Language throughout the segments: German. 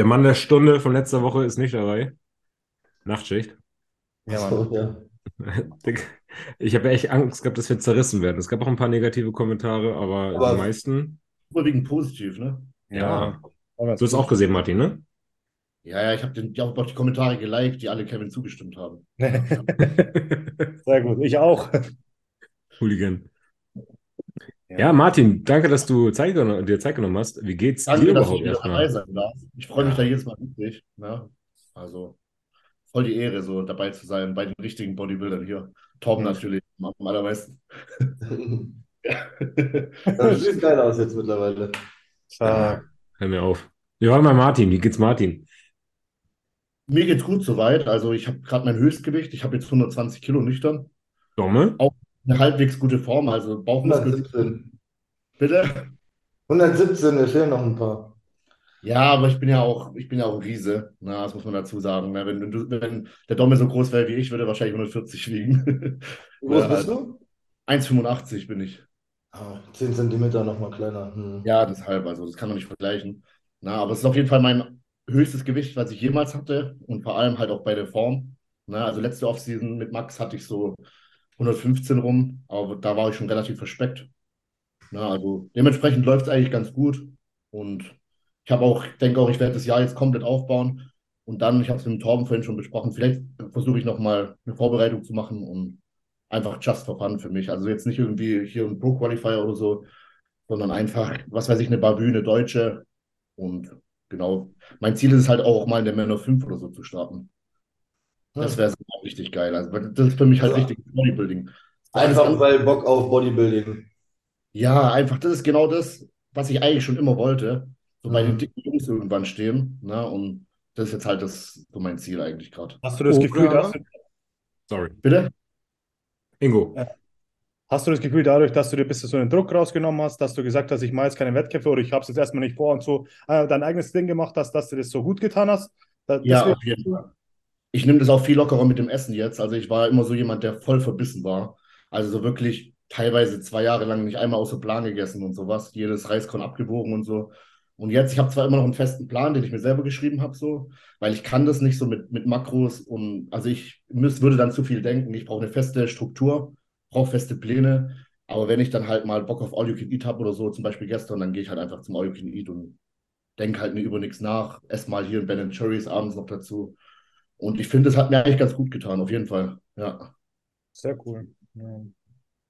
Der Mann der Stunde von letzter Woche ist nicht dabei. Nachtschicht. Ja, Mann. So, ja. Ich habe echt Angst gehabt, dass wir zerrissen werden. Es gab auch ein paar negative Kommentare, aber, Aber- die meisten. Überwiegend positiv, ne? Ja. Ganz Du hast auch gesehen, Martin, ne? Ja, ja, ich habe hab auch die Kommentare geliked, die alle Kevin zugestimmt haben. Sehr gut, ich auch. Hooligan. Ja, Martin, danke, dass du Zeit dir Zeit genommen hast. Wie geht's Danke, dir dass ich überhaupt wieder dabei erstmal? sein darf. Ich freue mich da jedes Mal richtig. Ne? Also voll die Ehre, so dabei zu sein bei den richtigen Bodybuildern hier. Torben Mhm. natürlich am allermeisten. Das sieht geil aus jetzt mittlerweile. Äh, Hör mir auf. Wir waren bei Martin. Wie geht's Martin? Mir geht's gut soweit. Also ich habe gerade mein Höchstgewicht. Ich habe jetzt 120 Kilo nüchtern. Domme? Eine halbwegs gute Form, also Bauchmuskel. 117. Bitte? 117, mir fehlen noch ein paar. Ja, aber ich bin ja auch, ich bin ja auch ein Riese. Na, das muss man dazu sagen. Ne? Wenn, wenn, du, wenn der Domme so groß wäre wie ich, würde er wahrscheinlich 140 wiegen. Wie groß bist du? 1,85 bin ich. Ah, 10 Zentimeter noch mal kleiner. Hm. Ja, deshalb, also das kann man nicht vergleichen. Na, aber es ist auf jeden Fall mein höchstes Gewicht, was ich jemals hatte und vor allem halt auch bei der Form. Na, also letzte Offseason mit Max hatte ich so 115 rum, aber da war ich schon relativ verspeckt. Na, also dementsprechend läuft es eigentlich ganz gut und ich habe auch, denke auch, ich werde das Jahr jetzt komplett aufbauen und dann, ich habe es mit dem Torben vorhin schon besprochen, vielleicht versuche ich nochmal eine Vorbereitung zu machen und einfach just for fun für mich. Also jetzt nicht irgendwie hier ein Pro-Qualifier oder so, sondern einfach, was weiß ich, eine Barbü, eine Deutsche. Und genau, mein Ziel ist es halt auch mal in der Männer 5 oder so zu starten. Das Hm. wäre so richtig geil. Also, das ist für mich halt Also- richtig Bodybuilding. Einfach weil Bock auf Bodybuilding. ja, einfach, das ist genau das, was ich eigentlich schon immer wollte. So bei Mhm. den dicken Jungs irgendwann stehen. Ne? Und das ist jetzt halt das, so mein Ziel eigentlich gerade. hast du das Oder- Gefühl, dass du, Sorry. Bitte? Ingo. hast du das Gefühl dadurch, dass du dir ein bisschen so einen Druck rausgenommen hast, dass du gesagt hast, ich mache jetzt keine Wettkämpfe oder ich habe es jetzt erstmal nicht vor und so äh, dein eigenes Ding gemacht hast, dass du das so gut getan hast? Da- Ja, auf jeden Fall. Ich nehme das auch viel lockerer mit dem Essen jetzt. Also ich war immer so jemand, der voll verbissen war. Also so wirklich teilweise zwei Jahre lang nicht einmal außer Plan gegessen und sowas. Jedes Reiskorn abgewogen und so. Und jetzt, ich habe zwar immer noch einen festen Plan, den ich mir selber geschrieben habe, so, weil ich kann das nicht so mit, mit Makros und also ich müß, würde dann zu viel denken. Ich brauche eine feste Struktur, brauche feste Pläne. Aber wenn ich dann halt mal Bock auf All You Can Eat habe oder so, zum Beispiel gestern, dann gehe ich halt einfach zum All You Can Eat und denke halt mir über nichts nach. Ess mal hier ein Ben Cherries abends noch dazu. Und ich finde, es hat mir eigentlich ganz gut getan, auf jeden Fall. Ja. Sehr cool. Ja.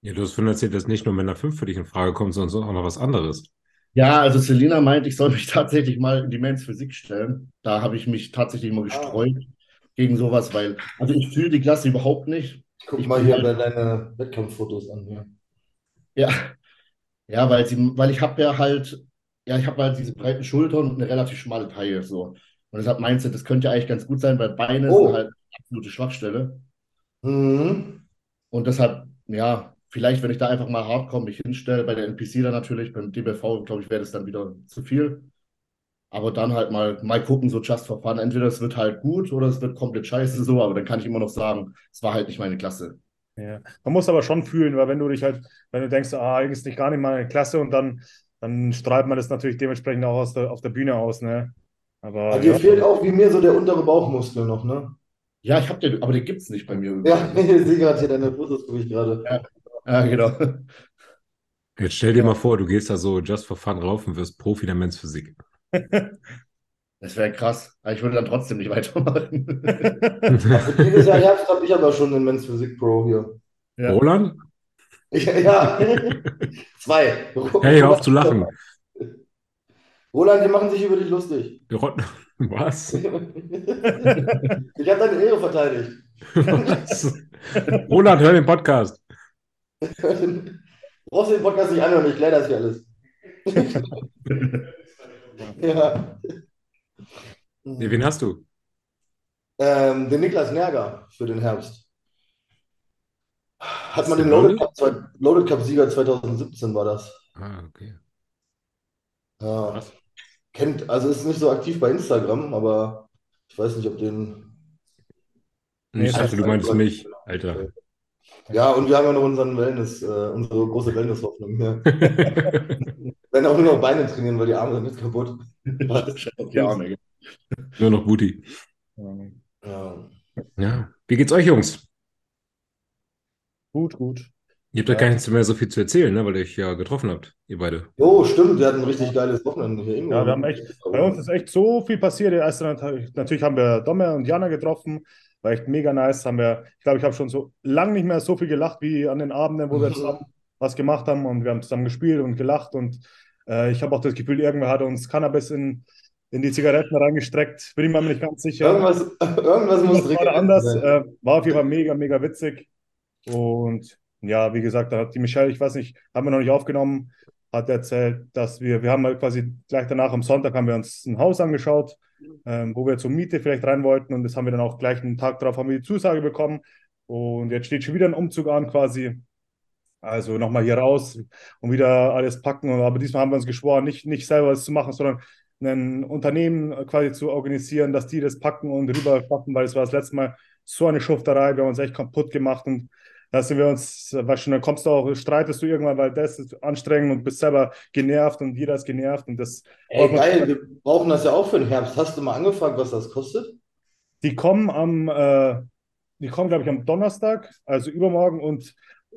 Ja, du hast vorhin erzählt, dass nicht nur Männer 5 für dich in Frage kommen, sondern auch noch was anderes. Ja, also Selina meint, ich soll mich tatsächlich mal in die Men's Physik stellen. Da habe ich mich tatsächlich immer gestreut gegen sowas, weil, also ich fühle die Klasse überhaupt nicht. Guck Ich mal hier halt- deine Wettkampffotos an. Ja. Ja, ja, weil sie, weil ich habe ja halt, ja, ich habe halt diese breiten Schultern und eine relativ schmale Taille so. Und deshalb meinst du, das könnte ja eigentlich ganz gut sein, weil Beine Oh. sind halt eine absolute Schwachstelle. Mhm. Und deshalb, ja, vielleicht, wenn ich da einfach mal hardcore mich hinstelle, bei der NPC dann natürlich, beim DBV, glaube ich, wäre das dann wieder zu viel. Aber dann halt mal, mal gucken, so just for fun. Entweder es wird halt gut oder es wird komplett scheiße so, aber dann kann ich immer noch sagen, es war halt nicht meine Klasse. Ja. Man muss aber schon fühlen, weil wenn du dich halt, wenn du denkst, ah, eigentlich ist nicht gar nicht meine Klasse und dann, dann strahlt man das natürlich dementsprechend auch aus der, auf der Bühne aus, ne? Aber Aber dir ja. fehlt auch wie mir so der untere Bauchmuskel noch, ne? Ja, ich habe den, aber den gibt es nicht bei mir. Ja, ich sehe gerade hier deine Fotos, gucke ich gerade. Ja, genau. Jetzt stell dir mal vor, du gehst da so just for fun rauf und wirst Profi der Men's Physik. Das wäre krass. Aber ich würde dann trotzdem nicht weitermachen. Für dieses Jahr Herbst habe ich aber schon den Men's Physik Pro hier. Ja. Roland? Ja, ja. zwei. Hey, hör auf zu lachen. Roland, die machen sich über dich lustig. Rot- Was? Ich habe deine Ehre verteidigt. Was? Roland, hör den Podcast. Brauchst du den Podcast nicht anhören, ich kläre das hier alles. Ja. Nee, wen hast du? Ähm, den Niklas Nerger für den Herbst. Hat man den Loaded? Cup, Loaded Cup Sieger 2017 war das. Ah, okay. Ja. Krass. Kennt, also ist nicht so aktiv bei Instagram, aber ich weiß nicht, ob den. Ich dachte, du meinst Ja. mich, Alter. Ja, und wir haben ja noch unseren Wellness, äh, unsere große Wellness-Hoffnung hier. Wenn auch nur noch Beine trainieren, weil die Arme sind jetzt kaputt. Die Arme? Nur noch Booty. Ja. Ja. Wie geht's euch, Jungs? Gut, gut. Ihr habt ja Ja. gar nicht mehr so viel zu erzählen, ne, weil ihr euch ja getroffen habt, ihr beide. Oh, stimmt, wir hatten ein richtig geiles Wochenende hier Ja, wir haben echt, bei uns ist echt so viel passiert. Erst natürlich, haben wir Domme und Jana getroffen. War echt mega nice. Haben wir, ich glaube, ich habe schon so lange nicht mehr so viel gelacht wie an den Abenden, wo wir Mhm. zusammen was gemacht haben und wir haben zusammen gespielt und gelacht. Und äh, ich habe auch das Gefühl, irgendwer hat uns Cannabis in, in die Zigaretten reingestreckt. Bin ich mir nicht ganz sicher. Irgendwas, irgendwas muss drin anders. sein. Äh, war auf jeden Fall mega, mega witzig. Und ja, wie gesagt, da hat die Michelle, ich weiß nicht, haben wir noch nicht aufgenommen, hat erzählt, dass wir, wir haben halt quasi gleich danach am Sonntag haben wir uns ein Haus angeschaut, ähm, wo wir zur Miete vielleicht rein wollten. Und das haben wir dann auch gleich einen Tag darauf haben wir die Zusage bekommen. Und jetzt steht schon wieder ein Umzug an quasi. Also nochmal hier raus und wieder alles packen. Aber diesmal haben wir uns geschworen, nicht, nicht selber was zu machen, sondern ein Unternehmen quasi zu organisieren, dass die das packen und rüber schaffen, weil es war das letzte Mal so eine Schufterei, wir haben uns echt kaputt gemacht und da sind wir uns, weißt schon, dann kommst du auch, streitest du irgendwann, weil das ist anstrengend und bist selber genervt und jeder ist genervt und das, Ey, geil, wir brauchen das ja auch für den Herbst. Hast du mal angefragt, was das kostet? die kommen am, äh, die kommen, glaube ich, am Donnerstag, also übermorgen und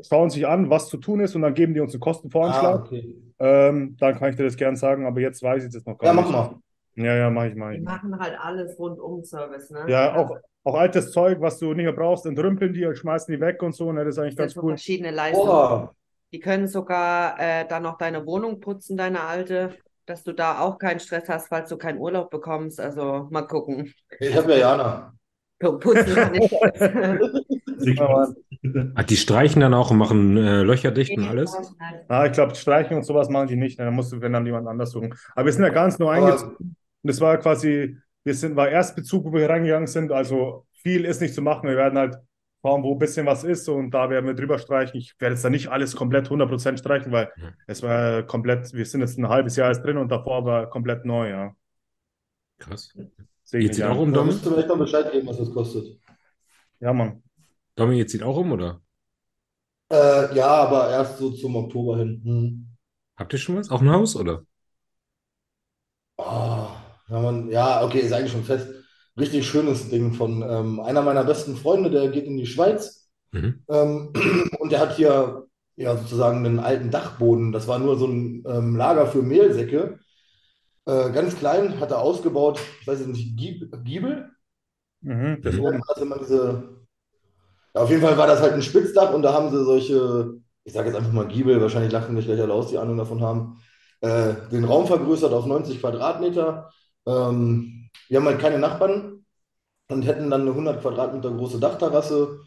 schauen sich an, was zu tun ist und dann geben die uns einen Kostenvoranschlag. Ah, okay. Ähm, dann kann ich dir das gern sagen, aber jetzt weiß ich das noch gar Ja, nicht. mach mal. Ja, ja, mach ich, mach Die ich. machen halt alles rundum Service, ne? Ja, auch, auch altes Zeug, was du nicht mehr brauchst, entrümpeln die und schmeißen die weg und so, ne, das ist eigentlich Das ganz cool. verschiedene Leistungen. Oha. Die können sogar äh, dann noch deine Wohnung putzen, deine alte, dass du da auch keinen Stress hast, falls du keinen Urlaub bekommst. Also mal gucken. Ich habe ja Jana. Pu- Putzen kann ich. Ah, die streichen dann auch und machen äh, Löcher dicht und alles? ah, ich glaube, streichen und sowas machen die nicht, ne, dann musst du, wenn dann jemand anders suchen. Aber wir sind ja ganz nur eingezogen und das war quasi, wir sind, war Erstbezug, wo wir reingegangen sind, also viel ist nicht zu machen, wir werden halt schauen, wo ein bisschen was ist und da werden wir drüber streichen. Ich werde jetzt da nicht alles komplett 100% streichen, weil Mhm. es war komplett, wir sind jetzt ein halbes Jahr erst drin und davor war komplett neu, ja. Krass. Sehe ich nicht zieht auch um, Da Domi? müsst ihr mir echt mal Bescheid geben, was das kostet. Ja, Mann. Domi, ihr zieht auch um, oder? Äh, ja, aber erst so zum Oktober hin. Hm. Habt ihr schon was? Auch ein Haus, oder? Oh, man, ja, okay, ist eigentlich schon fest. Richtig schönes Ding von ähm, einer meiner besten Freunde, der geht in die Schweiz Mhm. ähm, und der hat hier ja sozusagen einen alten Dachboden. Das war nur so ein ähm, Lager für Mehlsäcke. Äh, ganz klein, hat er ausgebaut, ich weiß nicht, Gieb, Giebel? Mhm, das immer diese, ja, auf jeden Fall war das halt ein Spitzdach und da haben sie solche, ich sage jetzt einfach mal Giebel, wahrscheinlich lachen mich gleich alle aus, die Ahnung davon haben, äh, den Raum vergrößert auf 90 Quadratmeter. Ähm, wir haben halt keine Nachbarn und hätten dann eine 100 Quadratmeter große Dachterrasse.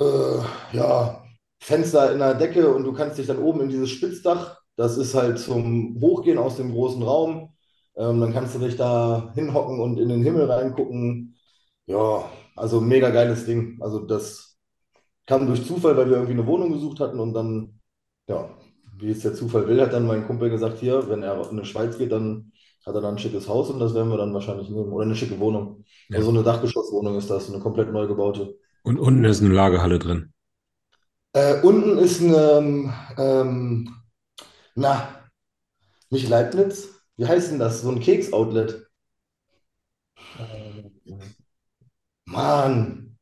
Äh, ja, Fenster in der Decke und du kannst dich dann oben in dieses Spitzdach, das ist halt zum Hochgehen aus dem großen Raum. Ähm, dann kannst du dich da hinhocken und in den Himmel reingucken. Ja, also mega geiles Ding. Also das kam durch Zufall, weil wir irgendwie eine Wohnung gesucht hatten und dann, ja, wie es der Zufall will, hat dann mein Kumpel gesagt, hier, wenn er in die Schweiz geht, dann hat er dann ein schickes Haus und das werden wir dann wahrscheinlich nehmen. Oder eine schicke Wohnung. Ja. Also so eine Dachgeschosswohnung ist das, eine komplett neu gebaute. Und unten ist eine Lagerhalle drin. Äh, unten ist eine, ähm, na, nicht Leibniz, wie heißt denn das? So ein Keks-Outlet. Mann,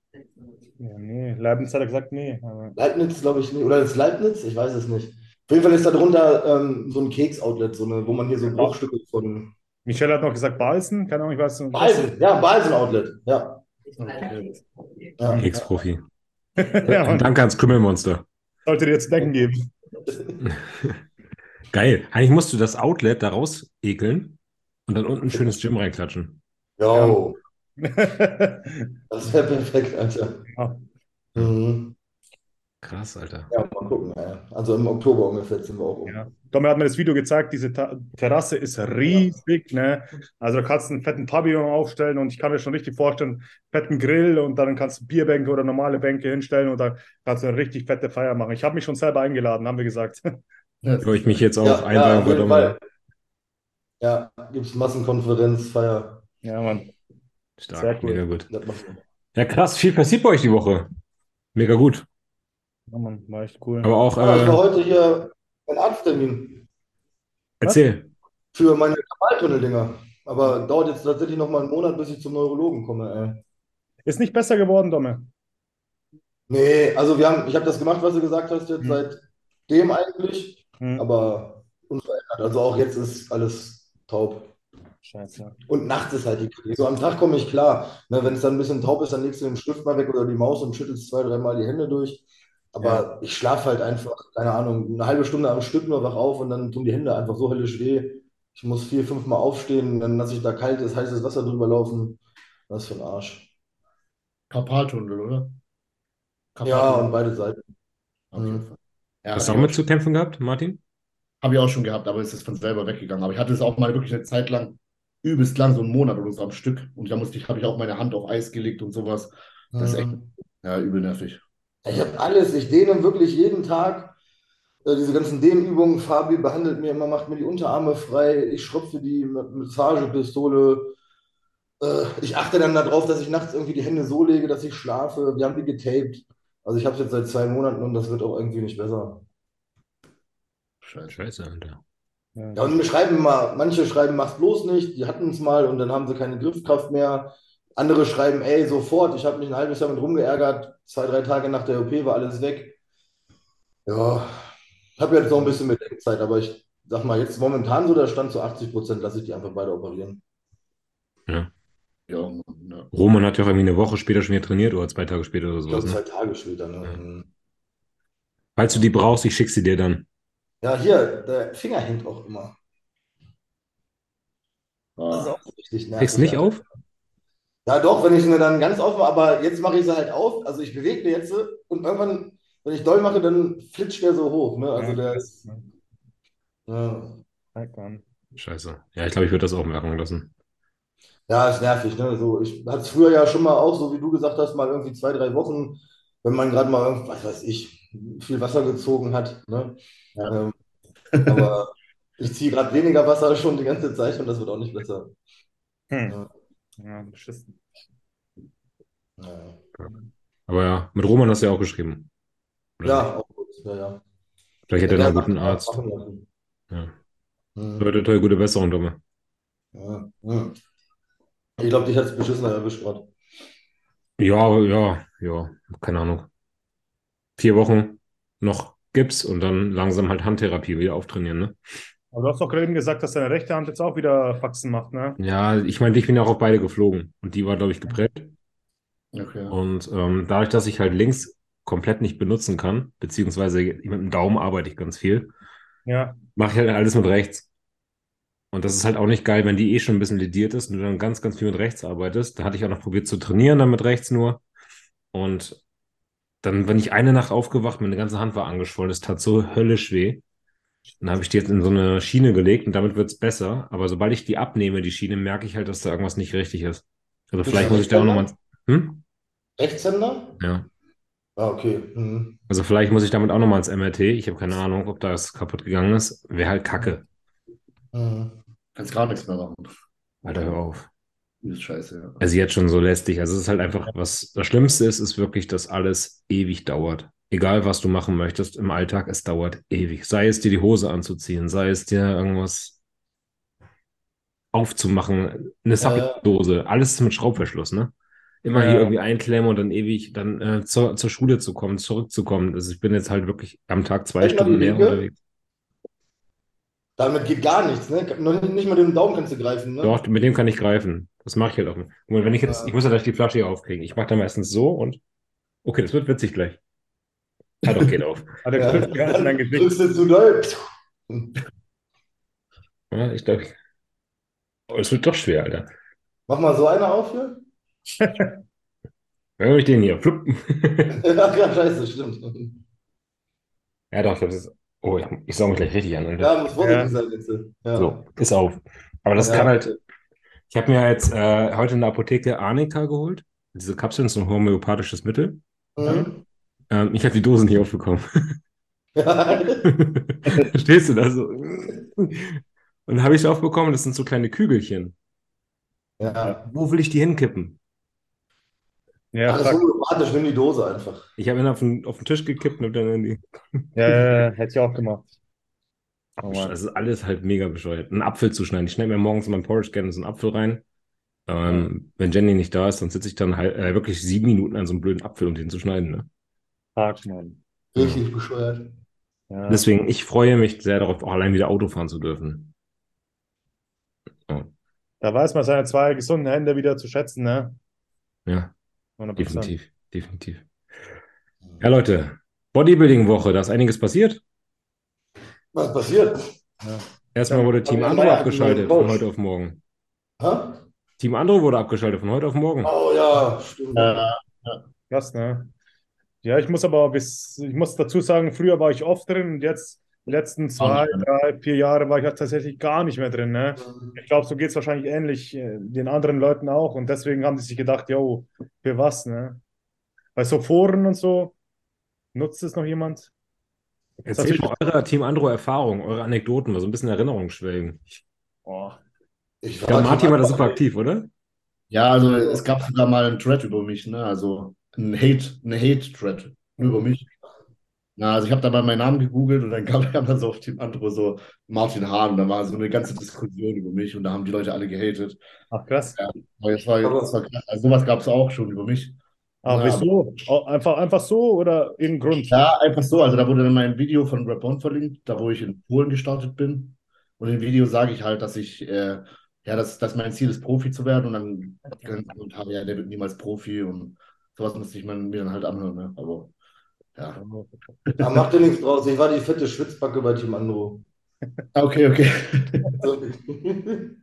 Ja, nee, Leibniz hat er gesagt, nee. Aber Leibniz glaube ich nicht. Oder ist Leibniz? Ich weiß es nicht. Auf jeden Fall ist da drunter ähm, so ein Keks-Outlet, so eine, wo man hier so Bruchstücke von. Michelle hat noch gesagt Balsen, keine Ahnung, ich weiß nicht. Balsen, ja, Balsen-Outlet, ja. ja. Ex-Profi. ja, Und Mann, danke ans Kümmelmonster. sollte dir jetzt denken geben. Geil. Eigentlich musst du das Outlet da raus ekeln und dann unten ein schönes Gym reinklatschen. Jo, das wäre perfekt, Alter. Ja. Mhm. Krass, Alter. Ja, mal gucken. Ja. Also im Oktober ungefähr sind wir auch um. Ja. Domi hat mir das Video gezeigt, diese Ta Terrasse ist riesig, ne? Also da kannst du einen fetten Pavillon aufstellen und ich kann mir schon richtig vorstellen, fetten Grill und dann kannst du Bierbänke oder normale Bänke hinstellen und da kannst du eine richtig fette Feier machen. Ich habe mich schon selber eingeladen, haben wir gesagt. Wo ich mich jetzt auch Ja, ja, einladen würde. Fall. Ja, gibt es Massenkonferenz, Feier. Ja, Mann. Stark, Sehr cool. mega gut. Ja, krass, viel passiert bei euch die Woche. Mega gut. Ja, Mann, war echt cool. Aber auch, Ah, ich war äh, heute hier ein Arzttermin erzähl. für meine Kamaltunnel-Dinger. Aber dauert jetzt tatsächlich noch mal einen Monat, bis ich zum Neurologen komme, ey. Ist nicht besser geworden, Domme. Nee, also wir haben, ich habe das gemacht, was du gesagt hast, jetzt Hm. seitdem eigentlich, Hm. aber unverändert. Also auch jetzt ist alles taub. Scheiße. Und nachts ist halt die Krise. So am Tag komme ich klar. Ne, wenn es dann ein bisschen taub ist, dann legst du den Stift mal weg oder die Maus und schüttelst zwei, dreimal die Hände durch. Aber ich schlafe halt einfach, keine Ahnung, eine halbe Stunde am Stück nur wach auf und dann tun die Hände einfach so höllisch weh. Ich muss vier, fünf Mal aufstehen, dann lasse ich da kaltes, heißes Wasser drüber laufen. Was für ein Arsch. Karpaltunnel, oder? Ja, und beide Seiten. Auf jeden Mhm. Fall. Ja, Hast du auch mit zu kämpfen gehabt, Martin? Habe ich auch schon gehabt, aber es ist von selber weggegangen. Aber ich hatte es auch mal wirklich eine Zeit lang, übelst lang, so einen Monat oder so am Stück. Und da musste ich, habe ich auch meine Hand auf Eis gelegt und sowas. Das ist echt, Mhm. ja, übel nervig. Ich habe alles. Ich dehne wirklich jeden Tag. Äh, diese ganzen Dehnübungen. Fabi behandelt mir immer, macht mir die Unterarme frei. Ich schröpfe die mit Massagepistole. Äh, ich achte dann darauf, dass ich nachts irgendwie die Hände so lege, dass ich schlafe. Wir haben die getaped. Also ich habe es jetzt seit zwei Monaten und das wird auch irgendwie nicht besser. Scheiße. Alter. Ja. Ja, und wir schreiben mal, manche schreiben, mach's bloß nicht, die hatten es mal und dann haben sie keine Griffkraft mehr. Andere schreiben, ey, sofort, ich habe mich ein halbes Jahr mit rumgeärgert, zwei, drei Tage nach der OP war alles weg. Ja, ich habe jetzt noch ein bisschen Bedenkzeit, aber ich sag mal, jetzt momentan so der Stand zu 80 Prozent, lasse ich die einfach beide operieren. Ja, ja. Roman hat ja auch irgendwie eine Woche später schon wieder trainiert oder zwei Tage später oder Ich glaube, sowas. zwei Ne? Tage später. Ne? Falls du die brauchst, ich schick sie dir dann. Ja, hier, der Finger hängt auch immer. Das ist Ah, auch richtig nervig. Kriegst nicht auf? Ja, doch, wenn ich sie dann ganz aufmache, aber jetzt mache ich sie halt auf. Also ich bewege den jetzt und irgendwann, wenn ich doll mache, dann flitscht der so hoch. Ne? Also der ist. Ja, Halt an. Scheiße. Ja, ich glaube, ich würde das auch machen lassen. ja ist nervig. Ne? So, ich hatte es früher ja schon mal auch, so wie du gesagt hast, mal irgendwie zwei, drei Wochen, wenn man gerade mal, was weiß ich, viel Wasser gezogen hat. Ne? Ja. Ähm, aber ich ziehe gerade weniger Wasser schon die ganze Zeit und das wird auch nicht besser. Hm. Ja, beschissen. Ja, Aber ja, mit Roman hast du ja auch geschrieben. Oder ja auch gut. Ja, ja. Vielleicht hätte er einen guten Arzt. Ja. Mhm. Leute, toll, gute Besserung, Dumme. Ja, ja. Ich glaube, dich hat es beschissener erwischt gerade. Ja, ja, ja, keine Ahnung. Vier Wochen noch Gips und dann langsam halt Handtherapie wieder auftrainieren, ne? Aber du hast doch gerade eben gesagt, dass deine rechte Hand jetzt auch wieder Faxen macht, ne? Ja, ich meine, ich bin ja auch auf beide geflogen und die war, glaube ich, geprellt. okay. Und ähm, dadurch, dass ich halt links komplett nicht benutzen kann, beziehungsweise mit dem Daumen arbeite ich ganz viel, Ja. mache ich halt alles mit rechts. Und das ist halt auch nicht geil, wenn die eh schon ein bisschen lediert ist und du dann ganz, ganz viel mit rechts arbeitest. Da hatte ich auch noch probiert zu trainieren, dann mit rechts nur. Und dann, wenn ich eine Nacht aufgewacht, meine ganze Hand war angeschwollen, das tat so höllisch weh. Dann habe ich die jetzt in so eine Schiene gelegt und damit wird's besser. Aber sobald ich die abnehme, die Schiene, merke ich halt, dass da irgendwas nicht richtig ist. Also vielleicht muss ich da auch nochmal. Rechtshänder? Hm? Rechtshänder? Ja. Ah, okay. Mhm. Also vielleicht muss ich damit auch nochmal ins MRT. Ich habe keine Ahnung, ob das kaputt gegangen ist. Wäre halt kacke. Mhm. Kannst gar nichts mehr machen. Alter, hör auf. Das ist scheiße, ja. Also jetzt schon so lästig. Also es ist halt einfach, was das Schlimmste ist, ist wirklich, dass alles ewig dauert. Egal, was du machen möchtest im Alltag, es dauert ewig. Sei es dir die Hose anzuziehen, sei es dir irgendwas aufzumachen, eine Supplement-Dose, alles ist mit Schraubverschluss, ne? Immer Ja. hier irgendwie einklemmen und dann ewig dann äh, zur, zur Schule zu kommen, zurückzukommen. Also ich bin jetzt halt wirklich am Tag zwei Stunden mehr unterwegs. Damit geht gar nichts, ne? Nicht, mal den Daumen kannst du greifen, ne? Doch, mit dem kann ich greifen. Das mache ich halt auch. Mal, wenn ich jetzt, ich muss ja gleich die Flasche hier aufkriegen. Ich mache dann meistens so und okay, das wird witzig gleich. Ah, doch, geht auf. Ah, der Ja. ganz in dein Dann Gesicht. drückst du zu doll. Ja, ich glaube, oh, es wird doch schwer, Alter. Mach mal so eine auf hier. Wenn ich den hier, flupp. Ja, ja, scheiße, stimmt. Ja, doch, das ist. Oh, ich, ich saug mich gleich richtig an, Alter. Ja, muss vorsichtig Ja. sein jetzt. Ja. So, ist auf. Aber das Ja. kann halt. Ich habe mir jetzt äh, heute in der Apotheke Arnika geholt. Diese Kapseln sind so ein homöopathisches Mittel. Mhm. Ähm, ich habe die Dosen hier aufbekommen. Verstehst du das? So? Und dann habe ich sie aufbekommen, das sind so kleine Kügelchen. Ja. Wo will ich die hinkippen? Ja, Alles frag, homöopathisch, nimm die Dose einfach. Ich habe ihn auf den, auf den Tisch gekippt und dann in die. ja, ja, ja, hätte ich auch gemacht. Oh Mann. Das ist alles halt mega bescheuert. Einen Apfel zu schneiden. Ich schneide mir morgens in mein Porridge gerne so einen Apfel rein. Ähm, wenn Jenny nicht da ist, dann sitze ich dann halt, äh, wirklich sieben Minuten an so einem blöden Apfel, um den zu schneiden. Ne? Fuck, Mann. Richtig bescheuert. Ja. Deswegen, ich freue mich sehr darauf, auch allein wieder Auto fahren zu dürfen. Oh, Da weiß man seine zwei gesunden Hände wieder zu schätzen, ne? ja, 100%. definitiv, definitiv. Ja, Leute, Bodybuilding-Woche, da ist einiges passiert. Was passiert? Erstmal wurde Team Ja, Andro abgeschaltet von heute auf morgen. Hä? Team Andro wurde abgeschaltet von heute auf morgen. Oh ja, stimmt. Äh, Krass, ne? Ja, ich muss aber bis, ich muss dazu sagen, früher war ich oft drin und jetzt, die letzten zwei, drei, vier Jahre war ich halt tatsächlich gar nicht mehr drin, ne? Ich glaube, so geht es wahrscheinlich ähnlich äh, den anderen Leuten auch und deswegen haben die sich gedacht, yo, für was, ne? Bei so Foren und so, nutzt es noch jemand? Erzählt mal eure Team Andro Erfahrungen, eure Anekdoten, so ein bisschen Erinnerungsschwelgen. Oh, Ich Ich glaube, Martin war da super aktiv, oder? Ja, also es gab sogar mal einen Thread über mich, ne? Also ein Hate, eine Hate-Thread über mich. Na, also ich habe da mal meinen Namen gegoogelt und dann kam, kam da so auf dem Andro so Martin Hahn. Da war so eine ganze Diskussion über mich und da haben die Leute alle gehatet. ach krass. Aber das war, das war krass. Also sowas gab es auch schon über mich. Aber Ja, wieso? Au- Einfach, einfach so oder irgendein Grund? Ja, einfach so. Also da wurde dann mein Video von Rapon verlinkt, da wo ich in Polen gestartet bin. Und im Video sage ich halt, dass ich, äh, ja, dass, dass mein Ziel ist, Profi zu werden. Und dann die ganzen Kommentare, ja, der wird niemals Profi und sowas musste ich mir dann halt anhören. Ne? Aber ja. Da macht ihr nichts draus. Ich war die fette Schwitzbacke bei Team Andro. Okay, okay. Also,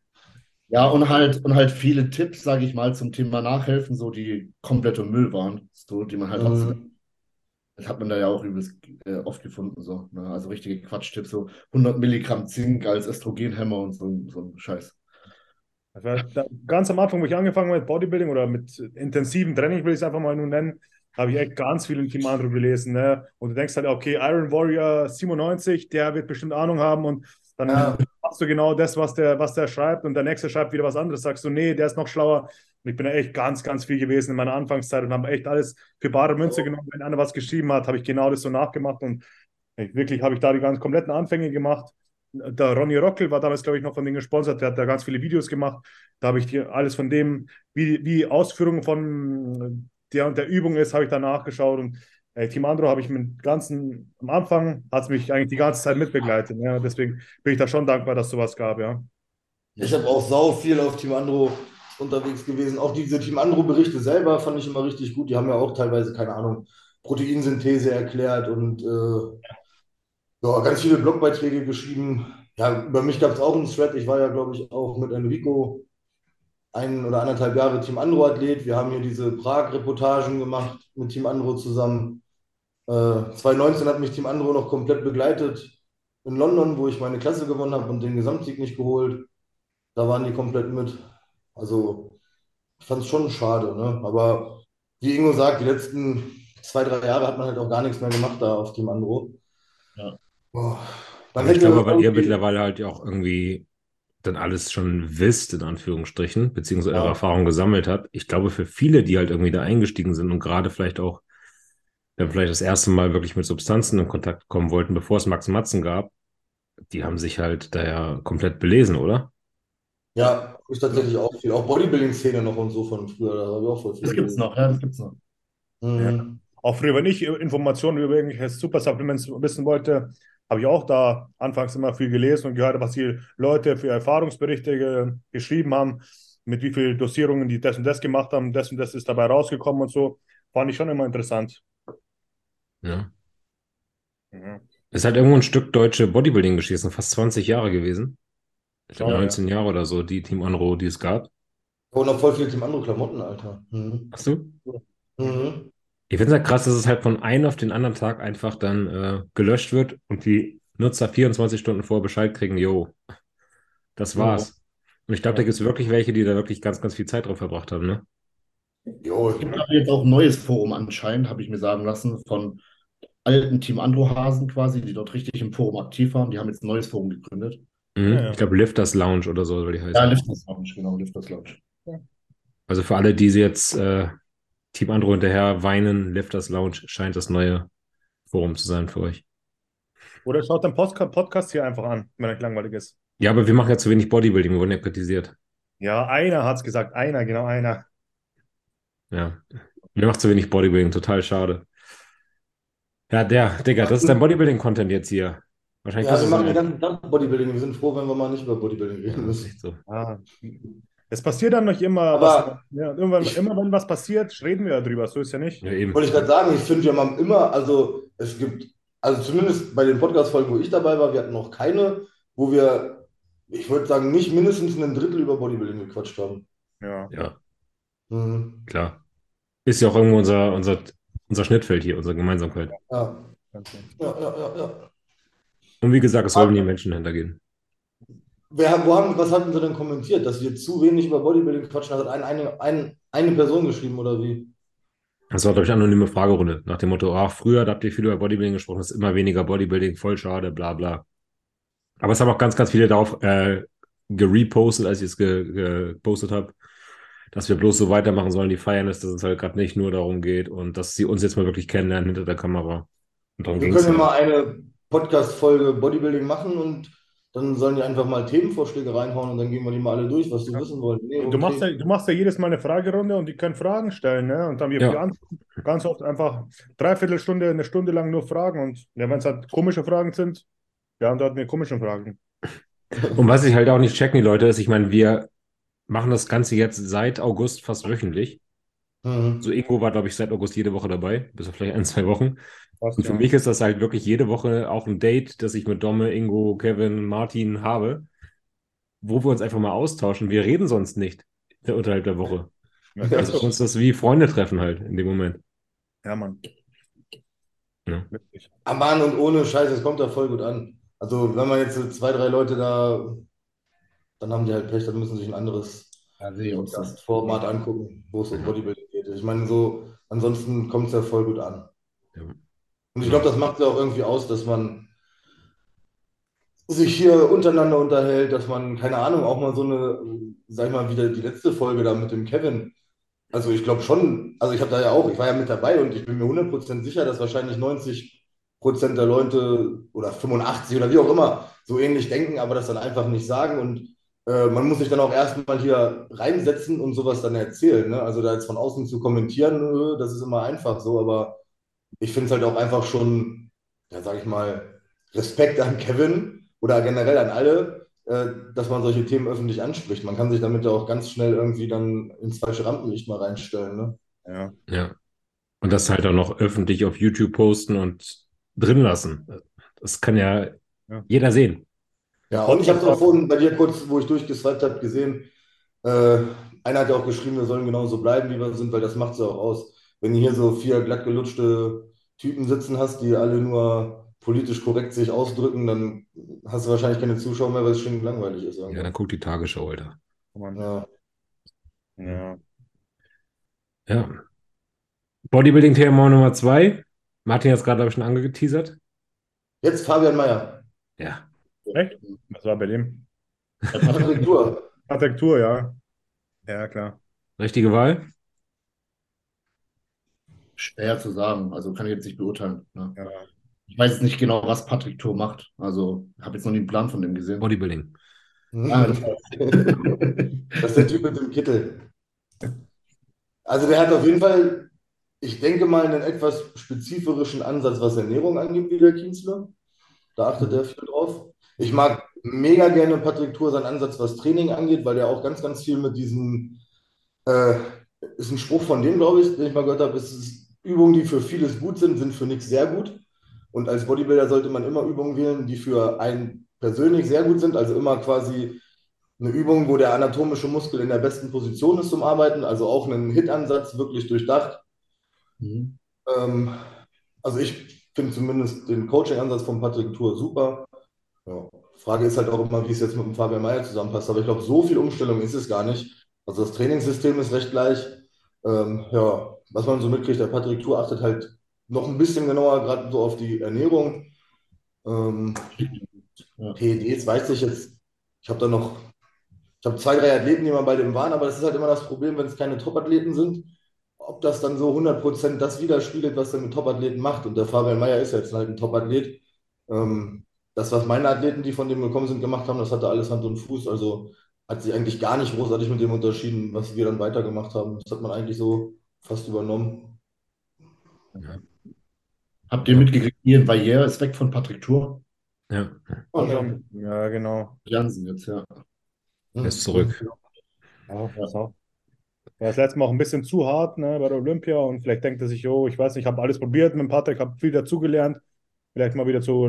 Ja, und halt, und halt viele Tipps, sage ich mal, zum Thema Nachhelfen, so die kompletter Müll waren, so, die man halt hat. Mhm. Das hat man da ja auch übelst äh, oft gefunden, so. Ne? Also richtige Quatschtipps, so 100 Milligramm Zink als Östrogenhemmer und so, so ein Scheiß. Ganz am Anfang, wo ich angefangen habe mit Bodybuilding oder mit intensivem Training, will ich es einfach mal nur nennen, habe ich echt ganz viel im Team Andro gelesen. Ne? Und du denkst halt, okay, Iron Warrior 97, der wird bestimmt Ahnung haben und dann Ja. machst du genau das, was der, was der schreibt und der nächste schreibt wieder was anderes. Sagst du, nee, der ist noch schlauer. Und ich bin da echt ganz, ganz viel gewesen in meiner Anfangszeit und habe echt alles für bare Münze Oh. genommen. Wenn einer was geschrieben hat, habe ich genau das so nachgemacht und ich, wirklich habe ich da die ganz kompletten Anfänge gemacht. Der Ronny Rockel war damals, glaube ich, noch von denen gesponsert. Der hat da ganz viele Videos gemacht. Da habe ich die, alles von dem, wie, wie Ausführungen von der und der Übung ist, habe ich da nachgeschaut. Und äh, Team Andro habe ich mit ganzen, am Anfang hat es mich eigentlich die ganze Zeit mitbegleitet. Ja. Deswegen bin ich da schon dankbar, dass es sowas gab, ja. Ich habe auch sau viel auf Team Andro unterwegs gewesen. Auch diese Team Andro-Berichte selber fand ich immer richtig gut. Die haben ja auch teilweise, keine Ahnung, Proteinsynthese erklärt und äh, ja, ganz viele Blogbeiträge geschrieben. Ja, über mich gab es auch einen Thread. Ich war ja, glaube ich, auch mit Enrico ein oder anderthalb Jahre Team Andro-Athlet. Wir haben hier diese Prag-Reportagen gemacht mit Team Andro zusammen. Äh, 2019 hat mich Team Andro noch komplett begleitet in London, wo ich meine Klasse gewonnen habe und den Gesamtsieg nicht geholt. Da waren die komplett mit. Also, ich fand es schon schade, ne? Aber wie Ingo sagt, die letzten zwei, drei Jahre hat man halt auch gar nichts mehr gemacht da auf Team Andro. Ja. Boah. Aber ich glaube, weil ihr mittlerweile halt ja auch irgendwie dann alles schon wisst, in Anführungsstrichen, beziehungsweise eure Ja. Erfahrung gesammelt habt. Ich glaube, für viele, die halt irgendwie da eingestiegen sind und gerade vielleicht auch dann vielleicht das erste Mal wirklich mit Substanzen in Kontakt kommen wollten, bevor es Max Matzen gab, die haben sich halt da ja komplett belesen, oder? Ja, ich tatsächlich auch viel. Auch Bodybuilding-Szene noch und so von früher, da habe ich auch voll viel Das gibt's noch, ja, das gibt's noch. Mhm. Auch früher, wenn ich Informationen über irgendwelche Super-Supplements wissen wollte, habe ich auch da anfangs immer viel gelesen und gehört, was die Leute für Erfahrungsberichte ge geschrieben haben, mit wie viel Dosierungen die das und das gemacht haben, das und das ist dabei rausgekommen und so. Fand ich schon immer interessant. Ja. Mhm. Ist halt irgendwo ein Stück deutsche Bodybuilding-Geschichte, sind fast 20 Jahre gewesen. Ich glaube Oh, ja. 19 Jahre oder so, die Team Anro, die es gab. Und noch voll viele Team Andro Klamotten, Alter. Mhm. Hast du? Mhm. Ich finde es halt krass, dass es halt von einem auf den anderen Tag einfach dann äh, gelöscht wird und die Nutzer 24 Stunden vor Bescheid kriegen, yo, das war's. Und ich glaube, da gibt es wirklich welche, die da wirklich ganz, ganz viel Zeit drauf verbracht haben, ne? Jo, Es gibt jetzt auch ein neues Forum anscheinend, habe ich mir sagen lassen, von alten Team Andro-Hasen quasi, die dort richtig im Forum aktiv waren. Die haben jetzt ein neues Forum gegründet. Mhm. Ja, ja. Ich glaube, Lifters Lounge oder so soll die heißen. Ja, Lifters Lounge, genau, Lifters Lounge. Also für alle, die sie jetzt äh, Team Andro hinterher weinen. Lifters Lounge scheint das neue Forum zu sein für euch. Oder schaut den Podcast hier einfach an, wenn euch langweilig ist. Ja, aber wir machen ja zu wenig Bodybuilding. Wir wurden ja kritisiert. Ja, einer hat es gesagt. Einer, genau einer. Ja. Mir macht zu wenig Bodybuilding. Total schade. Ja, der, Digga, das ist dein Bodybuilding-Content jetzt hier. Wahrscheinlich Ja, wir machen den ganzen Tag Bodybuilding. Wir sind froh, wenn wir mal nicht über Bodybuilding reden Ja, das ist müssen. so. Ah. Es passiert dann nicht immer, Aber- was, ja, irgendwann, immer wenn was passiert, reden wir darüber. So ist ja nicht. Ja, eben. Wollte ich gerade sagen, ich finde, wir haben immer, also es gibt, also zumindest bei den Podcast-Folgen, wo ich dabei war, wir hatten noch keine, wo wir, ich würde sagen, nicht mindestens ein Drittel über Bodybuilding gequatscht haben. Ja. Ja, Mhm. klar. Ist ja auch irgendwo unser, unser, unser Schnittfeld hier, unsere Gemeinsamkeit. Ja, Okay. ja, ja, ja, ja. Und wie gesagt, es sollen die Menschen hintergehen. Wer, wo haben, was hatten sie denn kommentiert? Dass wir zu wenig über Bodybuilding quatschen? Hat ein, eine, ein, eine Person geschrieben oder wie? Das war, glaube ich, eine anonyme Fragerunde. Nach dem Motto, ach, früher habt ihr viel über Bodybuilding gesprochen, es ist immer weniger Bodybuilding, voll schade, bla bla. Aber es haben auch ganz, ganz viele darauf äh, gerepostet, als ich es ge gepostet habe, dass wir bloß so weitermachen sollen, die feiern es, dass es halt gerade nicht nur darum geht und dass sie uns jetzt mal wirklich kennenlernen hinter der Kamera. Wir können ja ja. mal eine Podcast-Folge Bodybuilding machen und dann sollen die einfach mal Themenvorschläge reinhauen und dann gehen wir die mal alle durch, was die wissen wollen. Nee, Du okay. machst ja, du machst ja jedes Mal eine Fragerunde und die können Fragen stellen, ne? Und dann wir Ja. ganz oft einfach dreiviertel Stunde, eine Stunde lang nur Fragen. Und ja, wenn es halt komische Fragen sind, beantworten wir komische Fragen. Und was ich halt auch nicht checken, die Leute, ist, ich meine, wir machen das Ganze jetzt seit August fast wöchentlich. Mhm. So Ingo war, glaube ich, seit August jede Woche dabei, bis auf vielleicht ein, zwei Wochen. Passt, Und für ja. mich ist das halt wirklich jede Woche auch ein Date, das ich mit Domme, Ingo, Kevin, Martin habe, wo wir uns einfach mal austauschen. Wir reden sonst nicht unterhalb der Woche. Ja, Also uns ist das wie Freunde treffen halt in dem Moment. ja, Mann. Ja. Wirklich. Ah, Mann, und ohne Scheiß, es kommt da voll gut an. Also, wenn man jetzt so zwei, drei Leute da, dann haben die halt Pech, dann müssen sie sich ein anderes Ja. Podcast-Format angucken, wo es um Bodybuilding Ich meine, so, ansonsten kommt es ja voll gut an. Ja. Und ich glaube, das macht ja auch irgendwie aus, dass man sich hier untereinander unterhält, dass man, keine Ahnung, auch mal so eine, sag ich mal, wieder die letzte Folge da mit dem Kevin. Also ich glaube schon, also ich habe da ja auch, ich war ja mit dabei und ich bin mir 100% sicher, dass wahrscheinlich 90% der Leute oder 85 oder wie auch immer so ähnlich denken, aber das dann einfach nicht sagen und äh, man muss sich dann auch erstmal hier reinsetzen und sowas dann erzählen. Ne? Also da jetzt von außen zu kommentieren, äh, das ist immer einfach so, aber ich finde es halt auch einfach schon, ja, sag ich mal, Respekt an Kevin oder generell an alle, äh, dass man solche Themen öffentlich anspricht. Man kann sich damit ja auch ganz schnell irgendwie dann ins falsche Rampenlicht mal reinstellen. Ne? Ja. Ja. Und das halt auch noch öffentlich auf YouTube posten und drin lassen. Das kann ja, Ja. jeder sehen. Ja, und ich habe es auch vorhin bei dir kurz, wo ich durchgeswiped habe, gesehen, äh, einer hat ja auch geschrieben, wir sollen genauso bleiben, wie wir sind, weil das macht es ja auch aus. Wenn du hier so vier glattgelutschte Typen sitzen hast, die alle nur politisch korrekt sich ausdrücken, dann hast du wahrscheinlich keine Zuschauer mehr, weil es schon langweilig ist. Ja, irgendwann. dann guck die Tagesschau, Alter. Ja. Ja. Ja. Bodybuilding-Thema Nummer zwei. Martin hat es gerade, glaube ich, schon angeteasert. Jetzt Fabian Mayer. Ja. Echt? Was war bei dem? Patrick Tour. Architektur, ja. Ja, klar. Richtige Wahl? Schwer zu sagen, also kann ich jetzt nicht beurteilen. Ne? Ja. Ich weiß jetzt nicht genau, was Patrick Thor macht. Also habe jetzt noch nie einen Plan von dem gesehen. Bodybuilding. Das Das ist der Typ mit dem Kittel. Also der hat auf jeden Fall, ich denke mal, einen etwas spezifischen Ansatz, was Ernährung angeht, wie der Kienzler. Da achtet er viel drauf. Ich mag mega gerne Patrick Tour seinen Ansatz, was Training angeht, weil der auch ganz, ganz viel mit diesen, äh, ist ein Spruch von dem, glaube ich, den ich mal gehört habe, es ist Übungen, die für vieles gut sind, sind für nichts sehr gut. Und als Bodybuilder sollte man immer Übungen wählen, die für einen persönlich sehr gut sind, also immer quasi eine Übung, wo der anatomische Muskel in der besten Position ist zum Arbeiten, also auch einen Hit-Ansatz wirklich durchdacht. Mhm. Ähm, also ich finde zumindest den Coaching-Ansatz von Patrick Tour super. Ja. Frage ist halt auch immer, wie es jetzt mit dem Fabian Mayer zusammenpasst. Aber ich glaube, so viel Umstellung ist es gar nicht. Also das Trainingssystem ist recht gleich. Ähm, ja, was man so mitkriegt, der Patrick Tour achtet halt noch ein bisschen genauer gerade so auf die Ernährung. Ähm, Ja. PEDs weiß ich jetzt. Ich habe da noch, ich habe zwei, drei Athleten, die mal bei dem waren, aber das ist halt immer das Problem, wenn es keine Top-Athleten sind. ob das dann so 100% das widerspiegelt, was er mit Topathleten macht. Und der Fabian Mayer ist jetzt halt ein Topathlet. Ähm, das, was meine Athleten, die von dem gekommen sind, gemacht haben, das hatte alles Hand und Fuß. Also hat sich eigentlich gar nicht großartig mit dem unterschieden, was wir dann weitergemacht haben. Das hat man eigentlich so fast übernommen. Habt ihr mitgekriegt, Ian Valliere ist weg von Patrick Tour? Ja, Oh, ja. Ja, genau. Jansen jetzt, ja. er ist zurück. Ja, das letzte Mal auch ein bisschen zu hart ne, bei der Olympia und vielleicht denkt er sich, oh, ich weiß nicht, ich habe alles probiert mit Patrick, habe viel dazugelernt. Vielleicht mal wieder zu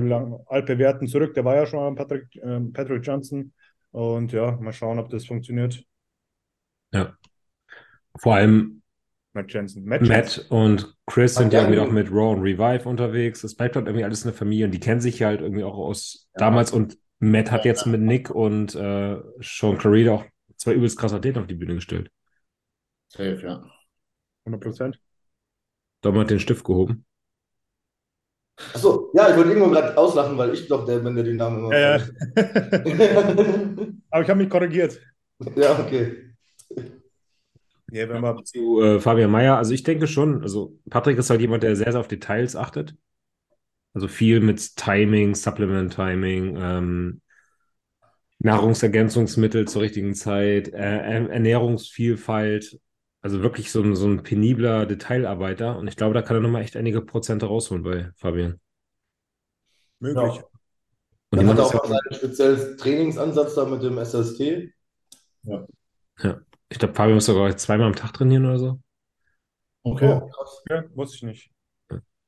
altbewährten zurück. Der war ja schon mal Patrick, ähm, Patrick Johnson. Und ja, mal schauen, ob das funktioniert. Ja. Vor allem Matt Jensen. Matt Jensen. Matt und Chris sind ja Ja, irgendwie ja. auch mit Raw und Revive unterwegs. Das bleibt halt irgendwie alles eine Familie und die kennen sich ja halt irgendwie auch aus damals. Und Matt hat jetzt mit Nick und äh, Sean Clarida auch zwei übelst krasse Athleten auf die Bühne gestellt. Safe, ja. 100 Prozent. Dom hat den Stift gehoben. Achso, ja, ich wollte irgendwo gerade auslachen, weil ich glaube, der, wenn der den Namen immer. Ja, ja. Aber ich habe mich korrigiert. ja, okay. Ja, wenn wir, Zu äh, Fabian Mayer, also ich denke schon, also Patrick ist halt jemand, der sehr, sehr auf Details achtet. Also viel mit Timing, Supplement-Timing, ähm, Nahrungsergänzungsmittel zur richtigen Zeit, äh, Er- Ernährungsvielfalt. Also wirklich so ein, so ein penibler Detailarbeiter. Und ich glaube, da kann er nochmal echt einige Prozente rausholen bei Fabian. möglich. Ja. Und Dann hat er machen auch mal ja, seinen speziellen Trainingsansatz da mit dem SST. ich glaube, Fabian muss sogar zweimal am Tag trainieren oder so. Okay. Oh, krass. Ja, wusste ich nicht.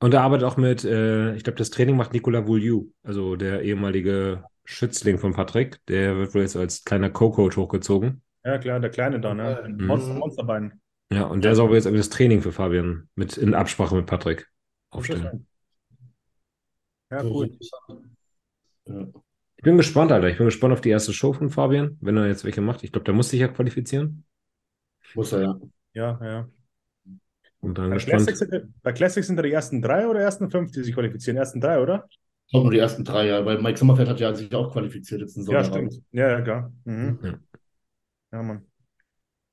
Und er arbeitet auch mit, äh, ich glaube, das Training macht Nicolas Vouliou, also der ehemalige Schützling von Patrick. Der wird wohl jetzt als kleiner Co-Coach hochgezogen. Ja, klar, der Kleine da, ne? Mhm. Monster, Monsterbein. Ja, und der soll jetzt irgendwie das Training für Fabian mit in Absprache mit Patrick aufstellen. Ja, cool. Ja. Ich bin gespannt, Alter. Ich bin gespannt auf die erste Show von Fabian, wenn er jetzt welche macht. Ich glaube, der muss sich ja qualifizieren. Muss er, ja. Ja, ja. Und dann Bei gespannt. Classics, sind- bei Classics sind da die ersten drei oder ersten fünf, die sich qualifizieren? Ersten drei, oder? Ich glaube nur die ersten drei, ja. Weil Mike Sommerfeld hat ja sich auch qualifiziert jetzt in Ja, Saudi-Arabien. stimmt. Ja, ja, klar. Mhm. Ja. Ja, Mann.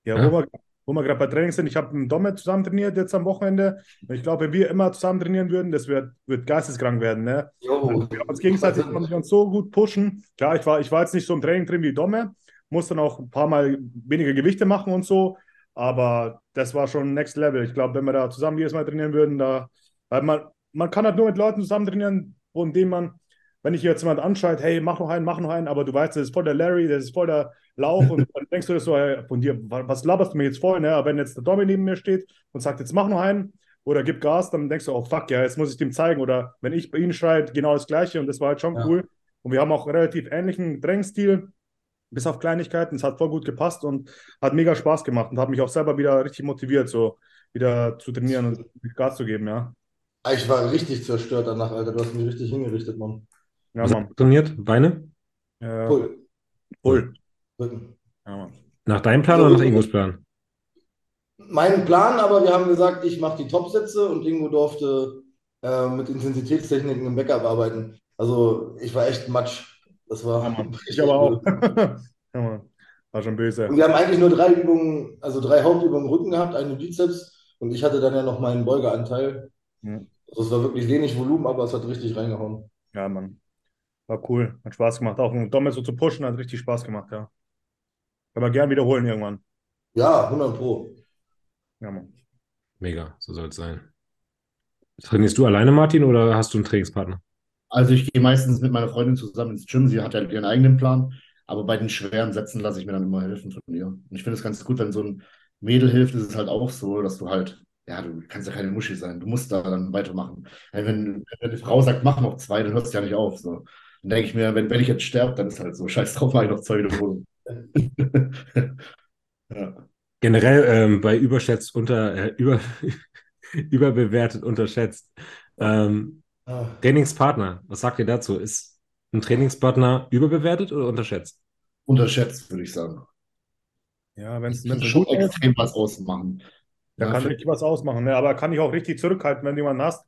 Ja, Ja. wo wir, wo wir gerade bei Training sind, ich habe mit Domme zusammen trainiert jetzt am Wochenende. Und ich glaube, wenn wir immer zusammen trainieren würden, das wird, wird geisteskrank werden, ne? Jo. Wir haben uns gegenseitig konnten wir uns so gut pushen. Klar, ich war, ich war jetzt nicht so im Training drin wie Domme, musste dann auch ein paar Mal weniger Gewichte machen und so, aber das war schon Next Level. Ich glaube, wenn wir da zusammen jedes Mal trainieren würden, da, weil man, man kann halt nur mit Leuten zusammen trainieren, von denen man, wenn ich jetzt jemand anschreit, hey, mach noch einen, mach noch einen, aber du weißt, das ist voll der Larry, das ist voll der Lauch und dann denkst du das so, hey, von dir, was laberst du mir jetzt voll, ne? Aber wenn jetzt der Domi neben mir steht und sagt, jetzt mach noch einen, oder gib Gas, dann denkst du, oh fuck, ja, jetzt muss ich dem zeigen. Oder wenn ich bei ihnen schreie, genau das Gleiche und das war halt schon Ja. cool. Und wir haben auch relativ ähnlichen Trainingsstil, bis auf Kleinigkeiten. Es hat voll gut gepasst und hat mega Spaß gemacht und hat mich auch selber wieder richtig motiviert, so wieder zu trainieren und Gas zu geben, ja. Ich war richtig zerstört danach, Alter. Du hast mich richtig hingerichtet, Mann. Ja, Was Mann. trainiert? Beine? Ja, Cool. Voll. Rücken. Ja. Nach deinem Plan oder nach Ingos Plan? Mein Plan, aber wir haben gesagt, ich mache die Topsätze und Ingo durfte äh, mit Intensitätstechniken im Backup arbeiten. Also ich war echt Matsch. Das war Ja, Ich aber auch. ja. War schon böse. Und wir haben eigentlich nur drei Übungen, also drei Hauptübungen im Rücken gehabt, eine Bizeps und ich hatte dann ja noch meinen Beugeanteil. Ja. Also es war wirklich wenig Volumen, aber es hat richtig reingehauen. Ja, Mann. War cool. Hat Spaß gemacht. Auch um Domme so zu pushen, hat richtig Spaß gemacht, ja. Kann man gern wiederholen irgendwann. Ja, 100 Pro. Ja, Mann. Mega, so soll es sein. Trainierst du alleine, Martin, oder hast du einen Trainingspartner? Also ich gehe meistens mit meiner Freundin zusammen ins Gym. Sie hat ja ihren eigenen Plan. Aber bei den schweren Sätzen lasse ich mir dann immer helfen von ihr. Und ich finde es ganz gut, wenn so ein Mädel hilft, ist es halt auch so, dass du halt, ja, du kannst ja keine Muschi sein. Du musst da dann weitermachen. Wenn, wenn eine Frau sagt, mach noch zwei, dann hörst du ja nicht auf. So. Dann denke ich mir, wenn, wenn ich jetzt sterbe, dann ist halt so, scheiß drauf, mache ich noch zwei Wiederholungen. ja. Generell ähm, bei überschätzt unter, äh, über, überbewertet, unterschätzt. Ähm, Ah. Trainingspartner, was sagt ihr dazu? Ist ein Trainingspartner überbewertet oder unterschätzt? Unterschätzt, würde ich sagen. Ja, wenn es schon extrem was ausmachen. der Ja, kann richtig was ausmachen. Ne? Aber kann dich auch richtig zurückhalten, wenn du jemanden hast,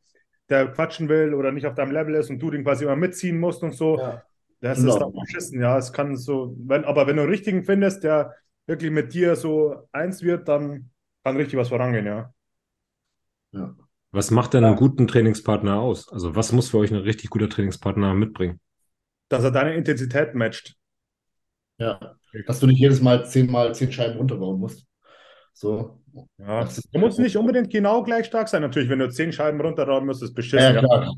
der quatschen will oder nicht auf deinem Level ist und du den quasi immer mitziehen musst und so. Ja. Das Genau. ist dann beschissen, ja. Es kann so, wenn, aber wenn du einen richtigen findest, der wirklich mit dir so eins wird, dann kann richtig was vorangehen, ja. Ja. Was macht denn einen guten Trainingspartner aus? Also was muss für euch ein richtig guter Trainingspartner mitbringen? Dass er deine Intensität matcht. Ja. Dass du nicht jedes Mal zehnmal zehn Scheiben runterbauen musst. So. Ja. Du musst nicht unbedingt genau gleich stark sein. Natürlich, wenn du zehn Scheiben runterrauben musst, ist Ja, beschissen. ja, klar.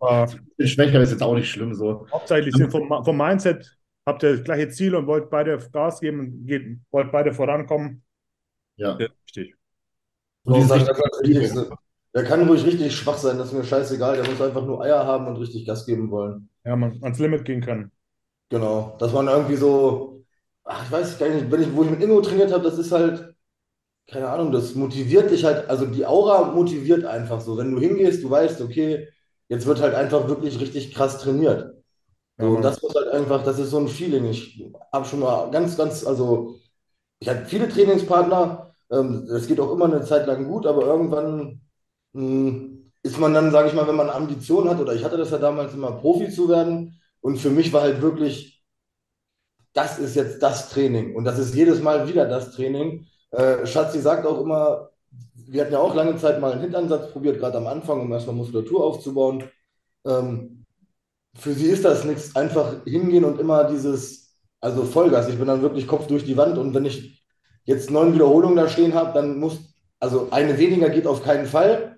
Aber Schwächer ist jetzt auch nicht schlimm so. hauptsächlich sind vom, vom Mindset, habt ihr das gleiche Ziel und wollt beide Gas geben und geht, wollt beide vorankommen. Ja. Das ist richtige das Wichtigste. Der kann ruhig richtig schwach sein, das ist mir scheißegal. Der muss einfach nur Eier haben und richtig Gas geben wollen. Ja, man ans Limit gehen können. Genau. Dass man irgendwie so, ach, ich weiß gar nicht, wenn ich, wo ich mit Ingo trainiert habe, das ist halt, keine Ahnung, das motiviert dich halt, also die Aura motiviert einfach so. Wenn du hingehst, du weißt, okay, jetzt wird halt einfach wirklich richtig krass trainiert. So, Ja, und das muss halt einfach, das ist so ein Feeling. Ich habe schon mal ganz, ganz, also ich hatte viele Trainingspartner, ähm, das geht auch immer eine Zeit lang gut, aber irgendwann mh, ist man dann, sage ich mal, wenn man Ambitionen hat, oder ich hatte das ja damals immer, Profi zu werden. Und für mich war halt wirklich, das ist jetzt das Training. Und das ist jedes Mal wieder das Training. Äh, Schatzi sagt auch immer, wir hatten ja auch lange Zeit mal einen Hintansatz probiert, gerade am Anfang, um erstmal Muskulatur aufzubauen. Ähm, für sie ist das nichts, einfach hingehen und immer dieses, also Vollgas. Ich bin dann wirklich Kopf durch die Wand und wenn ich jetzt neun Wiederholungen da stehen habe, dann muss, also eine weniger geht auf keinen Fall.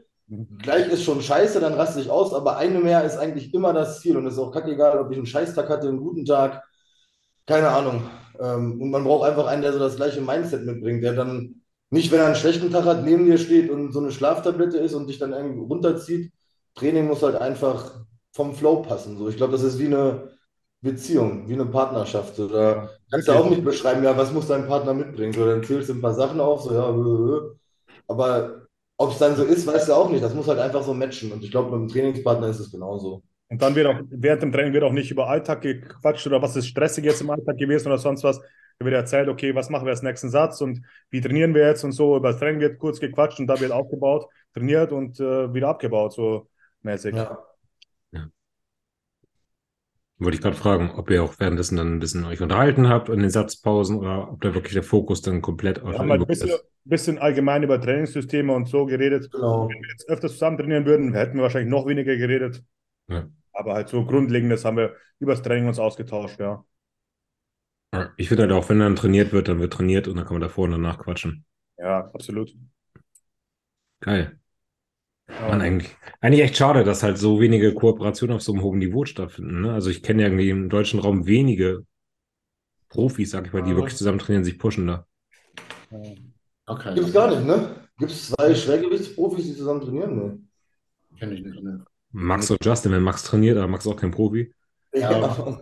Gleich ist schon scheiße, dann raste ich aus, aber eine mehr ist eigentlich immer das Ziel und es ist auch kackegal, ob ich einen Scheißtag hatte, einen guten Tag, keine Ahnung. Ähm, und man braucht einfach einen, der so das gleiche Mindset mitbringt, der dann nicht, wenn er einen schlechten Tag hat, neben dir steht und so eine Schlaftablette ist und dich dann irgendwie runterzieht. Training muss halt einfach vom Flow passen. So, ich glaube, das ist wie eine Beziehung, wie eine Partnerschaft. So, da kannst du auch nicht beschreiben, ja, was muss dein Partner mitbringen? So, dann zählst du ein paar Sachen auf, so, ja, aber ob es dann so ist, weißt du auch nicht. Das muss halt einfach so matchen. Und ich glaube, mit einem Trainingspartner ist es genauso. Und dann wird auch, während dem Training wird auch nicht über Alltag gequatscht oder was ist stressig jetzt im Alltag gewesen oder sonst was. Da wird erzählt, okay, was machen wir als nächsten Satz und wie trainieren wir jetzt und so. Über das Training wird kurz gequatscht und da wird aufgebaut, trainiert und äh, wieder abgebaut, so mäßig. Ja. Wollte ich gerade fragen, ob ihr auch währenddessen dann ein bisschen euch unterhalten habt in den Satzpausen oder ob da wirklich der Fokus dann komplett auf Wir der haben halt ein Übung bisschen, ist. bisschen allgemein über Trainingssysteme und so geredet. Genau. Wenn wir jetzt öfters zusammen trainieren würden, hätten wir wahrscheinlich noch weniger geredet. Ja. Aber halt so Grundlegendes haben wir über das Training uns ausgetauscht, ja. Ich finde halt auch, wenn dann trainiert wird, dann wird trainiert und dann kann man davor und danach quatschen. Ja, absolut. Geil. Ja. Mann, eigentlich, eigentlich echt schade, dass halt so wenige Kooperationen auf so einem hohen Niveau stattfinden. Ne? Also ich kenne ja irgendwie im deutschen Raum wenige Profis, sag ich mal, die Ja. wirklich zusammen trainieren, sich pushen da. Okay. Gibt's gar nicht, ne? Gibt es zwei Schwergewichtsprofis, die zusammen trainieren? Ne? Kenn ich nicht, ne? Max und Justin, wenn Max trainiert, aber Max ist auch kein Profi. Ja.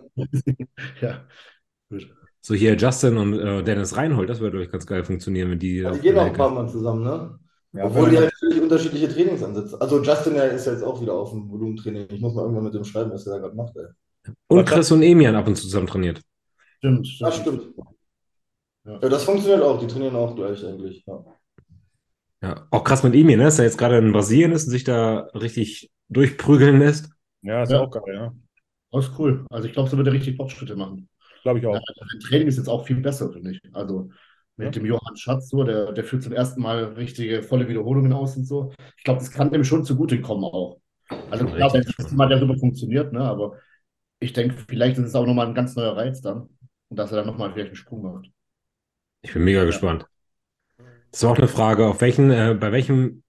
Ja. Gut. So hier Justin und äh, Dennis Reinhold, das würde euch ganz geil funktionieren, wenn die. Die auf gehen auch ein paar Mal zusammen, ne? Ja, Obwohl die halt völlig unterschiedliche Trainingsansätze. Also Justin ja, ist ja jetzt auch wieder auf dem Volumentraining. Ich muss mal irgendwann mit dem schreiben, was er da gerade macht, ey. Und Chris und Emian ab und zu zusammen trainiert. Stimmt, stimmt. Das stimmt. Ja. Ja, das funktioniert auch. Die trainieren auch gleich eigentlich. Ja. Ja, auch krass mit Emian, ne? dass er jetzt gerade in Brasilien ist und sich da richtig durchprügeln lässt. Ja, ist Ja. auch geil, ja. Das ist cool. Also ich glaube, so wird er richtig Fortschritte machen. Glaube ich auch. Ja, sein Training ist jetzt auch viel besser, finde ich. Also mit Ja. dem Johann Schatz, so, der, der führt zum ersten Mal richtige volle Wiederholungen aus und so. Ich glaube, das kann dem schon zugutekommen auch. Also klar, wenn richtig das erste Mal der super funktioniert, ne? Aber ich denke, vielleicht ist es auch nochmal ein ganz neuer Reiz dann. Und dass er dann nochmal vielleicht einen Sprung macht. Ich bin mega gespannt. Das war auch eine Frage, auf welchen, äh, bei welchem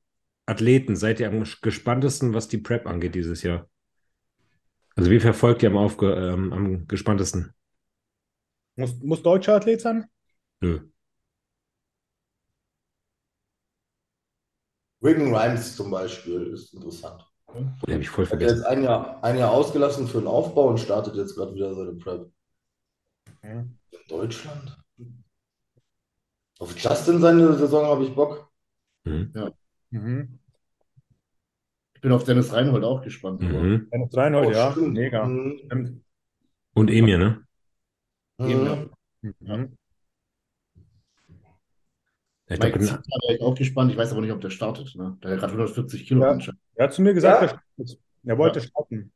Athleten seid ihr am gespanntesten, was die Prep angeht dieses Jahr? Also wie verfolgt ihr am, aufge, ähm, am gespanntesten? Muss, muss deutscher Athlet sein? Nö. Wigan Rhymes zum Beispiel ist interessant. Die habe ich voll Hat er vergessen. jetzt ein Jahr, ein Jahr ausgelassen für den Aufbau und startet jetzt gerade wieder seine Prep. Ja. In Deutschland? Auf Justin seine Saison habe ich Bock. Mhm. Mhm. Ich bin auf Dennis Reinhold auch gespannt. Mhm. Dennis Reinhold, Oh, ja. stimmt. Mega. Mhm. Stimmt. Und Emir, ne? Mhm. Mhm. Ich Mike glaube, Zieter wäre ich auch gespannt. Ich weiß aber nicht, ob der startet. Ne? Der hat gerade 140 Kilo Ja. anscheinend. Er hat zu mir gesagt, Ja. er, startet. er wollte starten.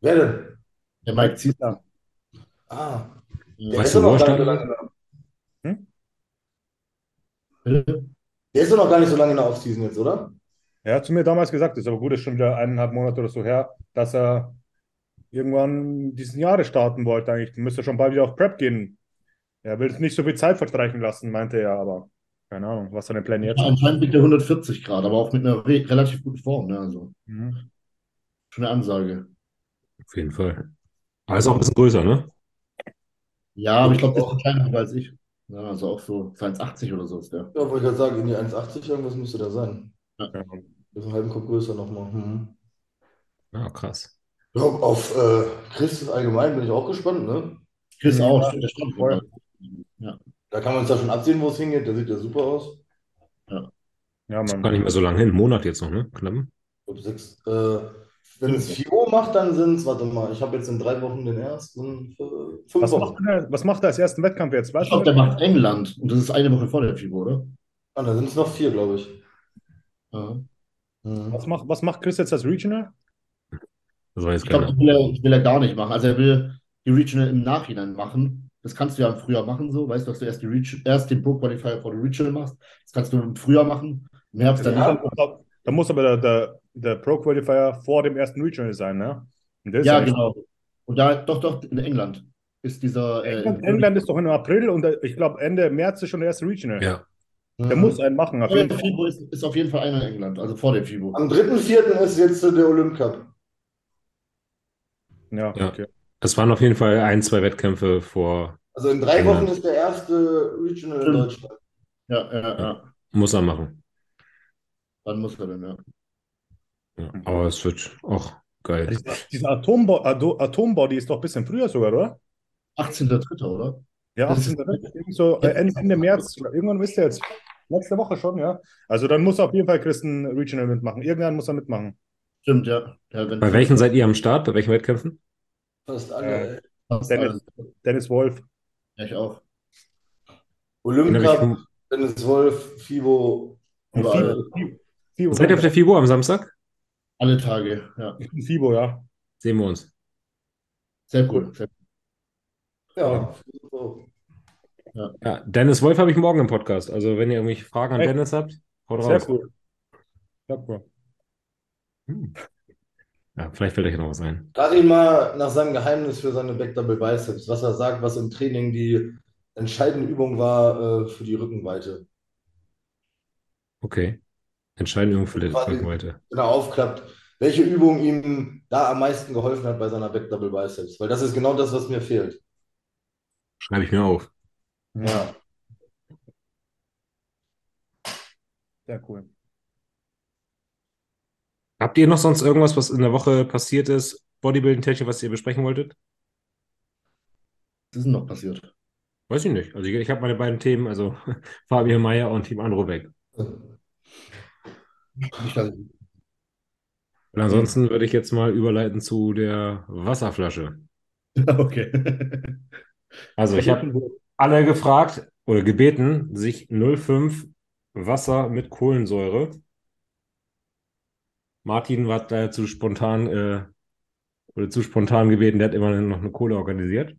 Wer denn? Der Mike Zieter. Ah, Ja. der Weißt du, wo noch er starten lange. Bitte? Der ist doch noch gar nicht so lange in der Offseason jetzt, oder? Er hat zu mir damals gesagt, ist aber gut, ist schon wieder eineinhalb Monate oder so her, dass er irgendwann diesen Jahre starten wollte. Eigentlich müsste er schon bald wieder auf Prep gehen. Er will nicht so viel Zeit verstreichen lassen, meinte er, aber keine Ahnung, was seine Pläne jetzt sind. Anscheinend liegt er 140 Grad, aber auch mit einer re relativ guten Form. Ne? Also Mhm. schon eine Ansage. Auf jeden Fall. Aber ist auch ein bisschen größer, ne? Ja, aber ich glaube, der ist kleiner als ich. Ja, also auch so 1,80 oder so ist der. Ja, wollte ich gerade sagen, in die 1,80 irgendwas müsste da sein. Ja. Das ist einen halben Kopf größer nochmal. Mhm. Ja, krass. Ja, auf äh, Chris allgemein bin ich auch gespannt, ne? Chris Ja, auch, der stand voll. Ja. Da kann man uns ja schon absehen, wo es hingeht. Der sieht ja super aus. Ja, Gar nicht mehr so lange hin. Einen Monat jetzt noch, ne? Knapp. Ich glaub, sechs, äh, wenn es FIO macht, dann sind es, warte mal, ich habe jetzt in drei Wochen den ersten, äh, fünf Was Wochen. macht, er, was macht er als ersten Wettkampf jetzt? Ich Weißt glaube, du? der macht England und das ist eine Woche vor der FIBO, oder? Ah, dann sind es noch vier, glaube ich. Ja. Mhm. Was macht, was macht Chris jetzt als Regional? Das weiß Ich glaube, das will er, will er gar nicht machen. Also er will die Regional im Nachhinein machen. Das kannst du ja im Frühjahr machen, so. Weißt du, dass du erst, die Region, erst den Pro Qualifier vor der Regional machst. Das kannst du im Frühjahr machen. Im Herbst dann Ja. nicht. Da muss aber der, der, der Pro Qualifier vor dem ersten Regional sein, ne? Ja, genau. Und da, doch, doch, in England ist dieser. Äh, England, England ist doch im April und ich glaube Ende März ist schon der erste Regional. Ja. Der Mhm. muss einen machen. Auf vor jeden. FIBO ist, ist auf jeden Fall einer in England, also vor der FIBO. Am 3.4. ist jetzt der Olymp Cup. Ja, Ja. okay. Das waren auf jeden Fall ein, zwei Wettkämpfe vor. Also in drei England. Wochen ist der erste Regional in. Deutschland. Ja, ja, ja. Muss er machen. Wann muss er denn, ja? Ja. Aber es wird auch geil. Dieser, dieser Ado Atombody ist doch ein bisschen früher sogar, oder? 18.3., oder? Ja, Das 18. ist- Irgend so, äh, Ende, Ende März. Irgendwann wisst ihr jetzt. Nächste Woche schon, ja. Also dann muss auf jeden Fall Chris ein Regional mitmachen. Irgendwann muss er mitmachen. Stimmt, ja. ja wenn Bei welchen seid ihr am Start? Bei welchen Wettkämpfen? Fast Äh, alle. Fast Dennis, alles. Dennis Wolf. Ja, ich auch. Olymp Den hab Cup, Dennis Wolf, FIBO. Fibo, Fibo, Fibo. Seid ihr auf der FIBO am Samstag? Alle Tage, ja. Ich bin Fibo, ja. Sehen wir uns. Sehr cool. Sehr Ja, so. Ja, Dennis Wolf habe ich morgen im Podcast. Also, wenn ihr irgendwelche Fragen an Echt? Dennis habt, haut Sehr raus. cool. Sehr cool. Hm. Ja, vielleicht fällt euch noch was ein. Frag ihn mal nach seinem Geheimnis für seine Back Double Biceps, was er sagt, was im Training die entscheidende Übung war äh, für die Rückenweite. Okay. Entscheidende Übung für die. Wenn er aufklappt, welche Übung ihm da am meisten geholfen hat bei seiner Back Double Biceps. Weil das ist genau das, was mir fehlt. Schreibe ich mir auf. Ja. Sehr cool. Habt ihr noch sonst irgendwas, was in der Woche passiert ist, Bodybuilding-technisch, was ihr besprechen wolltet? Was ist denn noch passiert? Weiß ich nicht. Also ich, ich habe meine beiden Themen, also Fabian Meyer und Team Andro weg. Und ansonsten würde ich jetzt mal überleiten zu der Wasserflasche. Okay. Also ich habe alle gefragt oder gebeten, sich 0,5 Wasser mit Kohlensäure. Martin war da zu spontan äh, oder zu spontan gebeten, der hat immer noch eine Kohle organisiert.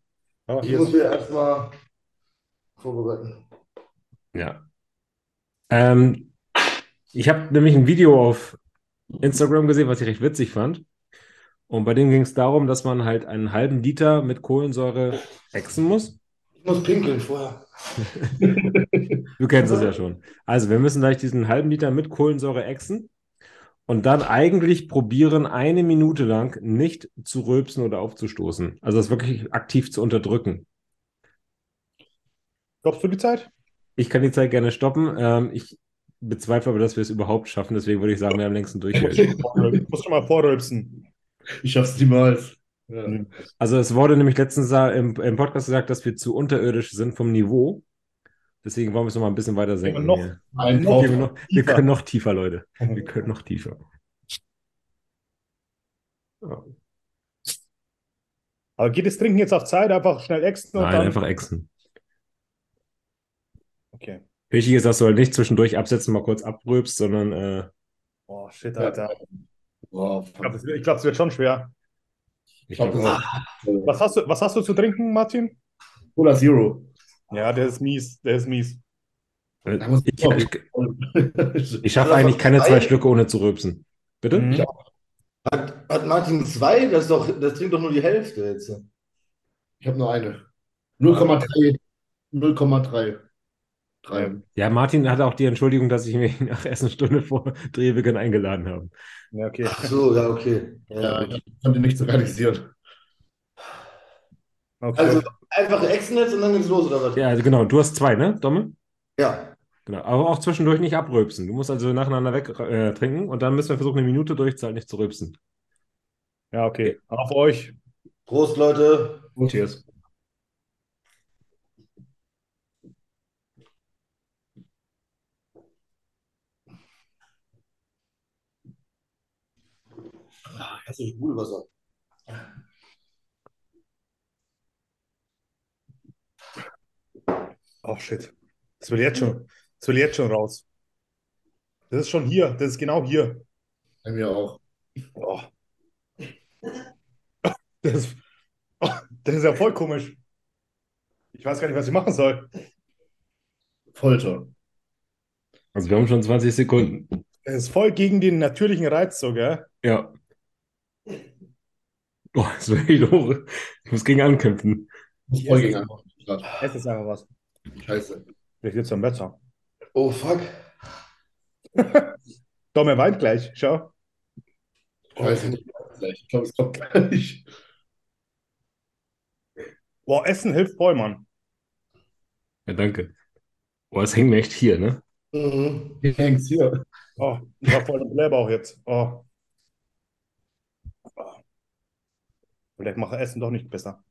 Ja, Ich hier muss mir erstmal vorbereiten. Ja. Ähm, ich habe nämlich ein Video auf Instagram gesehen, was ich recht witzig fand. Und bei dem ging es darum, dass man halt einen halben Liter mit Kohlensäure exen muss. Ich muss pinkeln vorher. Du kennst es ja schon. Also, wir müssen gleich diesen halben Liter mit Kohlensäure exen und dann eigentlich probieren, eine Minute lang nicht zu rülpsen oder aufzustoßen. Also, das wirklich aktiv zu unterdrücken. stoppst du die Zeit? Ich kann die Zeit gerne stoppen. Ähm, ich bezweifle aber, dass wir es überhaupt schaffen. Deswegen würde ich sagen, wir haben längsten durchhalten. Ich muss schon mal vorrülpsen. Ich schaff's niemals. Ja. Also, es wurde nämlich letztens im, im Podcast gesagt, dass wir zu unterirdisch sind vom Niveau. Deswegen wollen wir es noch mal ein bisschen weiter senken. noch- wir, noch, wir tiefer. können noch tiefer, Leute. Wir können noch tiefer. Ja. Aber geht das Trinken jetzt auf Zeit? Einfach schnell exen und Nein, dann. einfach exen. Okay. Wichtig ist, dass du halt nicht zwischendurch absetzen, mal kurz abrübst, sondern äh, Oh, shit, Alter. Wow, Ich glaube, es glaub, wird schon schwer. ich glaub. Was hast du, was hast du zu trinken, Martin? Cola Zero. Ja, der ist mies. Der ist mies. Äh, Ich, ich ich, schaffe eigentlich keine zwei- zwei Stücke ohne zu rübsen. Bitte? Mhm. Hat, hat Martin zwei? Das, ist doch, das trinkt doch nur die Hälfte jetzt. Ich habe nur eine. 0,3. 0,3. Drei. Ja, Martin hatte auch die Entschuldigung, dass ich mich nach ersten Stunde vor Drehbeginn eingeladen habe. Ja, okay. Ach so, ja, okay. Ja, Ja, gut. ich konnte nicht so realisieren. okay. Also einfach Echsen jetzt und dann geht's los, oder was? Ja, also genau. Du hast zwei, ne, Domme? Ja. Genau. Aber auch zwischendurch nicht abrülpsen. Du musst also nacheinander weg äh, trinken und dann müssen wir versuchen, eine Minute durchzuhalten, nicht zu rülpsen. ja, okay. Auf euch. Prost, Leute. Cheers. Das ist Sprudelwasser. Oh shit. Das will jetzt schon. Das will jetzt schon raus. Das ist schon hier. Das ist genau hier. Bei mir auch. Oh. Das ist, oh, das ist ja voll komisch. Ich weiß gar nicht, was ich machen soll. Folter. Also wir haben schon 20 Sekunden. Das ist voll gegen den natürlichen Reiz so, gell? Ja. Oh, das war echt hoch. Ich muss gegen ankämpfen. Muss voll gegen einfach. Es ist einfach was. Scheiße. Vielleicht wird's dann besser. Oh, fuck. Dom, er weint gleich. Schau. Scheiße. Ich glaube, es kommt gleich. Boah, Essen hilft voll, Mann. Ja, danke. Boah, es hängt mir echt hier, ne? Mhm. Hier hängt's hier. Oh, ich hab voll den Blähbauch jetzt. Oh. Vielleicht mache Essen doch nicht besser.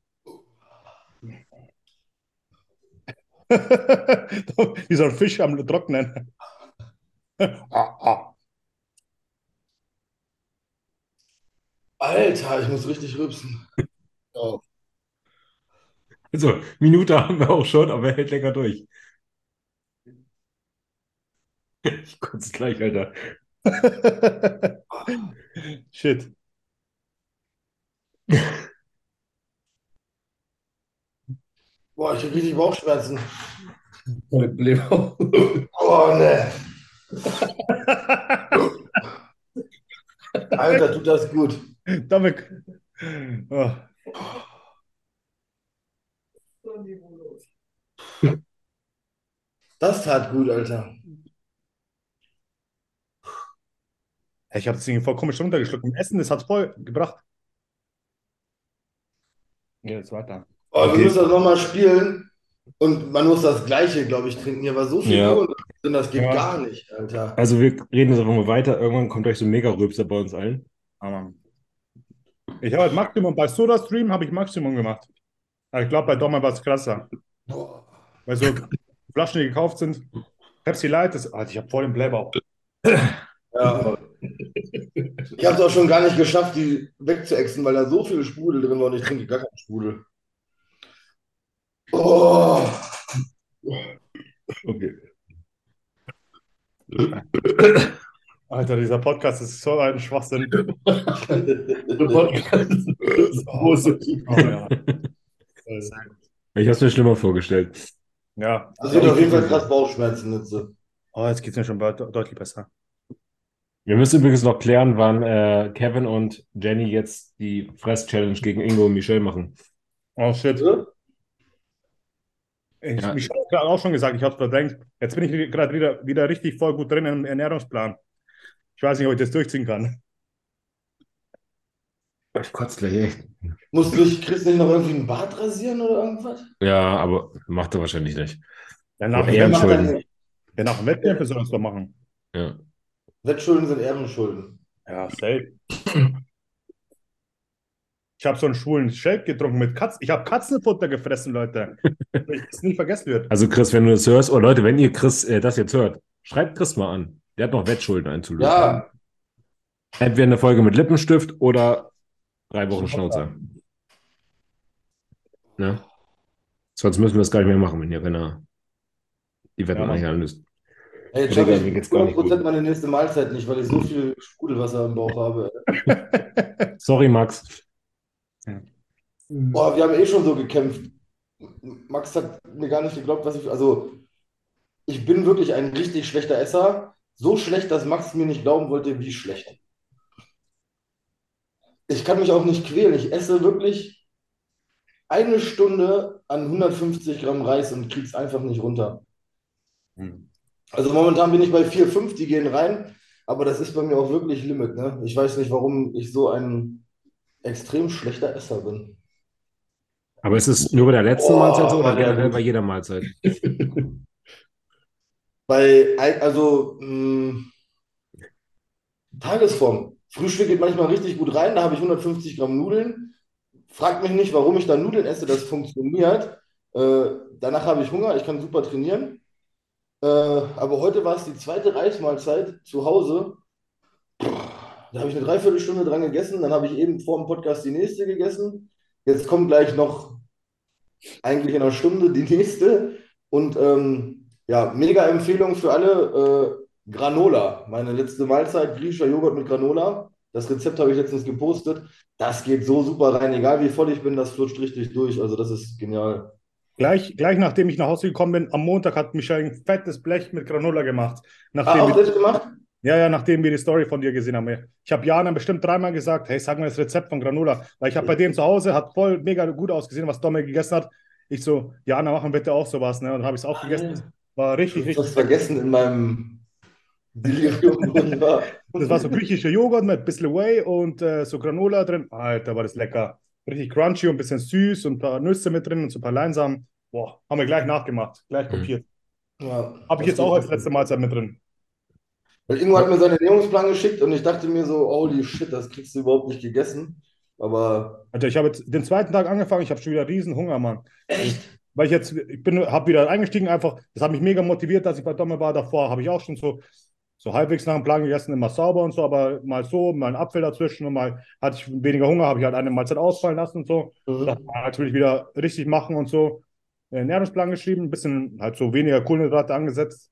Wie so ein Fisch am Trocknen. ah, ah. Alter, ich muss richtig rübsen. Oh. Also, Minute haben wir auch schon, aber er hält länger durch. Ich kotze gleich, Alter. Shit. Boah, ich hab richtig Bauchschmerzen. Blähbauch. Oh, ne. Alter, tut das gut. Dominik. Oh. Das tat gut, Alter. Ich habe das Ding voll komisch runtergeschluckt. Im Essen, das hat voll gebracht. Ja, jetzt weiter. Oh, wir Okay. müssen das nochmal spielen. Und man muss das Gleiche, glaube ich, trinken. Hier war so viel Ja. Drin, das geht Ja. gar nicht, Alter. Also, wir reden jetzt einfach mal weiter. Irgendwann kommt euch so ein Mega-Rülpser bei uns allen. Aber ich habe halt Maximum, bei SodaStream habe ich Maximum gemacht. Aber ich glaube, bei Dom war es krasser. Boah. Weil so Flaschen, die gekauft sind, Pepsi Light, das, Alter, ich habe voll den Blähbauch. Ja. Ich habe es auch schon gar nicht geschafft, die wegzuexen, weil da so viel Sprudel drin war und ich trinke gar keinen Sprudel. Oh. Okay. Alter, dieser Podcast ist so ein Schwachsinn. Wo ist es? Oh, ja. Ich habe es mir schlimmer vorgestellt. ja. Das wird auf jeden Fall krass Bauchschmerzen jetzt. so. Oh, jetzt geht es mir schon deutlich besser. Wir müssen übrigens noch klären, wann äh, Kevin und Jenny jetzt die Fress-Challenge gegen Ingo und Michelle machen. Oh, shit. Ja? Ich, Ja. Mich hat gerade auch schon gesagt, ich habe es verdrängt. Jetzt bin ich gerade wieder, wieder richtig voll gut drin im Ernährungsplan. Ich weiß nicht, ob ich das durchziehen kann. Ich kotze gleich echt. Musst du dich, Chris, nicht noch irgendwie ein Bart rasieren oder irgendwas? Ja, aber macht er wahrscheinlich nicht. Ja, nach, Doch, dem Ehrenschulden. Macht er Wettkampf- nicht. ja, nach dem Wettkampf soll es doch machen. Ja. Wettschulden sind Ehrenschulden. Ja, safe. Ich habe so einen schwulen Shake getrunken mit Katzen. Ich habe Katzenfutter gefressen, Leute. Damit das nicht vergessen wird. Also Chris, wenn du das hörst, oh Leute, wenn ihr Chris äh, das jetzt hört, schreibt Chris mal an. Der hat noch Wettschulden einzulösen. Ja, Entweder eine Folge mit Lippenstift oder drei Wochen Schnauzer. Ne? Sonst müssen wir das gar nicht mehr machen, wenn ihr keine die Wetten Ja, Mann. Ey, jetzt schaffe ich geht's gar nicht 100% gut. meine nächste Mahlzeit nicht, weil ich so viel Sprudelwasser im Bauch habe. Sorry, Max. Boah, wir haben eh schon so gekämpft. Max hat mir gar nicht geglaubt, was ich. Also, ich bin wirklich ein richtig schlechter Esser. So schlecht, dass Max mir nicht glauben wollte, wie schlecht. Ich kann mich auch nicht quälen. Ich esse wirklich eine Stunde an 150 Gramm Reis und krieg's einfach nicht runter. Hm. Also momentan bin ich bei 4, 5, die gehen rein, aber das ist bei mir auch wirklich Limit. Ne? Ich weiß nicht, warum ich so ein extrem schlechter Esser bin. Aber ist es nur bei der letzten Oh, Mahlzeit so oder generell bei jeder Mahlzeit? Bei, also, mh, Tagesform. Frühstück geht manchmal richtig gut rein, da habe ich 150 Gramm Nudeln. Fragt mich nicht, warum ich da Nudeln esse, das funktioniert. Äh, danach habe ich Hunger, ich kann super trainieren. Äh, aber heute war es die zweite Reismahlzeit zu Hause. Da habe ich eine Dreiviertelstunde dran gegessen, dann habe ich eben vor dem Podcast die nächste gegessen. Jetzt kommt gleich noch eigentlich in einer Stunde die nächste. Und ähm, ja, mega Empfehlung für alle. Äh, Granola, meine letzte Mahlzeit, griechischer Joghurt mit Granola. Das Rezept habe ich letztens gepostet. Das geht so super rein, egal wie voll ich bin, das flutscht richtig durch. Also das ist genial. Gleich, gleich nachdem ich nach Hause gekommen bin, am Montag hat Michelle ein fettes Blech mit Granola gemacht. Ah, Nachdem auch wir, das gemacht? ja, ja, nachdem wir die Story von dir gesehen haben. Ich habe Jana bestimmt dreimal gesagt, hey, sag mal das Rezept von Granola. Weil ich habe bei denen zu Hause, hat voll mega gut ausgesehen, was Domme gegessen hat. Ich so, Jana, machen bitte auch sowas. Ne? Und dann habe ich es auch gegessen. War richtig, Ich habe richtig. vergessen in meinem Delirium. Das war so griechischer Joghurt mit ein bisschen Whey und äh, so Granola drin. Alter, war das lecker. Richtig crunchy und ein bisschen süß und ein paar Nüsse mit drin und so ein paar Leinsamen. Boah, haben wir gleich nachgemacht, gleich Mhm. kopiert. Ja, Habe ich jetzt auch als letzte Mahlzeit mit drin. Weil Ingo hat mir seinen Ernährungsplan geschickt und ich dachte mir so, holy shit, das kriegst du überhaupt nicht gegessen. Aber Alter, ich habe jetzt den zweiten Tag angefangen, ich habe schon wieder riesen Hunger, Mann. echt, Weil ich jetzt, ich bin, habe wieder eingestiegen einfach, das hat mich mega motiviert, dass ich bei Domme war. Davor habe ich auch schon so, so halbwegs nach dem Plan gegessen, immer sauber und so, aber mal so, mal einen Apfel dazwischen und mal hatte ich weniger Hunger, habe ich halt eine Mahlzeit ausfallen lassen und so. Mhm. Das natürlich wieder richtig machen und so. Einen Ernährungsplan geschrieben, ein bisschen halt so weniger Kohlenhydrate angesetzt,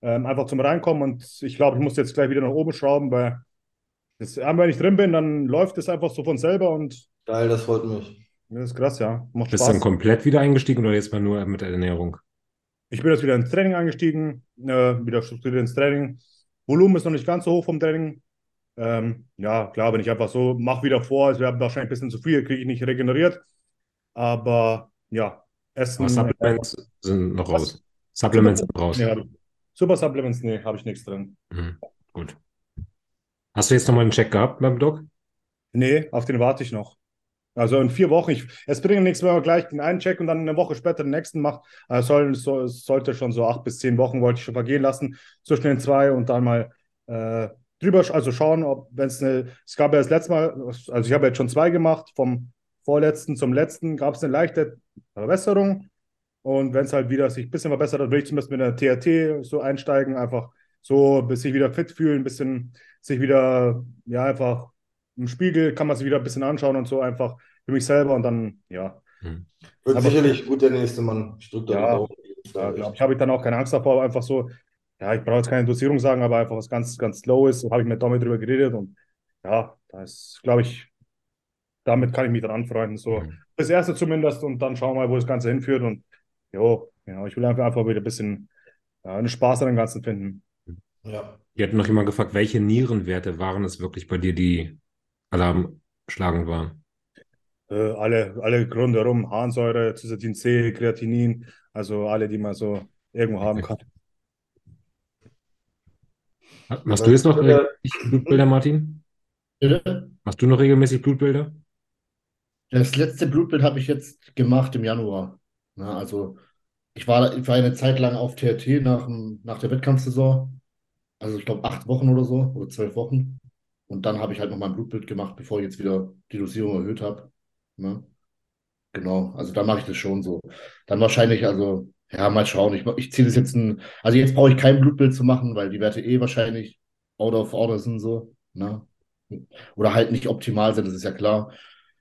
ähm, einfach zum Reinkommen und ich glaube, ich muss jetzt gleich wieder nach oben schrauben, weil das, wenn ich drin bin, dann läuft es einfach so von selber und geil, das freut mich. das ist krass, ja. Macht Bist du dann komplett wieder eingestiegen oder jetzt mal nur mit der Ernährung? Ich bin jetzt wieder ins Training eingestiegen, äh, wieder strukturiert ins Training. Volumen ist noch nicht ganz so hoch vom Training. Ähm, ja, klar, wenn ich einfach so mache wieder vor, es wäre wahrscheinlich ein bisschen zu viel, kriege ich nicht regeneriert. Aber ja, Essen. Aber Supplements sind noch raus. Supplements sind raus. Ich- Super Supplements, nee, habe ich nichts drin. Mhm. Gut. Hast du jetzt nochmal einen Check gehabt beim Doc? Nee, auf den warte ich noch. Also in vier Wochen. Ich, es bringt nichts, wenn man gleich den einen Check und dann eine Woche später den nächsten macht. Also soll, so, es sollte schon so acht bis zehn Wochen, wollte ich schon vergehen lassen, zwischen den zwei und dann mal äh, drüber, also schauen, ob, wenn es eine, es gab ja das letzte Mal, also ich habe jetzt schon zwei gemacht, vom vorletzten zum letzten gab es eine leichte Verbesserung. Und wenn es halt wieder sich ein bisschen verbessert hat, will ich zumindest mit einer TRT so einsteigen, einfach so, bis sich wieder fit fühlen, ein bisschen sich wieder, ja, einfach im Spiegel kann man sich wieder ein bisschen anschauen und so einfach für mich selber und dann, ja, Wird Aber- sicherlich gut der nächste Mann. Ich drücke da Ja, da glaube ich, habe ich dann auch keine Angst davor, einfach so, ja, ich brauche jetzt keine Dosierung sagen, aber einfach was ganz, ganz low ist, so habe ich mit Domi drüber geredet und ja, da ist, glaube ich, damit kann ich mich dann anfreunden, so Mhm. das erste zumindest und dann schauen wir mal, wo das Ganze hinführt und jo, ja, ich will einfach, einfach wieder ein bisschen ja, einen Spaß an dem Ganzen finden. Ja. Hier hat noch jemand gefragt, welche Nierenwerte waren es wirklich bei dir, die alarmschlagend waren? Äh, alle, alle Gründe herum, Harnsäure, Cystatin C, Kreatinin, also alle, die man so irgendwo haben kann. Machst du jetzt noch regelmäßig Blutbilder, Martin? Bitte? Machst du noch regelmäßig Blutbilder? Das letzte Blutbild habe ich jetzt gemacht im Januar. Na, also ich war, ich war eine Zeit lang auf TRT nach, dem- nach der Wettkampfsaison. Also ich glaube acht Wochen oder so oder zwölf Wochen. Und dann habe ich halt nochmal ein Blutbild gemacht, bevor ich jetzt wieder die Dosierung erhöht habe. Ne? Genau, also da mache ich das schon so. Dann wahrscheinlich, also, ja, mal schauen. Ich, ich ziehe das jetzt ein, also jetzt brauche ich kein Blutbild zu machen, weil die Werte eh wahrscheinlich out of order sind so. Ne? Oder halt nicht optimal sind, das ist ja klar.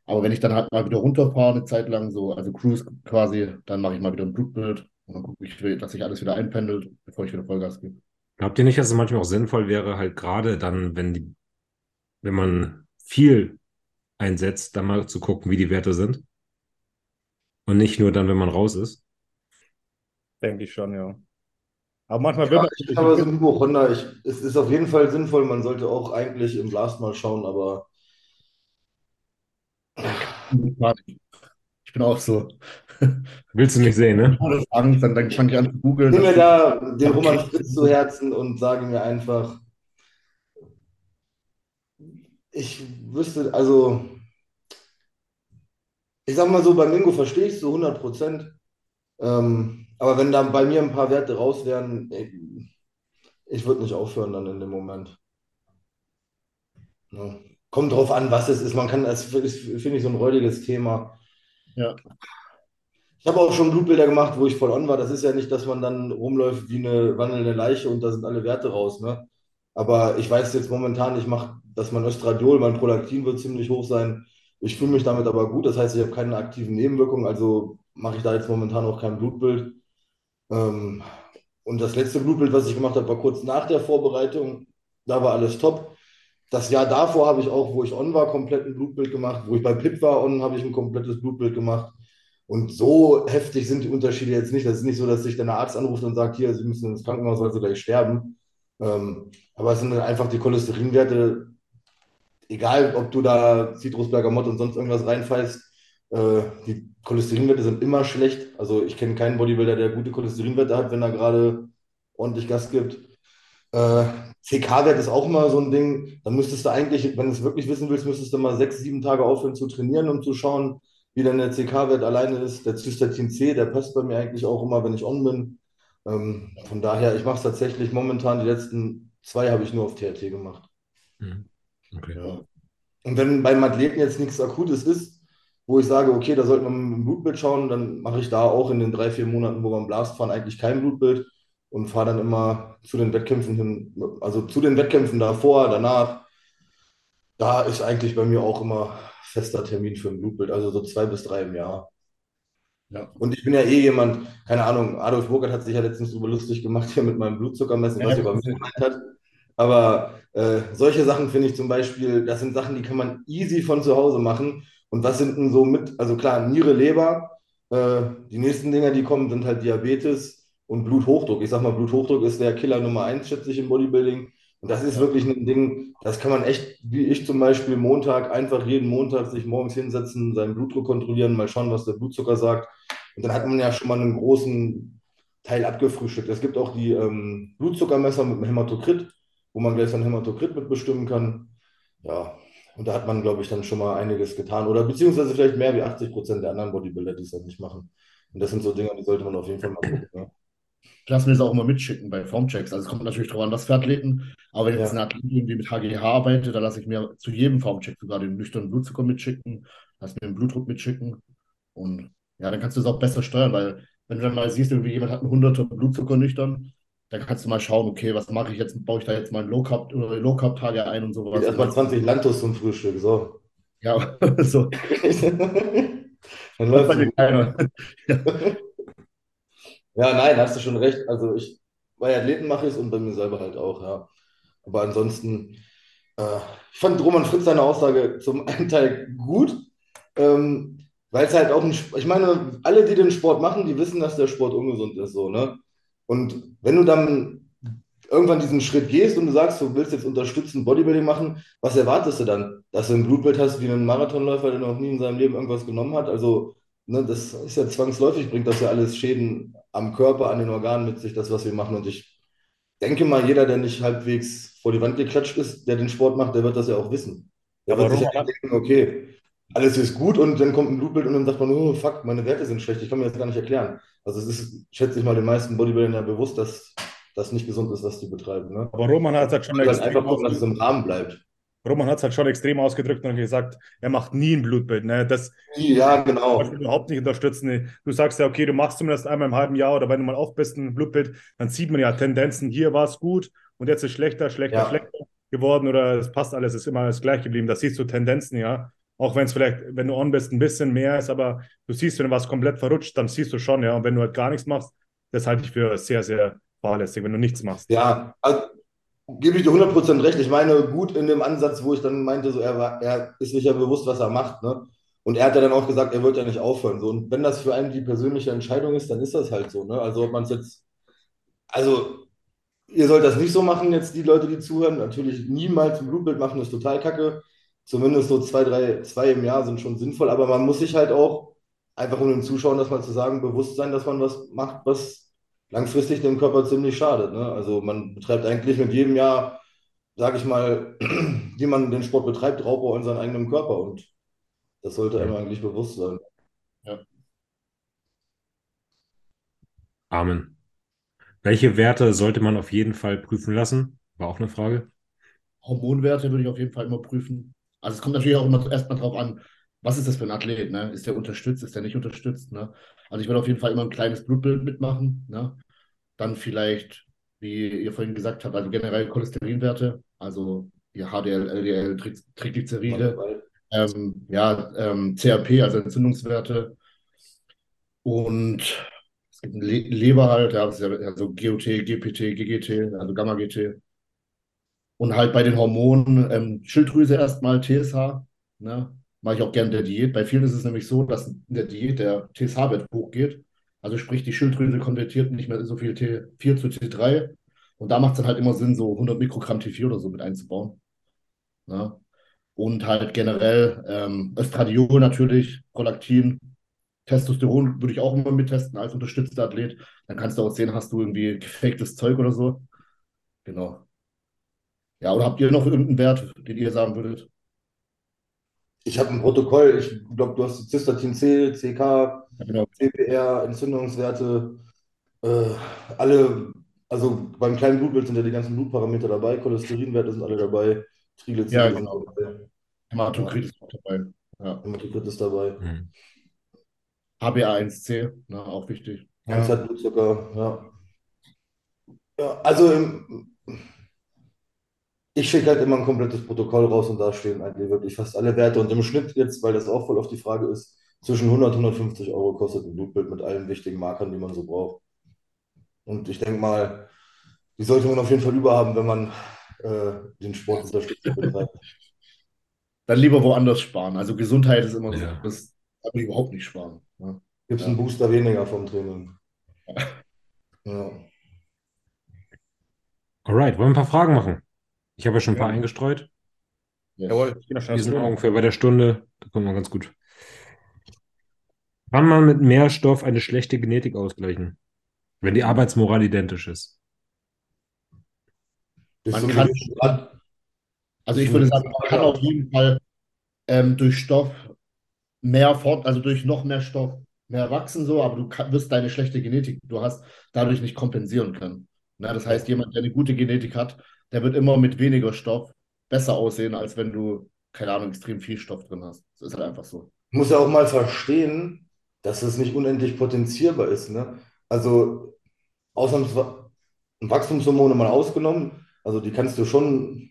Aber wenn ich dann halt mal wieder runterfahre, eine Zeit lang, so, also Cruise quasi, dann mache ich mal wieder ein Blutbild und dann gucke ich, dass sich alles wieder einpendelt, bevor ich wieder Vollgas gebe. Glaubt ihr nicht, dass es manchmal auch sinnvoll wäre, halt gerade dann, wenn die, wenn man viel einsetzt, dann mal zu gucken, wie die Werte sind? Und nicht nur dann, wenn man raus ist? Denke ich schon, ja. Aber manchmal will Ja, man. ich aber so ein Hypochonder, ich, es ist auf jeden Fall sinnvoll, man sollte auch eigentlich im Blast mal schauen, aber. Ich bin auch so. Willst du nicht sehen, ne? Angst, dann, dann fange ich an zu googeln. ich nehme mir da den Roman Fritz zu Herzen und sage mir einfach, ich wüsste, also, ich sag mal so, bei Mingo verstehe ich es zu 100 Prozent, ähm, aber wenn da bei mir ein paar Werte raus wären, ich, würde nicht aufhören dann in dem Moment. Ja. Kommt drauf an, was es ist. Man kann, das finde ich, so ein räudiges Thema. Ja. Ich habe auch schon Blutbilder gemacht, wo ich voll on war. Das ist ja nicht, dass man dann rumläuft wie eine wandelnde Leiche und da sind alle Werte raus, ne? Aber ich weiß jetzt momentan, ich mache, dass mein Östradiol, mein Prolaktin wird ziemlich hoch sein. Ich fühle mich damit aber gut. Das heißt, ich habe keine aktiven Nebenwirkungen, also mache ich da jetzt momentan auch kein Blutbild. Ähm, und das letzte Blutbild, was ich gemacht habe, war kurz nach der Vorbereitung. Da war alles top. Das Jahr davor habe ich auch, wo ich on war, komplett ein Blutbild gemacht. Wo ich bei Pit war on, habe ich ein komplettes Blutbild gemacht. Und so heftig sind die Unterschiede jetzt nicht. Das ist nicht so, dass sich dann der Arzt anruft und sagt, hier, Sie müssen ins Krankenhaus, weil Sie gleich sterben. Ähm, aber es sind einfach die Cholesterinwerte, egal ob du da Citrusbergamott und sonst irgendwas reinfallst, äh, die Cholesterinwerte sind immer schlecht. Also ich kenne keinen Bodybuilder, der gute Cholesterinwerte hat, wenn er gerade ordentlich Gas gibt. Äh, CK-Wert ist auch immer so ein Ding. Dann müsstest du eigentlich, wenn du es wirklich wissen willst, müsstest du mal sechs, sieben Tage aufhören zu trainieren, um zu schauen, wie dann der CK-Wert alleine ist. Der Cystatin C, der passt bei mir eigentlich auch immer, wenn ich on bin. Ähm, von daher, ich mache es tatsächlich momentan, die letzten zwei habe ich nur auf TRT gemacht. Mhm. Okay. Ja. Und wenn beim Athleten jetzt nichts Akutes ist, wo ich sage, okay, da sollte man mit dem Blutbild schauen, dann mache ich da auch in den drei, vier Monaten, wo wir am Blast fahren, eigentlich kein Blutbild und fahre dann immer zu den Wettkämpfen hin, also zu den Wettkämpfen davor, danach. Da ist eigentlich bei mir auch immer fester Termin für ein Blutbild, also so zwei bis drei im Jahr. Ja. Und ich bin ja eh jemand, keine Ahnung, Adolf Burkhardt hat sich ja letztens darüber lustig gemacht hier mit meinem Blutzuckermessen, was Ja, er über mich gemeint hat. Aber äh, solche Sachen finde ich zum Beispiel, das sind Sachen, die kann man easy von zu Hause machen. Und was sind denn so mit, also klar, Niere, Leber, äh, die nächsten Dinger, die kommen, sind halt Diabetes und Bluthochdruck. Ich sag mal, Bluthochdruck ist der Killer Nummer eins, schätze ich, im Bodybuilding. Das ist wirklich ein Ding, das kann man echt, wie ich zum Beispiel Montag, einfach jeden Montag sich morgens hinsetzen, seinen Blutdruck kontrollieren, mal schauen, was der Blutzucker sagt. Und dann hat man ja schon mal einen großen Teil abgefrühstückt. Es gibt auch die ähm, Blutzuckermesser mit dem Hämatokrit, wo man gleich sein Hämatokrit mitbestimmen kann. Ja, und da hat man, glaube ich, dann schon mal einiges getan. Oder beziehungsweise vielleicht mehr wie 80 Prozent der anderen Bodybuilder, die es dann nicht machen. Und das sind so Dinge, die sollte man auf jeden Fall mal gucken. Ne? Ich lasse mir das auch immer mitschicken bei Formchecks. Also es kommt natürlich drauf an, was für Athleten. Aber wenn jetzt Ja. ein Athlet irgendwie mit HGH arbeitet, dann lasse ich mir zu jedem Formcheck sogar den nüchternen Blutzucker mitschicken, lasse mir den Blutdruck mitschicken. Und ja, dann kannst du es auch besser steuern, weil wenn du dann mal siehst, irgendwie jemand hat einen 100er Blutzucker nüchtern, dann kannst du mal schauen, okay, was mache ich jetzt? Baue ich da jetzt mal Low Carb oder Low Carb Tage ein und sowas. Erstmal 20 Lantos zum Frühstück. So. Ja, so. dann Läuft keiner. Ja, nein, hast du schon recht. Also ich, bei Athleten mache ich es und bei mir selber halt auch, ja. Aber ansonsten, äh, ich fand Roman Fritz seine Aussage zum einen Teil gut, ähm, weil es halt auch ein, ich meine, alle, die den Sport machen, die wissen, dass der Sport ungesund ist, so, ne? Und wenn du dann irgendwann diesen Schritt gehst und du sagst, du willst jetzt unterstützen, Bodybuilding machen, was erwartest du dann? Dass du ein Blutbild hast wie ein Marathonläufer, der noch nie in seinem Leben irgendwas genommen hat? Also, ne, das ist ja zwangsläufig, bringt das ja alles Schäden am Körper, an den Organen mit sich, das, was wir machen. Und ich denke mal, jeder, der nicht halbwegs vor die Wand geklatscht ist, der den Sport macht, der wird das ja auch wissen. Der wird sich ja denken, okay, alles ist gut und dann kommt ein Blutbild und dann sagt man, oh fuck, meine Werte sind schlecht, ich kann mir das gar nicht erklären. Also es ist, schätze ich mal, den meisten Bodybuildern ja bewusst, dass das nicht gesund ist, was die betreiben. Ne? Aber Roman hat es halt schon Dann extrem einfach gucken, dass es im Rahmen bleibt. Roman hat es halt schon extrem ausgedrückt und gesagt, er macht nie ein Blutbild. Ne? Das Ja, genau. kann ich überhaupt nicht unterstützen. Du sagst ja, okay, du machst zumindest einmal im halben Jahr oder wenn du mal auf bist, ein Blutbild, dann sieht man ja Tendenzen, hier war es gut und jetzt ist schlechter, schlechter, Ja. schlechter geworden oder es passt alles, ist immer alles gleich geblieben. Das siehst du Tendenzen, ja. Auch wenn es vielleicht, wenn du on bist, ein bisschen mehr ist, aber du siehst, wenn was komplett verrutscht, dann siehst du schon, ja. Und wenn du halt gar nichts machst, das halte ich für sehr, sehr fahrlässig, wenn du nichts machst. Ja, also, gebe ich dir 100% recht. Ich meine, gut in dem Ansatz, wo ich dann meinte, so, er, war, er ist sich ja bewusst, was er macht. Ne? Und er hat ja dann auch gesagt, er wird ja nicht aufhören. So. Und wenn das für einen die persönliche Entscheidung ist, dann ist das halt so. Ne? Also ob man es jetzt also ihr sollt das nicht so machen, jetzt die Leute, die zuhören. Natürlich niemals ein Blutbild machen, ist total kacke. Zumindest so zwei, drei, zwei im Jahr sind schon sinnvoll, aber man muss sich halt auch einfach um den Zuschauern das mal zu sagen, bewusst sein, dass man was macht, was langfristig dem Körper ziemlich schadet. Ne? Also man betreibt eigentlich mit jedem Jahr, sage ich mal, wie man den Sport betreibt, Raubbau in seinem eigenen Körper und das sollte einem eigentlich bewusst sein. Ja. Amen. Welche Werte sollte man auf jeden Fall prüfen lassen? War auch eine Frage. Hormonwerte würde ich auf jeden Fall immer prüfen. Also es kommt natürlich auch immer erstmal drauf an, was ist das für ein Athlet? Ne? Ist der unterstützt, ist der nicht unterstützt? Ne? Also ich würde auf jeden Fall immer ein kleines Blutbild mitmachen. Ne? Dann vielleicht, wie ihr vorhin gesagt habt, also generell Cholesterinwerte, also ihr HDL, LDL, Triglyceride, ähm, ja, ähm, CRP, also Entzündungswerte und es gibt Le Leber halt, ja, also GOT, GPT, GGT, also Gamma-GT. Und halt bei den Hormonen, ähm, Schilddrüse erstmal, TSH, ne? Mache ich auch gerne der Diät. Bei vielen ist es nämlich so, dass in der Diät der TSH-Wert hochgeht. Also sprich, die Schilddrüse konvertiert nicht mehr so viel T4 zu T3. Und da macht es dann halt immer Sinn, so 100 Mikrogramm T4 oder so mit einzubauen. Ja. Und halt generell ähm, Östradiol natürlich, Prolaktin, Testosteron würde ich auch immer mittesten als unterstützter Athlet. Dann kannst du auch sehen, hast du irgendwie gefaktes Zeug oder so. Genau. Ja, oder habt ihr noch irgendeinen Wert, den ihr sagen würdet? Ich habe ein Protokoll, ich glaube, du hast Cystatin C, CK, ja, genau. CPR, Entzündungswerte, äh, alle, also beim kleinen Blutbild sind ja die ganzen Blutparameter dabei, Cholesterinwerte sind alle dabei, Triglyceride ja, genau. sind dabei. Hämatokrit ist auch dabei. Ja. Hämatokrit ist dabei. Mhm. HbA1c, ne, auch wichtig. Ja. Blutzucker, ja. Ja, also im, ich schicke halt immer ein komplettes Protokoll raus und da stehen eigentlich wirklich fast alle Werte. Und im Schnitt jetzt, weil das auch voll auf die Frage ist, zwischen 100 und 150 Euro kostet ein Blutbild mit allen wichtigen Markern, die man so braucht. Und ich denke mal, die sollte man auf jeden Fall überhaben, wenn man äh, den Sport unterstützt. Dann lieber woanders sparen. Also Gesundheit ist immer ja. das darf man überhaupt nicht sparen. Ja. Gibt es ja. einen Booster weniger vom Training. Ja. Alright, wollen wir ein paar Fragen machen? Ich habe ja schon ein paar eingestreut. Jawohl, ich bin Die sind ungefähr bei der Stunde. Da kommt man ganz gut. Kann man mit mehr Stoff eine schlechte Genetik ausgleichen, wenn die Arbeitsmoral identisch ist? Man kann, also ich würde sagen, man kann auf jeden Fall ähm, durch Stoff mehr fort, also durch noch mehr Stoff mehr wachsen, so, aber du kann, wirst deine schlechte Genetik, du hast dadurch nicht kompensieren können. Na, das heißt, jemand, der eine gute Genetik hat, der wird immer mit weniger Stoff besser aussehen, als wenn du, keine Ahnung, extrem viel Stoff drin hast. Das ist halt einfach so. Du musst ja auch mal verstehen, dass es nicht unendlich potenzierbar ist. Ne? Also, Ausnahmsweise Wachstumshormone mal ausgenommen, also die kannst du schon,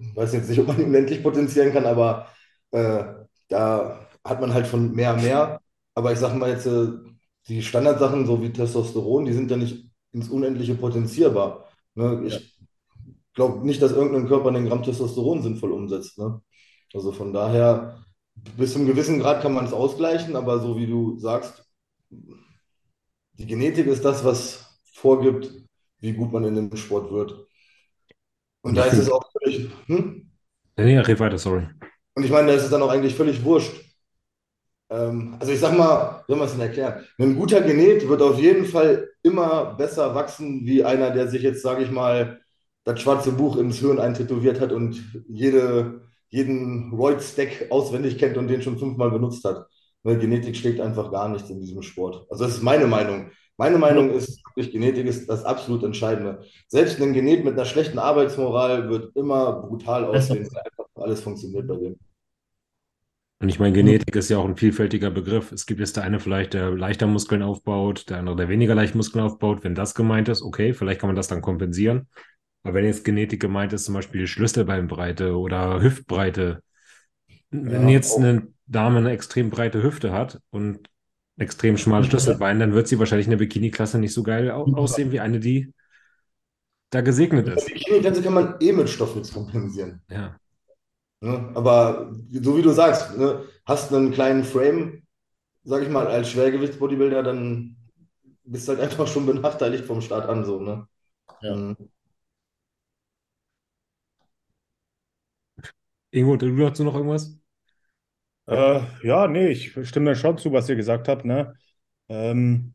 ich weiß jetzt nicht, ob man die unendlich potenzieren kann, aber äh, da hat man halt von mehr mehr. Aber ich sage mal jetzt, äh, die Standardsachen, so wie Testosteron, die sind ja nicht ins Unendliche potenzierbar. Ne? Ich ja glaube nicht, dass irgendein Körper einen Gramm Testosteron sinnvoll umsetzt. Ne? Also von daher, bis zu einem gewissen Grad kann man es ausgleichen, aber so wie du sagst, die Genetik ist das, was vorgibt, wie gut man in dem Sport wird. Und da ist es auch völlig. Hm? Nee, red weiter, sorry. Und ich meine, da ist es dann auch eigentlich völlig wurscht. Ähm, also ich sag mal, wie soll man es denn erklären? Ein guter Genet wird auf jeden Fall immer besser wachsen, wie einer, der sich jetzt, sage ich mal, das schwarze Buch ins Hirn eintätowiert hat und jede, jeden Roid-Stack auswendig kennt und den schon fünfmal benutzt hat. Ne, Genetik schlägt einfach gar nichts in diesem Sport. Also das ist meine Meinung. Meine Meinung ist, wirklich, Genetik ist das absolut Entscheidende. Selbst ein Genet mit einer schlechten Arbeitsmoral wird immer brutal aussehen, weil einfach alles funktioniert bei dem. Und ich meine, Genetik ist ja auch ein vielfältiger Begriff. Es gibt jetzt der eine vielleicht, der leichter Muskeln aufbaut, der andere, der weniger leicht Muskeln aufbaut. Wenn das gemeint ist, okay, vielleicht kann man das dann kompensieren. Aber wenn jetzt Genetik gemeint ist, zum Beispiel Schlüsselbeinbreite oder Hüftbreite, wenn jetzt auch. eine Dame eine extrem breite Hüfte hat und extrem schmales Schlüsselbein, dann wird sie wahrscheinlich in der Bikini-Klasse nicht so geil aussehen wie eine, die da gesegnet ist. Die Bikini-Klasse kann man eh mit Stoffwitz kompensieren. Ja. Ne? Aber so wie du sagst, ne, hast einen kleinen Frame, sag ich mal, als Schwergewichtsbodybuilder, dann bist halt einfach schon benachteiligt vom Start an, so, ne? Ja. Mhm. Ingo, du dazu noch irgendwas? Äh, ja, nee, ich stimme schon zu, was ihr gesagt habt, ne? Ähm,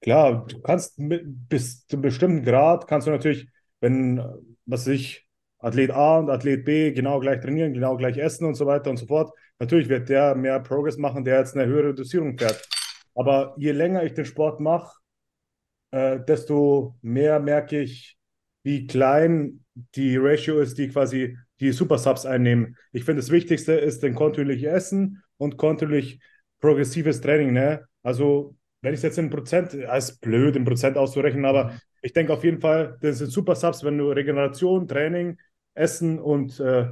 klar, du kannst mit, bis zu einem bestimmten Grad kannst du natürlich, wenn, was ich, Athlet A und Athlet B genau gleich trainieren, genau gleich essen und so weiter und so fort. Natürlich wird der mehr Progress machen, der jetzt eine höhere Dosierung fährt. Aber je länger ich den Sport mache, äh, desto mehr merke ich, wie klein die Ratio ist, die quasi die Super Subs einnehmen. Ich finde, das Wichtigste ist den kontinuierlich Essen und kontinuierlich progressives Training. Ne? Also, wenn ich es jetzt in Prozent, ist blöd, in Prozent auszurechnen, aber ich denke auf jeden Fall, das sind Super Subs, wenn du Regeneration, Training, Essen und äh,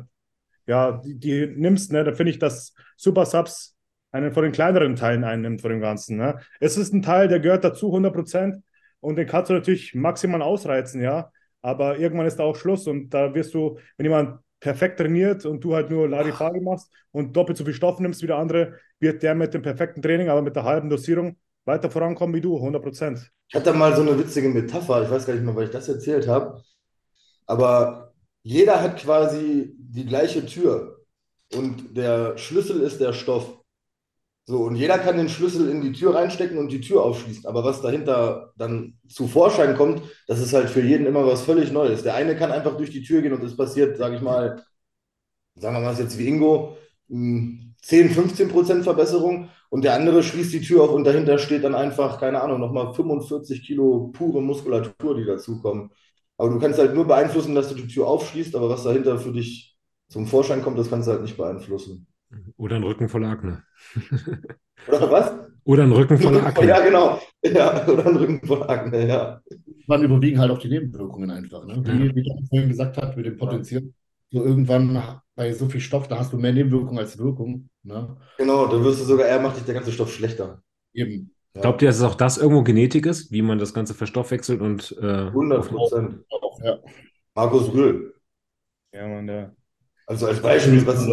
ja, die, die nimmst, ne, dann finde ich, dass Super Subs einen von den kleineren Teilen einnimmt von dem Ganzen. Ne? Es ist ein Teil, der gehört dazu 100 Prozent und den kannst du natürlich maximal ausreizen, ja. Aber irgendwann ist da auch Schluss und da wirst du, wenn jemand perfekt trainiert und du halt nur Larifari machst und doppelt so viel Stoff nimmst wie der andere, wird der mit dem perfekten Training, aber mit der halben Dosierung weiter vorankommen wie du, 100 Prozent. Ich hatte mal so eine witzige Metapher, ich weiß gar nicht mehr, weil ich das erzählt habe, aber jeder hat quasi die gleiche Tür und der Schlüssel ist der Stoff. So, und jeder kann den Schlüssel in die Tür reinstecken und die Tür aufschließen. Aber was dahinter dann zu Vorschein kommt, das ist halt für jeden immer was völlig Neues. Der eine kann einfach durch die Tür gehen und es passiert, sage ich mal, sagen wir mal es jetzt wie Ingo, 10, 15 Prozent Verbesserung und der andere schließt die Tür auf und dahinter steht dann einfach, keine Ahnung, nochmal 45 Kilo pure Muskulatur, die dazukommen. Aber du kannst halt nur beeinflussen, dass du die Tür aufschließt, aber was dahinter für dich zum Vorschein kommt, das kannst du halt nicht beeinflussen. Oder ein Rücken voller Akne. Oder was? Oder ein Rücken voller Akne. Ja, genau. Ja, oder ein Rücken voller Akne, ja. Man überwiegen halt auch die Nebenwirkungen einfach. Ne? Wie, wie du vorhin gesagt hast, mit dem Potenzial. So irgendwann bei so viel Stoff, da hast du mehr Nebenwirkungen als Wirkung. Ne? Genau, da wirst du sogar eher, macht dich der ganze Stoff schlechter. Eben. Ja. Glaubt ihr, dass es auch das irgendwo Genetik ist, wie man das Ganze verstoffwechselt und äh, 100 Prozent. Ja. Markus Rühl. Ja, man, der. Also als Beispiel, was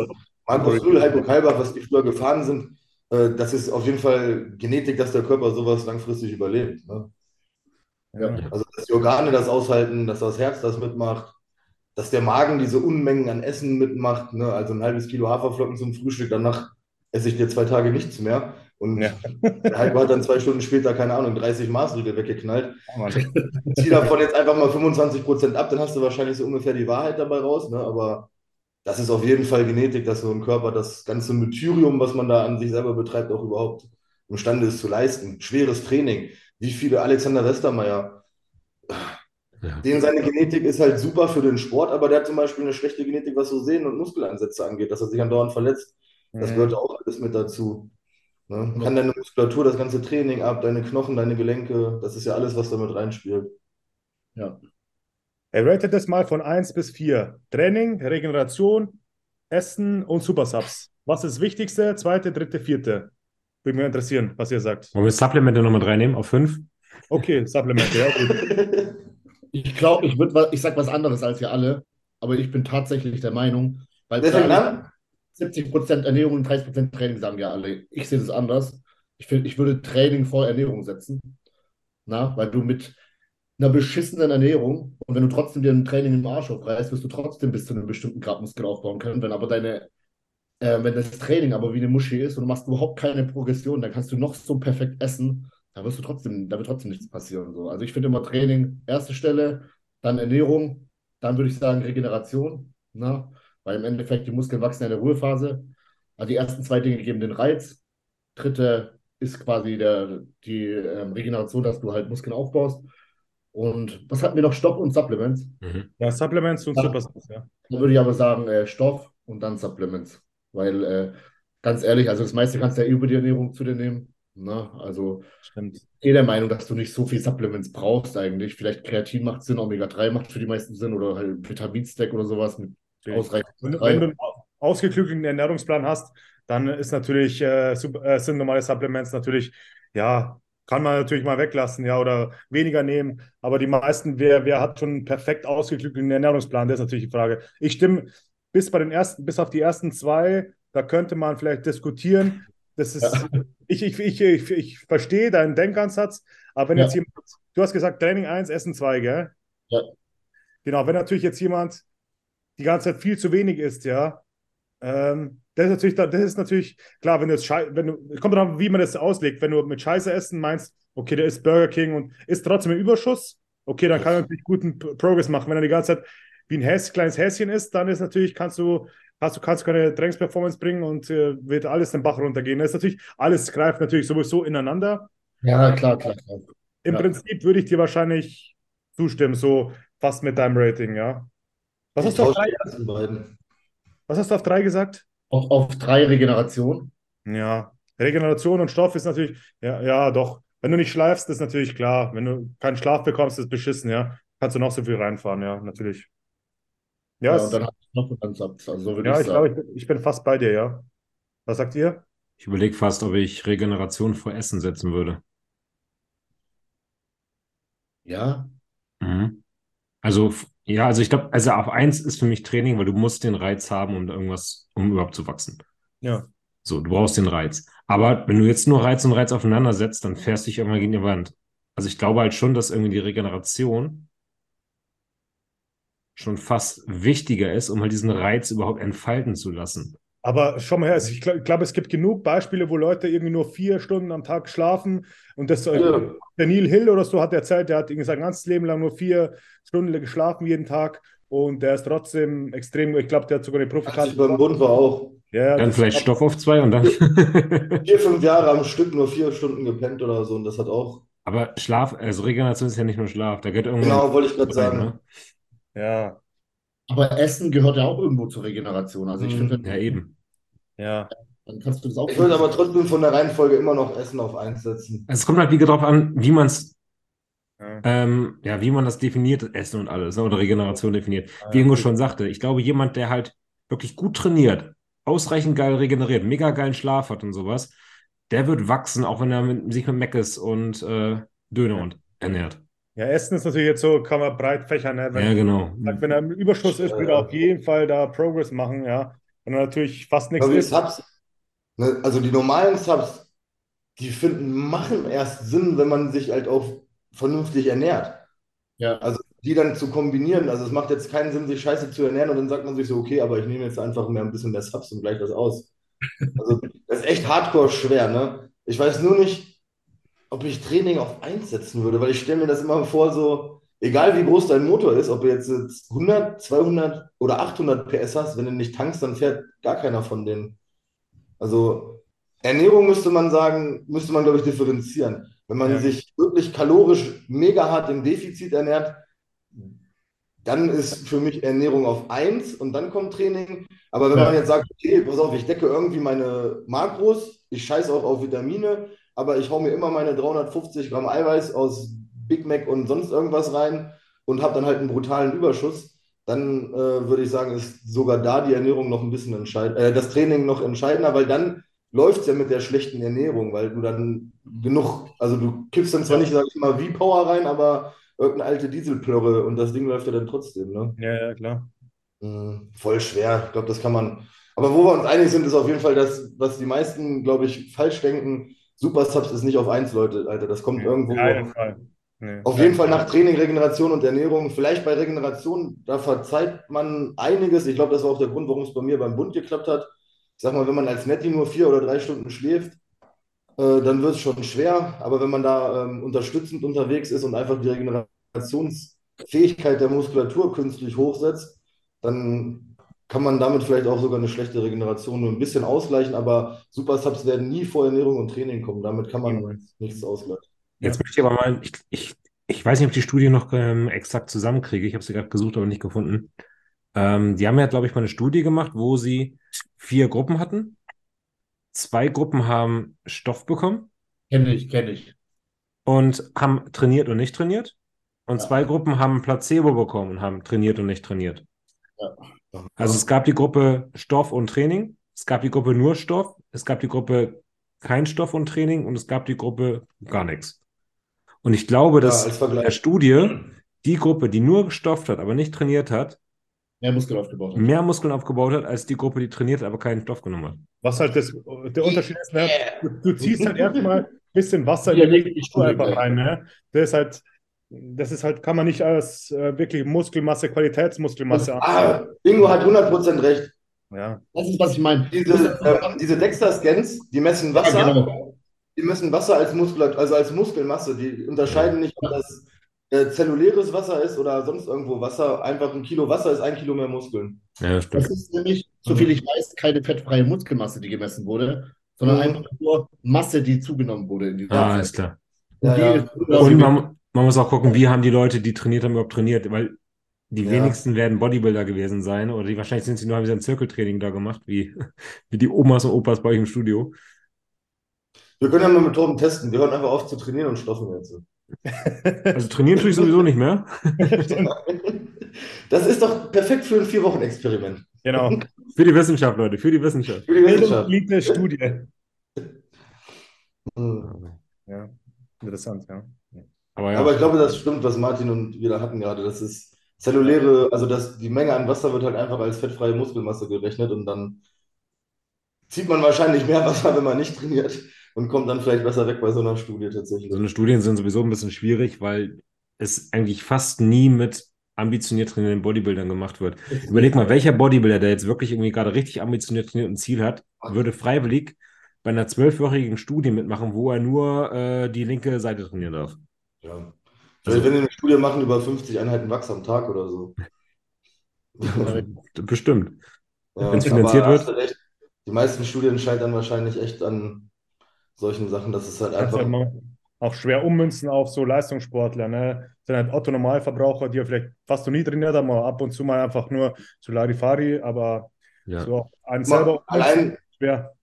Markus Rühl, Heiko Kalbach, was die früher gefahren sind, äh, das ist auf jeden Fall Genetik, dass der Körper sowas langfristig überlebt. Ne? Ja. Also dass die Organe das aushalten, dass das Herz das mitmacht, dass der Magen diese Unmengen an Essen mitmacht. Ne? Also ein halbes Kilo Haferflocken zum Frühstück, danach esse ich dir zwei Tage nichts mehr. Und Ja. der Heiko hat dann zwei Stunden später, keine Ahnung, 30 Maßriegel weggeknallt. Mann. Zieh davon jetzt einfach mal 25% ab, dann hast du wahrscheinlich so ungefähr die Wahrheit dabei raus. Ne? Aber das ist auf jeden Fall Genetik, dass so ein Körper das ganze Martyrium, was man da an sich selber betreibt, auch überhaupt imstande ist zu leisten. Schweres Training. Wie viele Alexander Westermeier, Ja. den seine Genetik ist halt super für den Sport, aber der hat zum Beispiel eine schlechte Genetik, was so Sehnen- und Muskelansätze angeht, dass er sich andauernd verletzt. Das Mhm. gehört auch alles mit dazu. Ne? Kann deine Muskulatur das ganze Training ab, deine Knochen, deine Gelenke, das ist ja alles, was damit reinspielt. ja. Er ratet das mal von 1 bis 4. Training, Regeneration, Essen und Super Subs. Was ist das Wichtigste? Zweite, dritte, vierte. Würde mich interessieren, was ihr sagt. Wollen wir Supplemente nochmal reinnehmen auf fünf? Okay, Supplemente, ja, gut. Ich glaube, ich würde, ich sag was anderes als ihr alle, aber ich bin tatsächlich der Meinung, weil fängt an? 70% Ernährung und 30% Training sagen ja alle. Ich sehe das anders. Ich, find, ich würde Training vor Ernährung setzen. Na, weil du mit einer beschissenen Ernährung und wenn du trotzdem dir ein Training im Arsch aufreißt, wirst du trotzdem bis zu einem bestimmten Grad Muskel aufbauen können. Wenn aber deine, äh, wenn das Training aber wie eine Muschi ist und du machst überhaupt keine Progression, dann kannst du noch so perfekt essen, da wirst du trotzdem, da wird trotzdem nichts passieren. So. Also ich finde immer Training erste Stelle, dann Ernährung, dann würde ich sagen Regeneration, na? weil im Endeffekt die Muskeln wachsen in der Ruhephase. Also die ersten zwei Dinge geben den Reiz. Dritte ist quasi der, die ähm, Regeneration, dass du halt Muskeln aufbaust. Und was hatten wir noch? Stoff und Supplements. Mhm. Ja, Supplements und Subs, ja. Da würde ich aber sagen, äh, Stoff und dann Supplements. Weil, äh, ganz ehrlich, also das meiste kannst du ja über die Ernährung zu dir nehmen. Ne? Also Stimmt. ich bin der Meinung, dass du nicht so viel Supplements brauchst eigentlich. Vielleicht Kreatin macht Sinn, Omega-3 macht für die meisten Sinn oder halt Vitaminstack oder sowas mit ausreichend Wenn, Omega-3. wenn du einen ausgeklügelten Ernährungsplan hast, dann ist natürlich, äh, äh, sind normale Supplements natürlich, ja, kann man natürlich mal weglassen, ja, oder weniger nehmen. Aber die meisten, wer, wer hat schon einen perfekt ausgeklügelten Ernährungsplan? Das ist natürlich die Frage. Ich stimme bis bei den ersten, bis auf die ersten zwei, da könnte man vielleicht diskutieren. das ist, ich, ich, ich, ich, ich verstehe deinen Denkansatz, aber wenn Ja. jetzt jemand, du hast gesagt Training 1, Essen 2, gell? Ja. Genau, wenn natürlich jetzt jemand die ganze Zeit viel zu wenig isst, ja, ähm, das ist natürlich, das ist natürlich, klar, wenn du jetzt, Schei- wenn du, kommt drauf, an, wie man das auslegt, wenn du mit Scheiße essen meinst, okay, der isst Burger King und isst trotzdem im Überschuss, okay, dann kann er natürlich guten Progress machen. Wenn er die ganze Zeit wie ein Häs, kleines Häschen ist, dann ist natürlich, kannst du, hast du, kannst du keine Trainingsperformance bringen und äh, wird alles den Bach runtergehen. Das ist natürlich, alles greift natürlich sowieso ineinander. Ja, klar, klar, klar. Im Ja. Prinzip würde ich dir wahrscheinlich zustimmen, so fast mit deinem Rating, ja. Was hast du auf drei, was hast du auf drei gesagt? Auf, auf drei Regeneration. Ja, Regeneration und Stoff ist natürlich, ja, ja, doch. Wenn du nicht schläfst, ist natürlich klar. Wenn du keinen Schlaf bekommst, ist beschissen, ja. Kannst du noch so viel reinfahren, ja, natürlich. Ja, Ja, und dann habe ich noch einen Ansatz. Also so würde ja ich ich glaube, ich, bin- ich bin fast bei dir, ja. Was sagt ihr? Ich überlege fast, ob ich Regeneration vor Essen setzen würde. Ja, Mhm. Also, ja, also ich glaube, also auf eins ist für mich Training, weil du musst den Reiz haben, um irgendwas, um überhaupt zu wachsen. Ja. So, du brauchst den Reiz. Aber wenn du jetzt nur Reiz und Reiz aufeinander setzt, dann fährst du dich irgendwann gegen die Wand. Also ich glaube halt schon, dass irgendwie die Regeneration schon fast wichtiger ist, um halt diesen Reiz überhaupt entfalten zu lassen. Aber schau mal her, es- ich glaube, glaub, es gibt genug Beispiele, wo Leute irgendwie nur vier Stunden am Tag schlafen und das, äh, Ja. der Neil Hill oder so hat erzählt, der hat irgendwie sein ganzes Leben lang nur vier Stunden geschlafen jeden Tag und der ist trotzdem extrem, ich glaube, der hat sogar eine Profikarte. beim Bund war auch Ja, Dann vielleicht Stoff auf zwei und dann. vier, fünf Jahre am Stück nur vier Stunden gepennt oder so und das hat auch, Aber Schlaf, also Regeneration ist ja nicht nur Schlaf, da geht irgendwann genau, wollte ich gerade sagen. ne? Ja, aber Essen gehört ja auch irgendwo zur Regeneration. Also ich Mhm. finde, Ja, eben. ja. dann kannst du das auch. Ich würde aber trotzdem von der Reihenfolge immer noch Essen auf eins setzen. Also es kommt halt wie drauf an, wie man es, Ja. ähm, ja, wie man das definiert, Essen und alles, ne, oder Regeneration definiert. Wie Ingo schon sagte, ich glaube, jemand, der halt wirklich gut trainiert, ausreichend geil regeneriert, mega geilen Schlaf hat und sowas, der wird wachsen, auch wenn er mit, sich mit Meckes und äh, Döner und ernährt. Ja, Essen ist natürlich jetzt so, kann man breit fächern, ne? Wenn, Ja, genau. wenn er im Überschuss ist, wird er auf jeden Fall da Progress machen, ja. Wenn er natürlich fast nichts die isst. Subs, ne, also die normalen Subs, die finden, machen erst Sinn, wenn man sich halt auch vernünftig ernährt. Ja, Also die dann zu kombinieren, also es macht jetzt keinen Sinn, sich scheiße zu ernähren und dann sagt man sich so, okay, aber ich nehme jetzt einfach mehr ein bisschen mehr Subs und gleich das aus. Also das ist echt hardcore schwer, ne? Ich weiß nur nicht, ob ich Training auf 1 setzen würde, weil ich stelle mir das immer vor, so, egal wie groß dein Motor ist, ob du jetzt, jetzt 100, 200 oder 800 PS hast, wenn du nicht tankst, dann fährt gar keiner von denen. Also Ernährung müsste man sagen, müsste man, glaube ich, differenzieren. Wenn man Ja. sich wirklich kalorisch mega hart im Defizit ernährt, dann ist für mich Ernährung auf 1 und dann kommt Training. Aber wenn Ja. man jetzt sagt, okay, pass auf, ich decke irgendwie meine Makros, ich scheiße auch auf Vitamine, aber ich hau mir immer meine 350 Gramm Eiweiß aus Big Mac und sonst irgendwas rein und habe dann halt einen brutalen Überschuss, dann äh, würde ich sagen, ist sogar da die Ernährung noch ein bisschen entscheidend, äh, das Training noch entscheidender, weil dann läuft es ja mit der schlechten Ernährung, weil du dann genug, also du kippst dann zwar nicht, sag ich mal, wie Power rein, aber irgendeine alte Dieselplörre und das Ding läuft ja dann trotzdem, ne? Ja, ja, klar. Mhm, voll schwer. Ich glaube, das kann man. Aber wo wir uns einig sind, ist auf jeden Fall das, was die meisten, glaube ich, falsch denken. Super Subs ist nicht auf eins, Leute, Alter. Das kommt irgendwo. Keinen Fall. Nee. Auf jeden Fall nach Training, Regeneration und Ernährung. Vielleicht bei Regeneration, da verzeiht man einiges. Ich glaube, das war auch der Grund, warum es bei mir beim Bund geklappt hat. Ich sag mal, wenn man als Netti nur vier oder drei Stunden schläft, äh, dann wird es schon schwer. Aber wenn man da ähm, unterstützend unterwegs ist und einfach die Regenerationsfähigkeit der Muskulatur künstlich hochsetzt, dann kann man damit vielleicht auch sogar eine schlechte Regeneration nur ein bisschen ausgleichen. Aber Super Subs werden nie vor Ernährung und Training kommen. Damit kann man nichts ausgleichen. Jetzt möchte ich aber mal, ich, ich, ich weiß nicht, ob ich die Studie noch ähm, exakt zusammenkriege. Ich habe sie gerade gesucht, aber nicht gefunden. Ähm, die haben ja, glaube ich, mal eine Studie gemacht, wo sie vier Gruppen hatten. Zwei Gruppen haben Stoff bekommen kenne ich, kenne ich. und haben trainiert und nicht trainiert. Und Ja. zwei Gruppen haben Placebo bekommen und haben trainiert und nicht trainiert. Ja. Also es gab die Gruppe Stoff und Training, es gab die Gruppe nur Stoff, es gab die Gruppe kein Stoff und Training und es gab die Gruppe gar nichts. Und ich glaube, Ja, dass als in der. Studie die Gruppe, die nur gestofft hat, aber nicht trainiert hat, mehr Muskeln aufgebaut hat. mehr Muskeln aufgebaut hat, als die Gruppe, die trainiert, hat, aber keinen Stoff genommen hat. Was halt das, der Unterschied ist, ne? du, du ziehst halt erstmal ein bisschen Wasser in Ja, die Muskulatur einfach Studie rein. Ne? Das ist halt, das ist halt, kann man nicht als äh, wirklich Muskelmasse, Qualitätsmuskelmasse. Ah, Bingo hat 100% recht. Ja. Das ist, was ich meine. Diese, äh, diese Dexter-Scans, die messen Wasser, Ja, genau. die messen Wasser als Muskulatur, also als Muskelmasse. Die unterscheiden nicht, ob das äh, zelluläres Wasser ist oder sonst irgendwo Wasser. Einfach ein Kilo Wasser ist ein Kilo mehr Muskeln. Ja, das stimmt. Das ist nämlich, soviel ich weiß, keine fettfreie Muskelmasse, die gemessen wurde, sondern Mhm. einfach nur Masse, die zugenommen wurde in Ah, ist klar. Ja, Die ja. Und man, man muss auch gucken, wie haben die Leute, die trainiert haben, überhaupt trainiert, weil die Ja. wenigsten werden Bodybuilder gewesen sein oder die wahrscheinlich sind sie nur, haben sie ein Zirkeltraining da gemacht, wie, wie die Omas und Opas bei euch im Studio. Wir können ja mal Methoden testen. Wir hören einfach auf zu trainieren und stoffen jetzt. Also trainieren tue ich sowieso nicht mehr. Das ist doch perfekt für ein Vier-Wochen-Experiment. Genau. Für die Wissenschaft, Leute, für die Wissenschaft. Für die Wissenschaft. liegt eine Studie. Hm. Ja, interessant, ja. Aber ja, Aber ich glaube, das stimmt, was Martin und wir da hatten gerade. Das ist zelluläre, also das, die Menge an Wasser wird halt einfach als fettfreie Muskelmasse gerechnet und dann zieht man wahrscheinlich mehr Wasser, wenn man nicht trainiert und kommt dann vielleicht besser weg bei so einer Studie tatsächlich. so eine Studien sind sowieso ein bisschen schwierig, weil es eigentlich fast nie mit ambitioniert trainierenden Bodybuildern gemacht wird. Überleg mal, welcher Bodybuilder, der jetzt wirklich irgendwie gerade richtig ambitioniert trainiert und ein Ziel hat, würde freiwillig bei einer zwölfwöchigen Studie mitmachen, wo er nur äh, die linke Seite trainieren darf. Ja. Also- Vielleicht, wenn wir eine Studie machen über 50 Einheiten Wachs am Tag oder so. Bestimmt. Ja, Wenn's finanziert aber wird. recht, die meisten Studien scheitern wahrscheinlich echt an solchen Sachen, dass es halt einfach. halt mal auch schwer ummünzen auf so Leistungssportler, ne? Das sind halt Otto-Normalverbraucher, die ja vielleicht fast noch nie trainiert haben, aber ab und zu mal einfach nur so Larifari, aber Ja. so einen selber allein, schwer.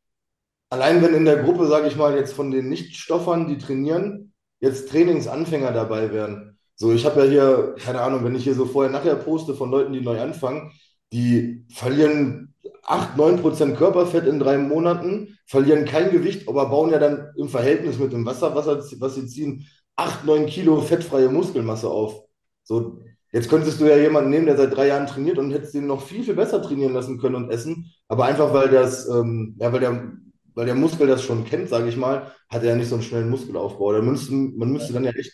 allein wenn in der Gruppe, sage ich mal, jetzt von den Nichtstoffern, die trainieren, jetzt Trainingsanfänger dabei wären. So, ich habe ja hier, keine Ahnung, wenn ich hier so vorher nachher poste von Leuten, die neu anfangen, die verlieren 8, 9% Körperfett in drei Monaten, verlieren kein Gewicht, aber bauen ja dann im Verhältnis mit dem Wasser, was, er- was sie ziehen, 8, 9 Kilo fettfreie Muskelmasse auf. So, jetzt könntest du ja jemanden nehmen, der seit drei Jahren trainiert und hättest den noch viel, viel besser trainieren lassen können und essen. Aber einfach weil das, ähm, ja, weil der, weil der Muskel das schon kennt, sage ich mal, hat er ja nicht so einen schnellen Muskelaufbau. Da müssten, man müsste dann ja echt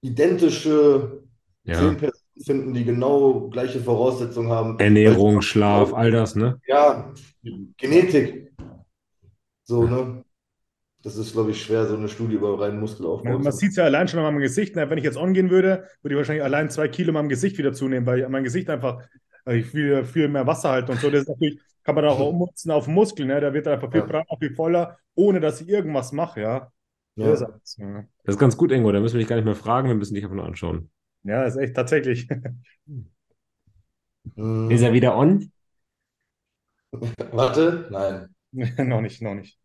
identische Ja. zehn Personen finden, die genau gleiche Voraussetzungen haben. Ernährung, Schlaf, all das, ne? Ja, Genetik. So, ne? Das ist, glaube ich, schwer, so eine Studie über reinen Muskelaufbau Man, man sieht es ja allein schon an meinem Gesicht. Ne? Wenn ich jetzt ongehen würde, würde ich wahrscheinlich allein zwei Kilo in meinem Gesicht wieder zunehmen, weil mein Gesicht einfach äh, viel, viel mehr Wasser halt und so. Das ist natürlich, kann man auch umnutzen auf den Muskel, ne? Da wird er einfach viel Ja. breiter, viel voller, ohne dass ich irgendwas mache, ja. Ja. Das ist, ja. Das ist ganz gut, Ingo. Da müssen wir dich gar nicht mehr fragen, wir müssen dich einfach nur anschauen. ja, das ist echt tatsächlich. Hm. Ist er wieder on? Warte, nein. noch nicht, noch nicht.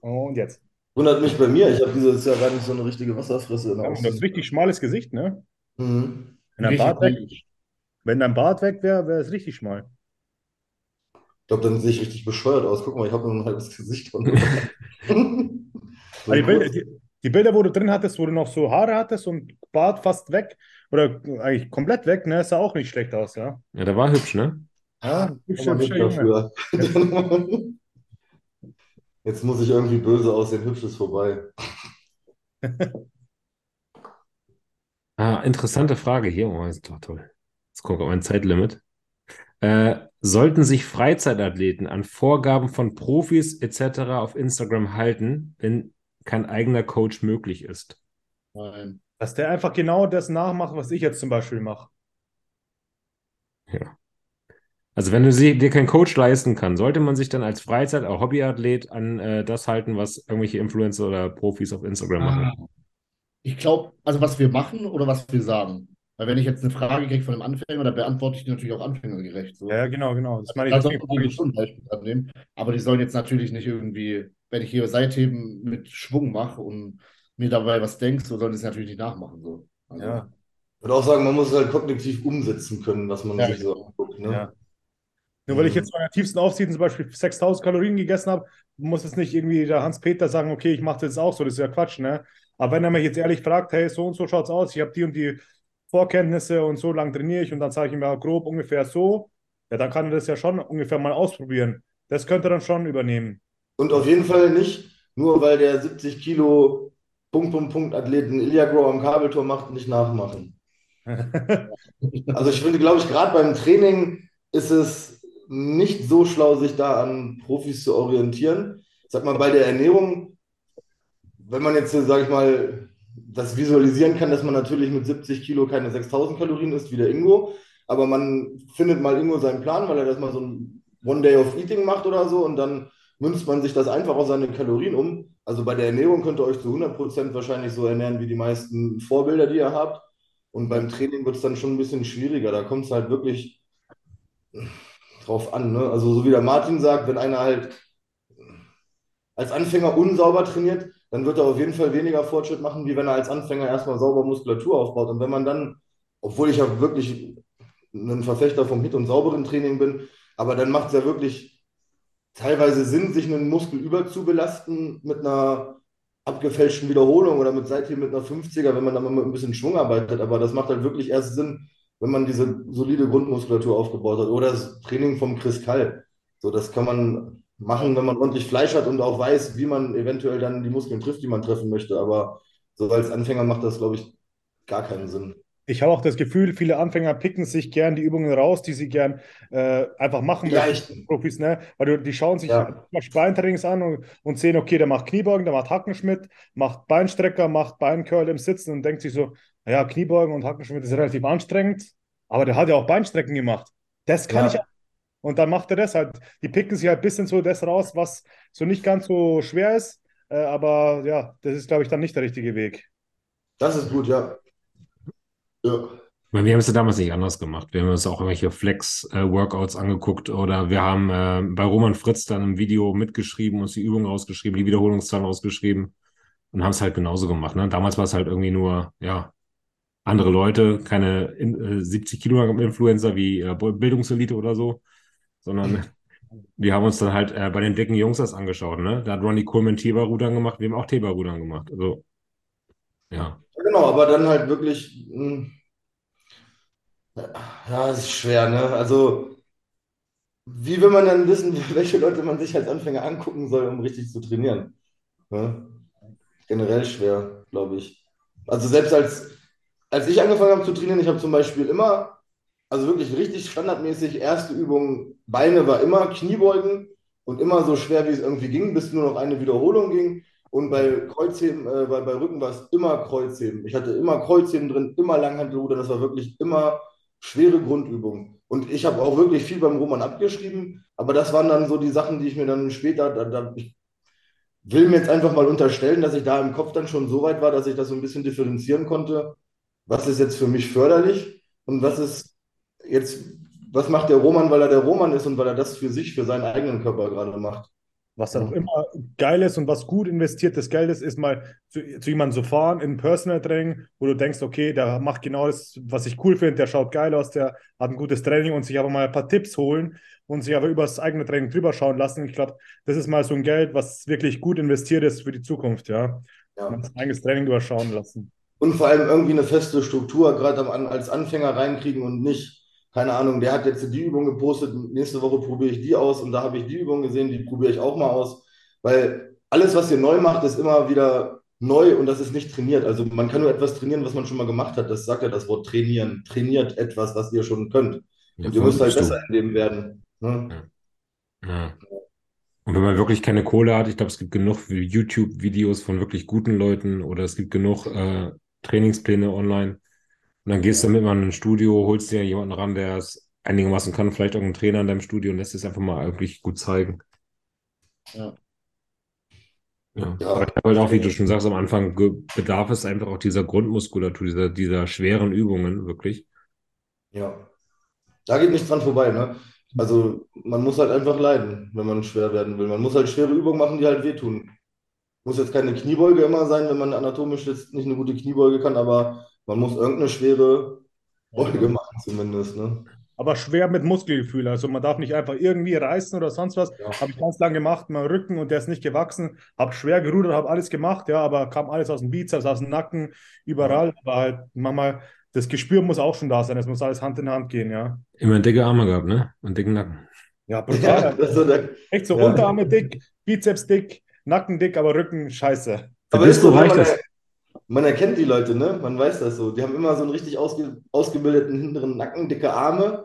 Und jetzt. Wundert mich bei mir, ich habe dieses Jahr gar nicht so eine richtige Wasserfresse Ja, und das ist richtig schmales Gesicht, ne? Mhm. Wenn dein Bart weg, wenn dein Bart weg wäre, wäre es richtig schmal. Ich glaube, dann sehe ich richtig bescheuert aus. Guck mal, ich habe nur ein halbes Gesicht. Von Aber die Bilder, die, die Bilder, wo du drin hattest, wo du noch so Haare hattest und Bart fast weg oder eigentlich komplett weg, ne, sah auch nicht schlecht aus, ja. Ja, der war hübsch, ne? Ja, hübscher, Aber nicht hübscher Junge. dafür. Jetzt muss ich irgendwie böse aussehen, hübsch ist vorbei. Ah, interessante Frage hier. Oh, ist doch toll. Jetzt gucke ich auf mein Zeitlimit. Äh, sollten sich Freizeitathleten an Vorgaben von Profis etc. auf Instagram halten, wenn kein eigener Coach möglich ist? Nein. Dass der einfach genau das nachmacht, was ich jetzt zum Beispiel mache. Ja. Also wenn du sie, dir keinen Coach leisten kann, sollte man sich dann als Freizeit- oder Hobbyathlet an äh, das halten, was irgendwelche Influencer oder Profis auf Instagram machen? Ich glaube, also was wir machen oder was wir sagen. Weil wenn ich jetzt eine Frage kriege von einem Anfänger, dann beantworte ich die natürlich auch anfängergerecht. So. Ja, genau, genau. Das meine ich. Da ich- schon ein Beispiel annehmen. Aber die sollen jetzt natürlich nicht irgendwie, wenn ich hier Seitheben mit Schwung mache und mir dabei was denkst, so sollen die es natürlich nicht nachmachen. So. Also, Ja, Ich würde auch sagen, man muss es halt kognitiv umsetzen können, was man Ja, sich so anguckt. Ne? ja. Nur weil ich jetzt meiner tiefsten Aufsichten zum Beispiel 6000 Kalorien gegessen habe, muss jetzt nicht irgendwie der Hans-Peter sagen, okay, ich mache das jetzt auch so, das ist ja Quatsch, ne? Aber wenn er mich jetzt ehrlich fragt, hey, so und so schaut's aus, ich habe die und die Vorkenntnisse und so lang trainiere ich und dann sage ich ihm ja grob ungefähr so, ja, dann kann er das ja schon ungefähr mal ausprobieren. Das könnte er dann schon übernehmen. Und auf jeden Fall nicht, nur weil der 70 Kilo Punkt, Punkt, Punkt Athleten Ilya Grow am Kabeltor macht, nicht nachmachen. Also ich finde, glaube ich, gerade beim Training ist es nicht so schlau, sich da an Profis zu orientieren. Sag mal, bei der Ernährung, wenn man jetzt, sage ich mal, das visualisieren kann, dass man natürlich mit 70 Kilo keine 6000 Kalorien isst, wie der Ingo, aber man findet mal Ingo seinen Plan, weil er das mal so ein One Day of Eating macht oder so und dann münzt man sich das einfach auf seine Kalorien um. Also bei der Ernährung könnt ihr euch zu 100% wahrscheinlich so ernähren wie die meisten Vorbilder, die ihr habt. Und beim Training wird es dann schon ein bisschen schwieriger. Da kommt es halt wirklich drauf an. Ne? Also so wie der Martin sagt, wenn einer halt als Anfänger unsauber trainiert, dann wird er auf jeden Fall weniger Fortschritt machen, wie wenn er als Anfänger erstmal sauber Muskulatur aufbaut. Und wenn man dann, obwohl ich ja wirklich ein Verfechter vom Hit und sauberen Training bin, aber dann macht es ja wirklich teilweise Sinn, sich einen Muskel überzubelasten mit einer abgefälschten Wiederholung oder mit seitdem mit einer 50er, wenn man dann mal mit ein bisschen Schwung arbeitet. Aber das macht halt wirklich erst Sinn, wenn man diese solide Grundmuskulatur aufgebaut hat. Oder das Training vom Chris Kall. So, das kann man machen, wenn man ordentlich Fleisch hat und auch weiß, wie man eventuell dann die Muskeln trifft, die man treffen möchte. Aber so als Anfänger macht das, glaube ich, gar keinen Sinn. Ich habe auch das Gefühl, viele Anfänger picken sich gern die Übungen raus, die sie gern äh, einfach machen möchten. Profis, ne? Weil du, die schauen sich ja. Beintrainings an und, und sehen, okay, der macht Kniebeugen, der macht Hackenschmidt, macht Beinstrecker, macht Beincurl im Sitzen und denkt sich so, naja, Kniebeugen und Hackenschmidt ist relativ anstrengend, aber der hat ja auch Beinstrecken gemacht. Das kann ja. ich auch. Und dann macht er das halt. Die picken sich halt ein bisschen so das raus, was so nicht ganz so schwer ist. Äh, aber ja, das ist, glaube ich, dann nicht der richtige Weg. Das ist gut, ja. Ja. Wir haben es ja damals nicht anders gemacht. Wir haben uns auch irgendwelche Flex-Workouts angeguckt oder wir haben äh, bei Roman Fritz dann im Video mitgeschrieben, uns die Übungen rausgeschrieben, die Wiederholungszahlen rausgeschrieben und haben es halt genauso gemacht. Ne? Damals war es halt irgendwie nur, ja, andere Leute, keine äh, 70 Kilogramm Influencer wie äh, Bildungselite oder so, sondern wir haben uns dann halt äh, bei den dicken Jungs das angeschaut. Ne? Da hat Ronnie Coleman Teberrudern gemacht, wir haben auch Teberrudern gemacht. Also, ja. Genau, aber dann halt wirklich, hm, ja, ist schwer, ne? Also, wie will man dann wissen, welche Leute man sich als Anfänger angucken soll, um richtig zu trainieren? Ne? Generell schwer, glaube ich. Also selbst als, als ich angefangen habe zu trainieren, ich habe zum Beispiel immer, also wirklich richtig standardmäßig, erste Übung, Beine war immer Kniebeugen und immer so schwer, wie es irgendwie ging, bis nur noch eine Wiederholung ging. Und bei Kreuzheben, äh, bei, bei Rücken war es immer Kreuzheben. Ich hatte immer Kreuzheben drin, immer Langhantelruder. Das war wirklich immer schwere Grundübungen. Und ich habe auch wirklich viel beim Roman abgeschrieben. Aber das waren dann so die Sachen, die ich mir dann später, da, da, ich will mir jetzt einfach mal unterstellen, dass ich da im Kopf dann schon so weit war, dass ich das so ein bisschen differenzieren konnte. Was ist jetzt für mich förderlich und was ist jetzt, was macht der Roman, weil er der Roman ist und weil er das für sich, für seinen eigenen Körper gerade macht. Was dann auch immer geil ist und was gut investiertes Geld ist, ist mal zu, zu jemandem zu fahren in Personal Training, wo du denkst, okay, der macht genau das, was ich cool finde, der schaut geil aus, der hat ein gutes Training und sich aber mal ein paar Tipps holen und sich aber über das eigene Training drüber schauen lassen. Ich glaube, das ist mal so ein Geld, was wirklich gut investiert ist für die Zukunft, ja. ja. Und das eigenes Training überschauen lassen. Und vor allem irgendwie eine feste Struktur gerade als Anfänger reinkriegen und nicht keine Ahnung, der hat jetzt die Übung gepostet, nächste Woche probiere ich die aus und da habe ich die Übung gesehen, die probiere ich auch mal aus. Weil alles, was ihr neu macht, ist immer wieder neu und das ist nicht trainiert. Also man kann nur etwas trainieren, was man schon mal gemacht hat. Das sagt ja das Wort trainieren. Trainiert etwas, was ihr schon könnt. Ja, und ihr müsst halt besser in dem werden. Ne? Ja. ja. Und wenn man wirklich keine Kohle hat, ich glaube, es gibt genug YouTube-Videos von wirklich guten Leuten oder es gibt genug äh, Trainingspläne online und dann gehst du mit mal in ein Studio, holst dir jemanden ran, der es einigermaßen kann, vielleicht auch einen Trainer in deinem Studio und lässt es einfach mal wirklich gut zeigen. Ja. Ja, ja. aber ich habe halt auch, wie du schon sagst, am Anfang bedarf es einfach auch dieser Grundmuskulatur, dieser, dieser schweren Übungen, wirklich. Ja. Da geht nichts dran vorbei, ne? Also man muss halt einfach leiden, wenn man schwer werden will. Man muss halt schwere Übungen machen, die halt wehtun. Muss jetzt keine Kniebeuge immer sein, wenn man anatomisch jetzt nicht eine gute Kniebeuge kann, aber man muss irgendeine schwere Beuge machen, zumindest. Ne? Aber schwer mit Muskelgefühl. Also man darf nicht einfach irgendwie reißen oder sonst was. Ja. Habe ich ganz lange gemacht, mein Rücken und der ist nicht gewachsen. Habe schwer gerudert, habe alles gemacht, ja, aber kam alles aus dem Bizeps, aus dem Nacken, überall. Aber halt manchmal das Gespür muss auch schon da sein. Es muss alles Hand in Hand gehen, ja. Immer dicke Arme gehabt, ne? Und dicken Nacken. Ja, Ja, brutal. das ist so der, Echt so Ja. Unterarme dick, Bizeps dick, Nacken dick, aber Rücken scheiße. Aber ist so, reicht das. Man erkennt die Leute, ne? Man weiß das so. Die haben immer so einen richtig ausge, ausgebildeten hinteren Nacken, dicke Arme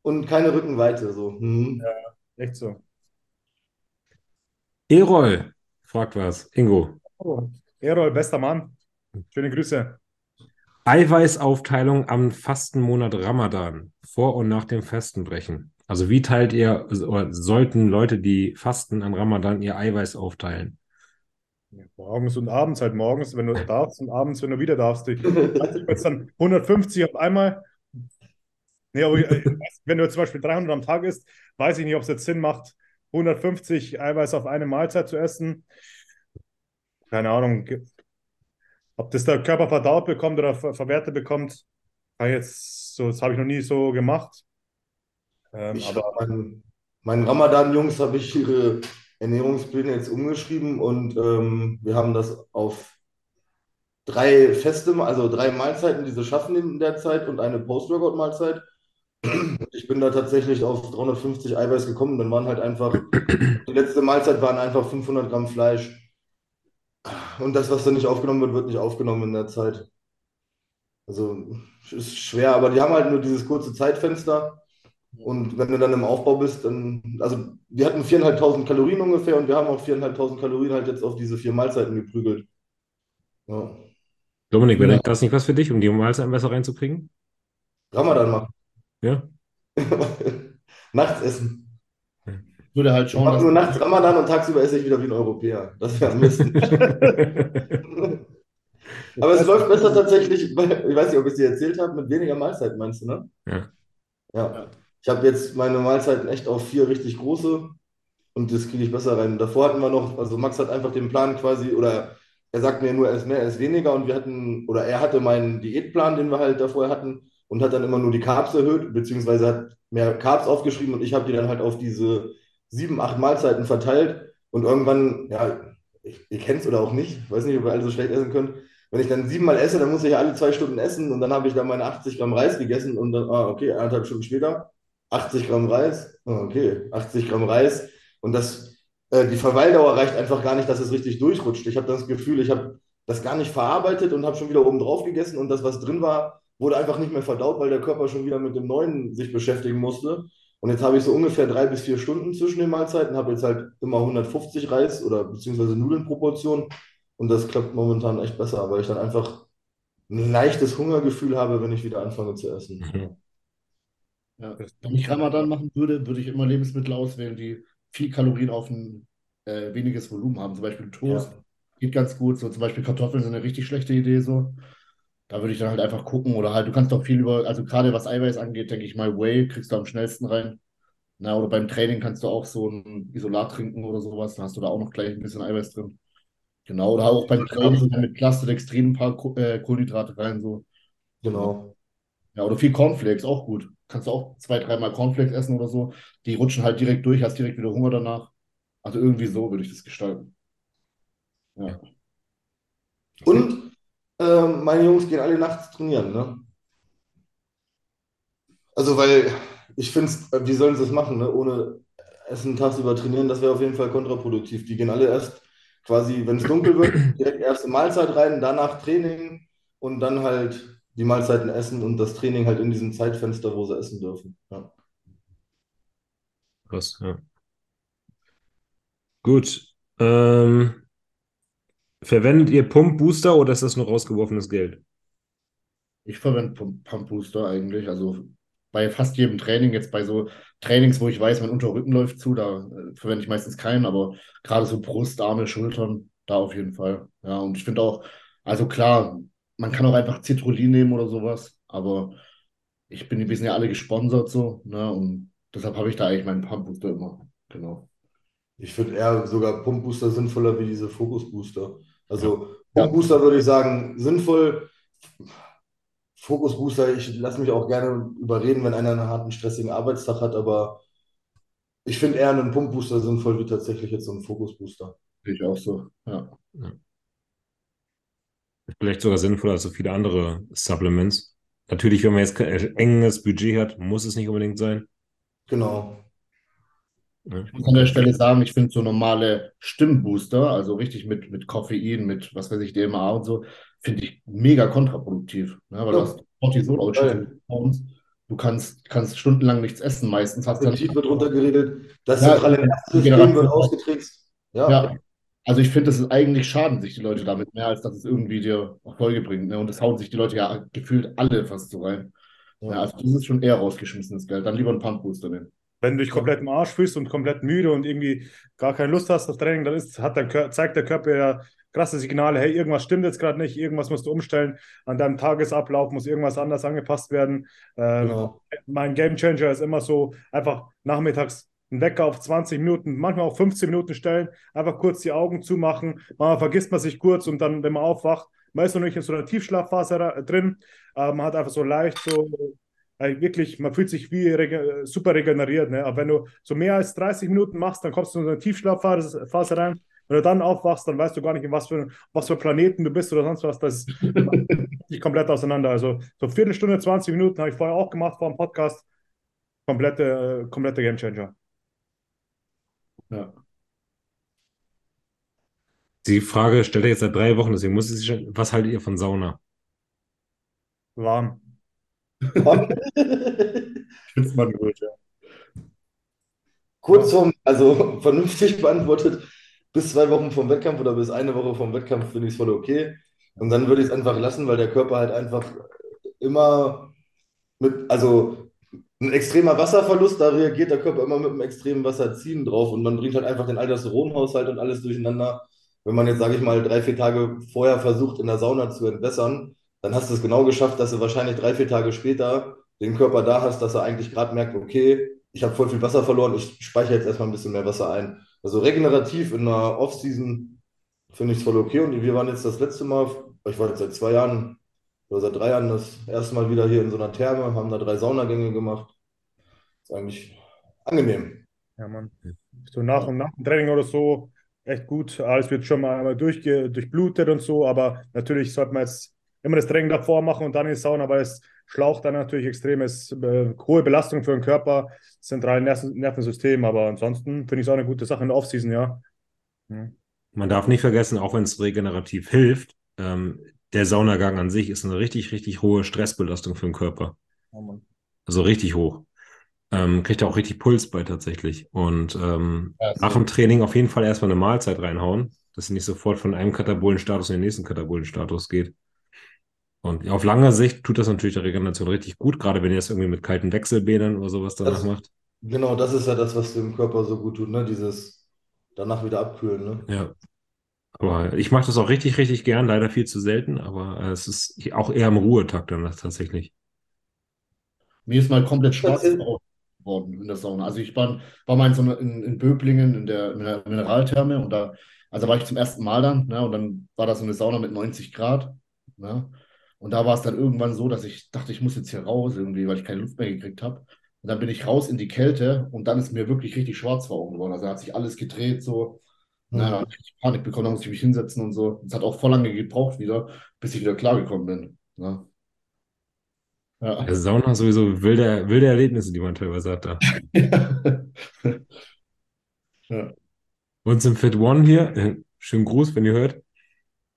und keine Rückenweite. So. Mhm. Echt so. Erol fragt was. Ingo. Oh, Errol, bester Mann. Schöne Grüße. Eiweißaufteilung am Fastenmonat Ramadan. Vor und nach dem Fastenbrechen. Also wie teilt ihr, oder sollten Leute, die fasten an Ramadan, ihr Eiweiß aufteilen? Morgens und abends halt. Morgens, wenn du darfst und abends, wenn du wieder darfst. Ich nicht, jetzt dann 150 auf einmal. Nee, aber ich- wenn du zum Beispiel 300 am Tag isst, weiß ich nicht, ob es jetzt Sinn macht, 150 Eiweiß auf eine Mahlzeit zu essen. Keine Ahnung, ob das der Körper verdaut bekommt oder ver verwertet bekommt, kann jetzt so, das habe ich noch nie so gemacht. Ähm, aber mein, meinen Ramadan-Jungs habe ich ihre Ernährungspläne jetzt umgeschrieben und ähm, wir haben das auf drei Feste, also drei Mahlzeiten, die sie schaffen in der Zeit und eine Post-Workout-Mahlzeit. Ich bin da tatsächlich auf 350 Eiweiß gekommen. Dann waren halt einfach, die letzte Mahlzeit waren einfach 500 Gramm Fleisch. Und das, was dann nicht aufgenommen wird, wird nicht aufgenommen in der Zeit. Also ist schwer, aber die haben halt nur dieses kurze Zeitfenster. Und wenn du dann im Aufbau bist, dann, also wir hatten 4.500 Kalorien ungefähr und wir haben auch 4.500 Kalorien halt jetzt auf diese vier Mahlzeiten geprügelt. Ja. Dominik, wäre Ja. das nicht was für dich, um die Mahlzeiten besser reinzukriegen? Ramadan machen. Ja? Nachts essen. Ich würde halt Ich schauen, mache nur nachts Ramadan und tagsüber esse ich wieder wie ein Europäer. Das wäre am besten. Aber es läuft besser tatsächlich, weil, ich weiß nicht, ob ich es dir erzählt habe, mit weniger Mahlzeiten, meinst du, ne? Ja. Ja. Ich habe jetzt meine Mahlzeiten echt auf vier richtig große und das kriege ich besser rein. Davor hatten wir noch, also Max hat einfach den Plan quasi, oder er sagt mir nur, er ist mehr, er ist weniger und wir hatten, oder er hatte meinen Diätplan, den wir halt davor hatten und hat dann immer nur die Carbs erhöht, beziehungsweise hat mehr Carbs aufgeschrieben und ich habe die dann halt auf diese sieben, acht Mahlzeiten verteilt und irgendwann, ja, ihr kennt es oder auch nicht, ich weiß nicht, ob wir alle so schlecht essen können. Wenn ich dann siebenmal esse, dann muss ich ja alle zwei Stunden essen und dann habe ich dann meine 80 Gramm Reis gegessen und dann, ah, okay, eineinhalb Stunden später, 80 Gramm Reis, ah, okay, 80 Gramm Reis und das, äh, die Verweildauer reicht einfach gar nicht, dass es richtig durchrutscht. Ich habe das Gefühl, ich habe das gar nicht verarbeitet und habe schon wieder oben drauf gegessen und das, was drin war, wurde einfach nicht mehr verdaut, weil der Körper schon wieder mit dem Neuen sich beschäftigen musste. Und jetzt habe ich so ungefähr drei bis vier Stunden zwischen den Mahlzeiten, habe jetzt halt immer 150 Reis oder beziehungsweise Nudelnproportion. Und das klappt momentan echt besser, weil ich dann einfach ein leichtes Hungergefühl habe, wenn ich wieder anfange zu essen. Ja. Wenn ich Ramadan machen würde, würde ich immer Lebensmittel auswählen, die viel Kalorien auf ein äh, weniges Volumen haben. Zum Beispiel Toast geht ganz gut. So zum Beispiel Kartoffeln sind eine richtig schlechte Idee. So. Da würde ich dann halt einfach gucken. Oder halt, du kannst auch viel über, also gerade was Eiweiß angeht, denke ich mal, Whey kriegst du am schnellsten rein. Na, oder beim Training kannst du auch so ein Isolat trinken oder sowas. Dann hast du da auch noch gleich ein bisschen Eiweiß drin. Genau. Oder auch beim Training mit Plastidextrin ein paar äh, Kohlenhydrate rein. So. Genau. Ja, oder viel Cornflakes, auch gut. Kannst du auch zwei, dreimal Cornflakes essen oder so. Die rutschen halt direkt durch, hast direkt wieder Hunger danach. Also irgendwie so würde ich das gestalten. Ja. Und ähm, meine Jungs gehen alle nachts trainieren, ne? Also, weil ich finde, wie sollen sie es machen, ne? Ohne Essen tagsüber trainieren, das wäre auf jeden Fall kontraproduktiv. Die gehen alle erst quasi, wenn es dunkel wird, direkt erste Mahlzeit rein, danach Training und dann halt die Mahlzeiten essen und das Training halt in diesem Zeitfenster, wo sie essen dürfen. Ja. Krass, ja. Gut. Ähm, verwendet ihr Pump Booster oder ist das nur rausgeworfenes Geld? Ich verwende Pump Pump Booster eigentlich. Also bei fast jedem Training, jetzt bei so Trainings, wo ich weiß, mein Unterrücken läuft zu, da äh, verwende ich meistens keinen, aber gerade so Brust, Arme, Schultern, da auf jeden Fall. Ja, und ich finde auch, also klar, man kann auch einfach Citrullin nehmen oder sowas, aber ich bin, wir sind ja alle gesponsert so, ne? Und deshalb habe ich da eigentlich meinen Pump Booster immer. Genau. Ich finde eher sogar Pumpbooster sinnvoller wie diese Fokusbooster. Also Ja. Pumpbooster würde ich sagen, sinnvoll. Fokusbooster, ich lasse mich auch gerne überreden, wenn einer einen harten, stressigen Arbeitstag hat, aber ich finde eher einen Pumpbooster sinnvoll wie tatsächlich jetzt so ein Fokusbooster. Ich auch so. Ja. Vielleicht sogar sinnvoller als so viele andere Supplements. natürlich, wenn man jetzt kein äh, enges Budget hat, muss es nicht unbedingt sein. Genau. Ich muss an der Stelle sagen, ich finde so normale Stimmbooster, also richtig mit, mit Koffein, mit was weiß ich, DMA und so, finde ich mega kontraproduktiv. Ne? Weil du Ja. hast Cortisol-Ausschüttung. Du kannst, kannst stundenlang nichts essen, meistens hast du Appetit wird runtergeregelt. Das Ja, zentrale Nervensystem Generation- wird ausgetrickst. Ja. Ja, also ich finde, das ist eigentlich schaden sich die Leute damit mehr, als dass es irgendwie dir Erfolge bringt. Ne? Und das hauen sich die Leute ja gefühlt alle fast so rein. Ja, also das ist schon eher rausgeschmissenes Geld. Dann lieber einen Pumpbooster nehmen. Wenn du dich komplett im Arsch fühlst und komplett müde und irgendwie gar keine Lust hast auf Training, dann ist, hat der, Kör- zeigt der Körper ja krasse Signale, hey, irgendwas stimmt jetzt gerade nicht, irgendwas musst du umstellen, an deinem Tagesablauf muss irgendwas anders angepasst werden. Ähm, Genau. Mein Gamechanger ist immer so, einfach nachmittags einen Wecker auf 20 Minuten, manchmal auch 15 Minuten stellen, einfach kurz die Augen zumachen, manchmal vergisst man sich kurz und dann, wenn man aufwacht, man ist noch nicht in so einer Tiefschlafphase ra- drin, aber man hat einfach so leicht so äh, wirklich, man fühlt sich wie rege super regeneriert. Ne? Aber wenn du so mehr als 30 Minuten machst, dann kommst du in so eine Tiefschlafphase Phase rein. Wenn du dann aufwachst, dann weißt du gar nicht, in was für, was für Planeten du bist oder sonst was. Das ist komplett auseinander. Also so Viertelstunde, 20 Minuten habe ich vorher auch gemacht vor dem Podcast. Komplette, äh, komplette Gamechanger. Ja. Die Frage stellt er jetzt seit drei Wochen, deswegen muss ich sich schon, was haltet ihr von Sauna? Warm. Schwitzt man gut, ja. Kurzum, also vernünftig beantwortet, bis zwei Wochen vom Wettkampf oder bis eine Woche vom Wettkampf finde ich es voll okay. Und dann würde ich es einfach lassen, weil der Körper halt einfach immer mit, also ein extremer Wasserverlust, da reagiert der Körper immer mit einem extremen Wasserziehen drauf und man bringt halt einfach den Aldosteronhaushalt und alles durcheinander. Wenn man jetzt, sage ich mal, drei, vier Tage vorher versucht, in der Sauna zu entwässern, dann hast du es genau geschafft, dass du wahrscheinlich drei, vier Tage später den Körper da hast, dass er eigentlich gerade merkt, okay, ich habe voll viel Wasser verloren, ich speichere jetzt erstmal ein bisschen mehr Wasser ein. Also regenerativ in einer Off-Season finde ich es voll okay. Und wir waren jetzt das letzte Mal, ich war jetzt seit zwei Jahren oder seit drei Jahren das erste Mal wieder hier in so einer Therme, haben da drei Saunagänge gemacht. Ist eigentlich angenehm. Ja, Mann. So nach und nach dem Training oder so, echt gut. Alles wird schon mal einmal durchge durchblutet und so, aber natürlich sollte man jetzt immer das Training davor machen und dann in die Sauna, weil es schlaucht dann natürlich extremes, äh, hohe Belastung für den Körper, das zentrale Nerven Nervensystem, aber ansonsten finde ich es auch eine gute Sache in der Offseason, ja. Ja. Man darf nicht vergessen, auch wenn es regenerativ hilft, ähm, der Saunagang an sich ist eine richtig, richtig hohe Stressbelastung für den Körper. Mann. Also richtig hoch. Ähm, kriegt auch richtig Puls bei tatsächlich. Und ähm, Ja, nach dem Training auf jeden Fall erstmal eine Mahlzeit reinhauen, dass es nicht sofort von einem Katabolenstatus in den nächsten Katabolenstatus geht. Und auf lange Sicht tut das natürlich der Regeneration richtig gut, gerade wenn ihr das irgendwie mit kalten Wechselbädern oder sowas danach Das- macht. Genau, das ist ja das, was dem Körper so gut tut, ne? Dieses danach wieder abkühlen, ne? Ja. Aber ich mache das auch richtig, richtig gern, leider viel zu selten, aber äh, es ist auch eher im Ruhetakt dann tatsächlich. Mir ist mal komplett schwarz geworden in der Sauna. Also ich war, war mal in, so einer- in, in Böblingen in der, in der Mineraltherme und da, also war ich zum ersten Mal dann, ne, und dann war da so eine Sauna mit 90 Grad. Ne, und da war es dann irgendwann so, dass ich dachte, ich muss jetzt hier raus irgendwie, weil ich keine Luft mehr gekriegt habe. Und dann bin ich raus in die Kälte und dann ist mir wirklich richtig schwarz vor Augen geworden. Also da hat sich alles gedreht so. Mhm. Na, da hab ich Panik bekommen, da musste ich mich hinsetzen und so. Es hat auch voll lange gebraucht wieder, bis ich wieder klargekommen bin. Ne? Ja. Der Sauna sowieso wilde, wilde Erlebnisse, die man teilweise hat da. ja. Uns im Fit One hier, äh, schönen Gruß, wenn ihr hört.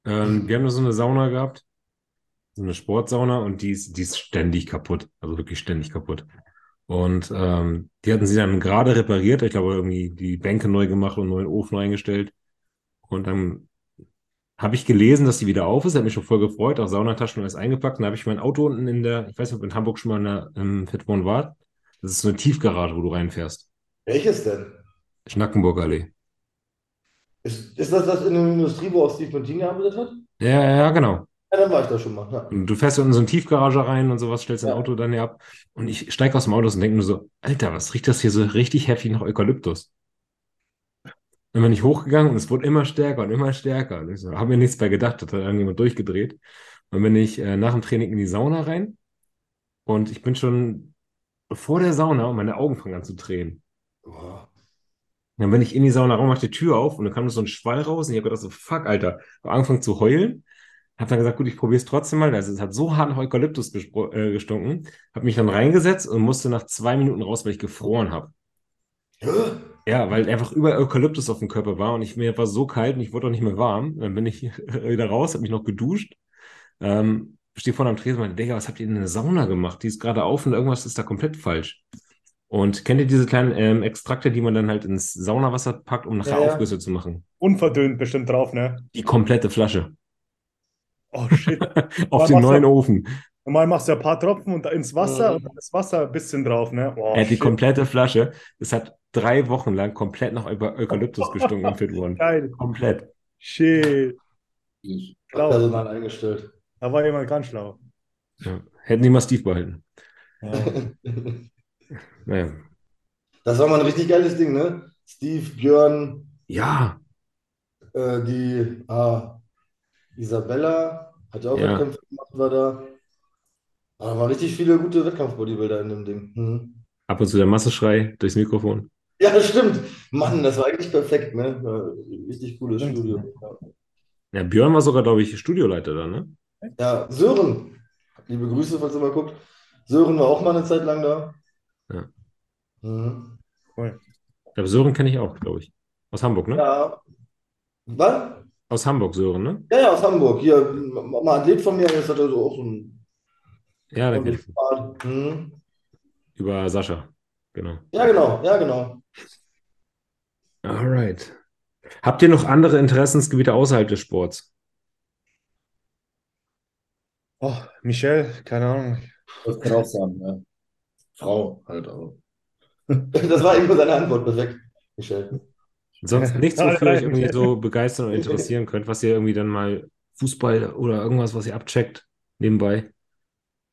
Ähm, wir haben da so eine Sauna gehabt, so eine Sportsauna und die ist, die ist ständig kaputt, also wirklich ständig kaputt. Und ähm, die hatten sie dann gerade repariert, ich glaube irgendwie die Bänke neu gemacht und einen neuen Ofen eingestellt. Und dann habe ich gelesen, dass die wieder auf ist, hat mich schon voll gefreut, auch Saunataschen und alles eingepackt. Und dann habe ich mein Auto unten in der, ich weiß nicht, ob in Hamburg schon mal in der, im Fit One war. Das ist so eine Tiefgarage, wo du reinfährst. Welches denn? Schnackenburger Allee. Ist, ist das das in der Industrie, wo auch Steve Martin gearbeitet hat? Ja, ja, genau. Ja, dann war ich da schon mal. Ja. Und du fährst in so eine Tiefgarage rein und sowas, stellst dein Ja. Auto dann hier ab. Und ich steige aus dem Auto und denke nur so, Alter, was riecht das hier so richtig heftig nach Eukalyptus? Dann bin ich hochgegangen und es wurde immer stärker und immer stärker. Und ich so, habe mir nichts bei gedacht, hat dann irgendjemand durchgedreht. Und bin ich äh, nach dem Training in die Sauna rein und ich bin schon vor der Sauna und meine Augen fangen an zu tränen. Boah. Dann bin ich in die Sauna rein, mach die Tür auf und dann kam so ein Schwall raus und ich habe gedacht so, fuck, Alter. Hab angefangen zu heulen, Hab dann gesagt, gut, ich probiere es trotzdem mal. Also es hat so hart nach Eukalyptus äh, gestunken. Hab mich dann reingesetzt und musste nach zwei Minuten raus, weil ich gefroren habe. Ja, weil einfach überall Eukalyptus auf dem Körper war und ich mir war so kalt und ich wurde auch nicht mehr warm. Dann bin ich wieder raus, habe mich noch geduscht. Ähm, stehe vorne am Tresen und meinte, Digga, was habt ihr in der Sauna gemacht? Die ist gerade auf und irgendwas ist da komplett falsch. Und kennt ihr diese kleinen ähm, Extrakte, die man dann halt ins Saunawasser packt, um nachher ja. Aufgüsse zu machen? Unverdünnt bestimmt drauf, ne? Die komplette Flasche. Oh shit. Auf den neuen Ofen. Normal machst du ein paar Tropfen und ins Wasser Mhm. und dann das Wasser ein bisschen drauf, ne? Oh, Er hat die shit. komplette Flasche. Es hat drei Wochen lang komplett nach Euka- Eukalyptus gestunken im Fit One. Geil. Komplett. Shit. Ich. Schlau. Personal eingestellt. Da war jemand ganz schlau. Ja. Hätten die mal Steve behalten. Ja. Naja. Das war mal ein richtig geiles Ding, ne? Steve, Björn, Ja, äh, die ah, Isabella hat ja auch Ja. Wettkämpfe gemacht, war da. Ah, Da waren richtig viele gute Wettkampf-Bodybuilder in dem Ding. Hm. ab und zu der Masseschrei durchs Mikrofon. Ja, das stimmt. Mann, das war eigentlich perfekt, ne? War richtig cooles Stimmt. Studio. Ja, Björn war sogar, glaube ich, Studioleiter da, ne? Ja, Sören. Liebe Grüße, falls ihr mal guckt. Sören war auch mal eine Zeit lang da. Ja. Mhm. Ich glaube, Sören kenne ich auch, glaube ich. Aus Hamburg, ne? Ja. Was? Aus Hamburg, Sören, ne? Ja, ja, aus Hamburg. Hier, mal ein Athlet von mir, das hat also auch so ein Ja, ich. Bart. Mhm. Über Sascha. Genau. Ja, genau, ja, genau. Alright. Habt ihr noch andere Interessensgebiete außerhalb des Sports? Oh, Michelle, keine Ahnung. Das kann auch sein, ja. Frau halt auch. Das war irgendwo seine Antwort, perfekt, Michel. Sonst nichts, wofür drei. irgendwie so begeistern oder interessieren könnt, was ihr irgendwie dann mal Fußball oder irgendwas, was ihr abcheckt, nebenbei.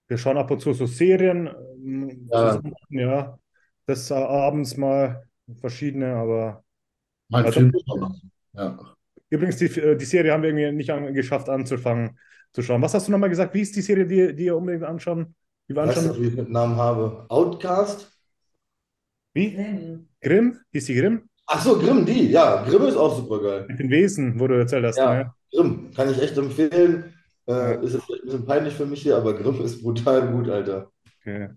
Wir schauen ab und zu so Serien. ähm, Ja. zusammen, ja. Das äh, abends mal verschiedene, aber Mein Also- Film schon. Ja. übrigens, die, äh, die Serie haben wir irgendwie nicht an, geschafft anzufangen zu schauen. Was hast du nochmal gesagt? Wie ist die Serie, die, die ihr unbedingt anschauen? Die wir Ich weiß nicht, anschauen? wie ich mit Namen habe. Outcast? Wie? Grimm. Grimm? Hieß die Grimm? Ach so, Grimm, die. Ja, Grimm ist auch super geil. Mit den Wesen, wo du erzählt hast. Ja. Ne? Grimm, kann ich echt empfehlen. Äh, ist jetzt ein bisschen peinlich für mich hier, aber Grimm ist brutal gut, Alter. Okay.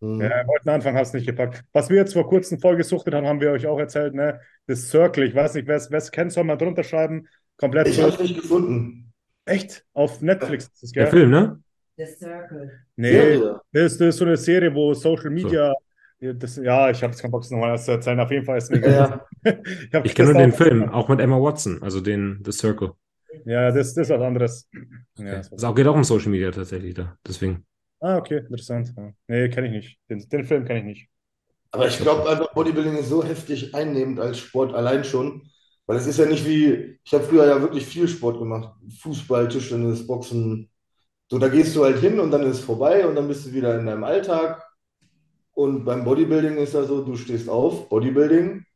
Mhm. Ja, wollten Anfang, hast nicht gepackt. Was wir jetzt vor kurzem voll gesuchtet haben, haben wir euch auch erzählt, ne? Das Circle, ich weiß nicht, wer es kennt, soll mal drunter schreiben. Komplett Ich so. habe es nicht gefunden. Echt? Auf Netflix ist das, Der gell? Film, ne? The Circle. Nee, Ja, das ist, das ist so eine Serie, wo Social Media. Ja, Das, ja, ich habe jetzt keinen Bock, das nochmal zu erzählen. Auf jeden Fall ist es mega. ja. Ich, Ich kenne nur den Film, auch mit Emma Watson, also den The Circle. Ja, das, das ist was anderes. Ja, das Es auch- geht auch um Social Media tatsächlich da. Deswegen. ah, okay, interessant. Ja. Nee, kenne ich nicht. Den, den Film kenne ich nicht. Aber ich glaube einfach, Bodybuilding ist so heftig einnehmend als Sport allein schon. Weil es ist ja nicht wie, ich habe früher ja wirklich viel Sport gemacht. Fußball, Tischtennis, Boxen. So, da gehst du halt hin und dann ist es vorbei und dann bist du wieder in deinem Alltag. Und beim Bodybuilding ist ja so, du stehst auf, Bodybuilding.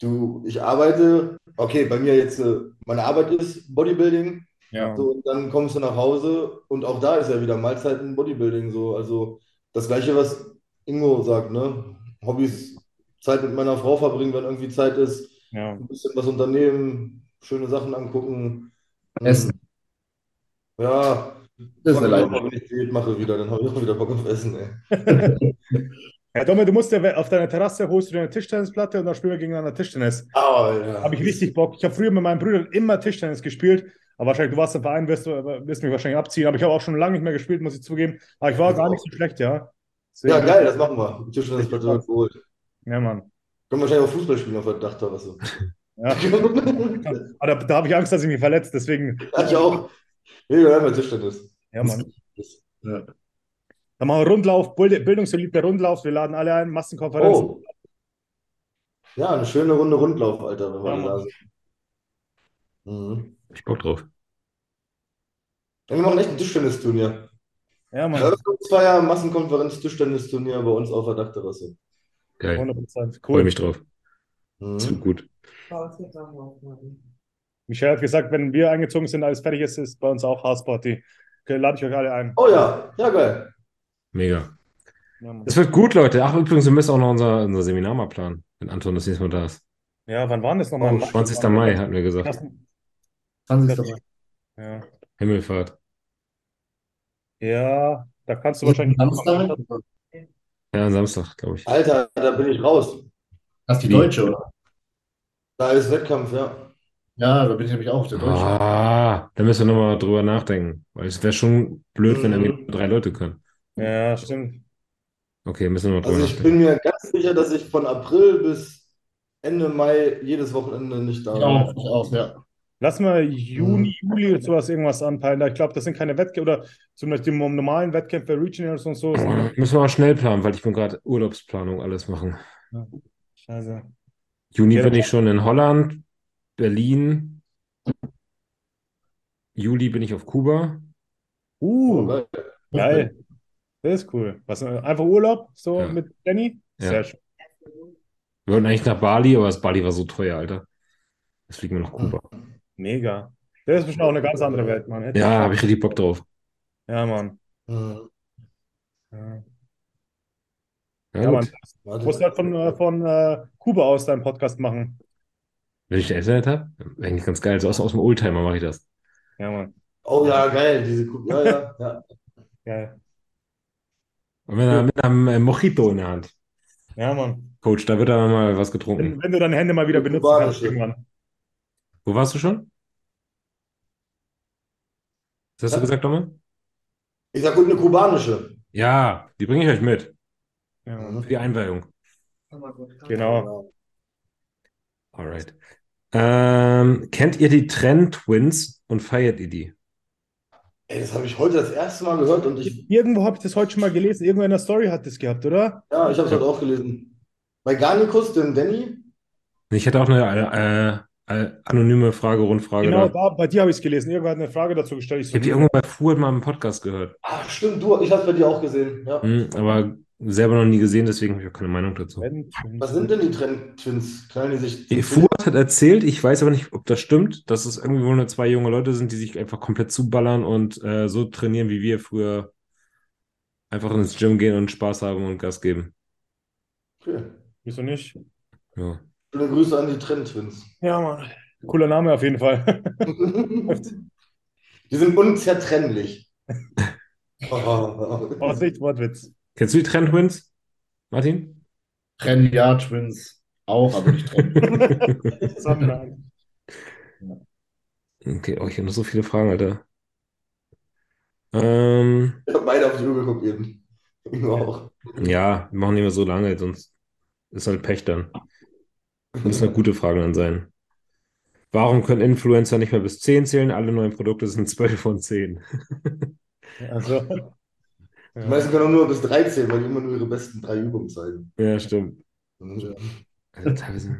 Du, ich arbeite, okay, bei mir jetzt, äh, meine Arbeit ist Bodybuilding. Ja. So, und dann kommst du nach Hause und auch da ist ja wieder Mahlzeiten Bodybuilding so. Also das Gleiche, was Ingo sagt, ne? Hobbys, Zeit mit meiner Frau verbringen, wenn irgendwie Zeit ist, ja. ein bisschen was unternehmen, schöne Sachen angucken. Essen. Ja, Das ist eine Leidenschaft. wenn ich Diät mache wieder, dann habe ich auch wieder Bock auf Essen, ey. Ja, Domme, du musst ja auf deiner Terrasse holst du dir eine Tischtennisplatte und dann spielen wir gegeneinander Tischtennis. Aber ja. Habe ich richtig Bock. Ich habe früher mit meinen Brüdern immer Tischtennis gespielt. Aber wahrscheinlich, du warst im Verein, wirst, du, wirst mich wahrscheinlich abziehen. Aber ich habe auch schon lange nicht mehr gespielt, muss ich zugeben. Aber ich war Ich gar auch. nicht so schlecht, ja. Ja, Deswegen- geil, das machen wir. Tischtennisplatte wird geholt. Ja, Mann. Können wahrscheinlich auch Fußball spielen auf der Dachterrasse. Ja. Aber da, da habe ich Angst, dass ich mich verletze. Deswegen, Hatte ich auch. Nee, wir ja Tischtennis. Ja, Mann. Ja. Dann machen wir Rundlauf, Bild- bildungsverliebter Rundlauf. Wir laden alle ein, Massenkonferenz. Oh. Ja, eine schöne Runde Rundlauf, Alter, wenn wir Ja, da sind. Mhm. Ich Bock drauf. Ja, wir machen echt ein Tischtennisturnier. Ja, Mann. Eröffnungsfeier, Massenkonferenz, Tischtennisturnier bei uns auf der Dachterrasse. Geil. 100%. Freue Cool. mich drauf. Mhm. Das wird gut. Michelle hat gesagt, wenn wir eingezogen sind, alles fertig ist, ist bei uns auch Hausparty. Okay, lade ich euch alle ein. Oh ja, ja geil. Mega. Es wird gut, Leute. Ach, übrigens, wir müssen auch noch unser, unser Seminar mal planen, wenn Anton das nächste Mal da ist. ja wann war das nochmal? Oh, 20. Mai, hatten wir gesagt. 20. Mai. Ja. Himmelfahrt. Ja, da kannst du wahrscheinlich. Samstag? Ja, am Samstag, glaube ich. Alter, da bin ich raus. Das ist die Wie? Deutsche, oder? Da ist Wettkampf, ja. Ja, da bin ich nämlich auch der Deutsche. Ah, da müssen wir nochmal drüber nachdenken. Weil es wäre schon blöd, wenn irgendwie nur drei Leute können. Ja, stimmt. Okay, müssen wir mal drüber Also ich nachdenken. bin mir ganz sicher, dass ich von April bis Ende Mai jedes Wochenende nicht da Ich bin. auch, ich auch, ja. Lass mal Juni, Juli oder sowas irgendwas anpeilen. Ich glaube, das sind keine Wettkämpfe oder zumindest die normalen Wettkämpfe, Regionals und so. Sind, Müssen wir auch schnell planen, weil ich bin gerade Urlaubsplanung alles machen. scheiße. Juni Ja, bin ich schon in Holland, Berlin. Juli bin ich auf Kuba. Oh, Uh, geil. geil. Das ist cool. Was, einfach Urlaub, so Ja. mit Danny? Sehr Ja. schön. Wir wollten eigentlich nach Bali, aber das Bali war so teuer, Alter. Jetzt fliegen wir nach Kuba. Mega. Das ist bestimmt auch eine ganz andere Welt, Mann. Hätte Ja, habe ich richtig Bock drauf. Ja, Mann. Hm, Ja, Ja, ja. Du musst halt von, äh, von äh, Kuba aus deinen Podcast machen. Wenn ich ein Internet habe, eigentlich ganz geil. So aus, aus dem Oldtimer mache ich das. Ja, Mann. Oh ja, geil. Diese Kuh. Ja, ja, ja. Geil. Und mit, mit einem äh, Mojito in der Hand. Ja, Mann. Coach, da wird dann mal was getrunken. Wenn, wenn du deine Hände mal wieder Die benutzen kannst kubanische. irgendwann. Wo warst du schon? Was hast du Ja. gesagt, Domme? Ich sag, und eine kubanische. Ja, die bringe ich euch mit. Ja. Für die Einweihung. Genau. Alright. Ähm, kennt ihr die Trend Twins und feiert ihr die? Ey, das habe ich heute das erste Mal gehört und ich, Irgendwo habe ich das heute schon mal gelesen. Irgendwo in der Story hat das gehabt, oder? ja, ich habe es heute auch gelesen. Bei Garnikus, dem Danny, Ich hätte auch eine äh, äh, anonyme Frage, Rundfrage Genau, da. bei dir habe ich es gelesen. Irgendwer hat eine Frage dazu gestellt. Ich Ich habe die irgendwo bei Fuhr mal im Podcast gehört. ah, stimmt, du, ich habe es bei dir auch gesehen. Ja. Hm, aber selber noch nie gesehen, deswegen habe ich auch keine Meinung dazu. Was sind denn die Trend-Twins? Knallen die sich Die Fuhrt hat erzählt, ich weiß aber nicht, ob das stimmt, dass es irgendwie wohl nur zwei junge Leute sind, die sich einfach komplett zuballern und äh, so trainieren, wie wir früher einfach ins Gym gehen und Spaß haben und Gas geben. Okay. Wieso nicht? Ja. Schöne Grüße an die Trend-Twins. Ja, Mann. Cooler Name auf jeden Fall. Die sind unzertrennlich. Oh, Vorsicht, Wortwitz. Kennst du die Trend Twins, Martin? Trennen ja, Twins auch, aber nicht. Zusammenhang. Okay, oh, ich habe noch so viele Fragen, Alter. Ähm, Ich habe beide auf die Uhr geguckt eben. Auch. ja, wir machen nicht mehr so lange, sonst ist halt Pech dann. Müssen halt gute Fragen dann sein. Warum können Influencer nicht mehr bis 10 zählen? Alle neuen Produkte sind 12 von 10. Also, Die meisten können auch nur bis 13, weil die immer nur ihre besten drei Übungen zeigen. Ja, stimmt. Mhm. Also.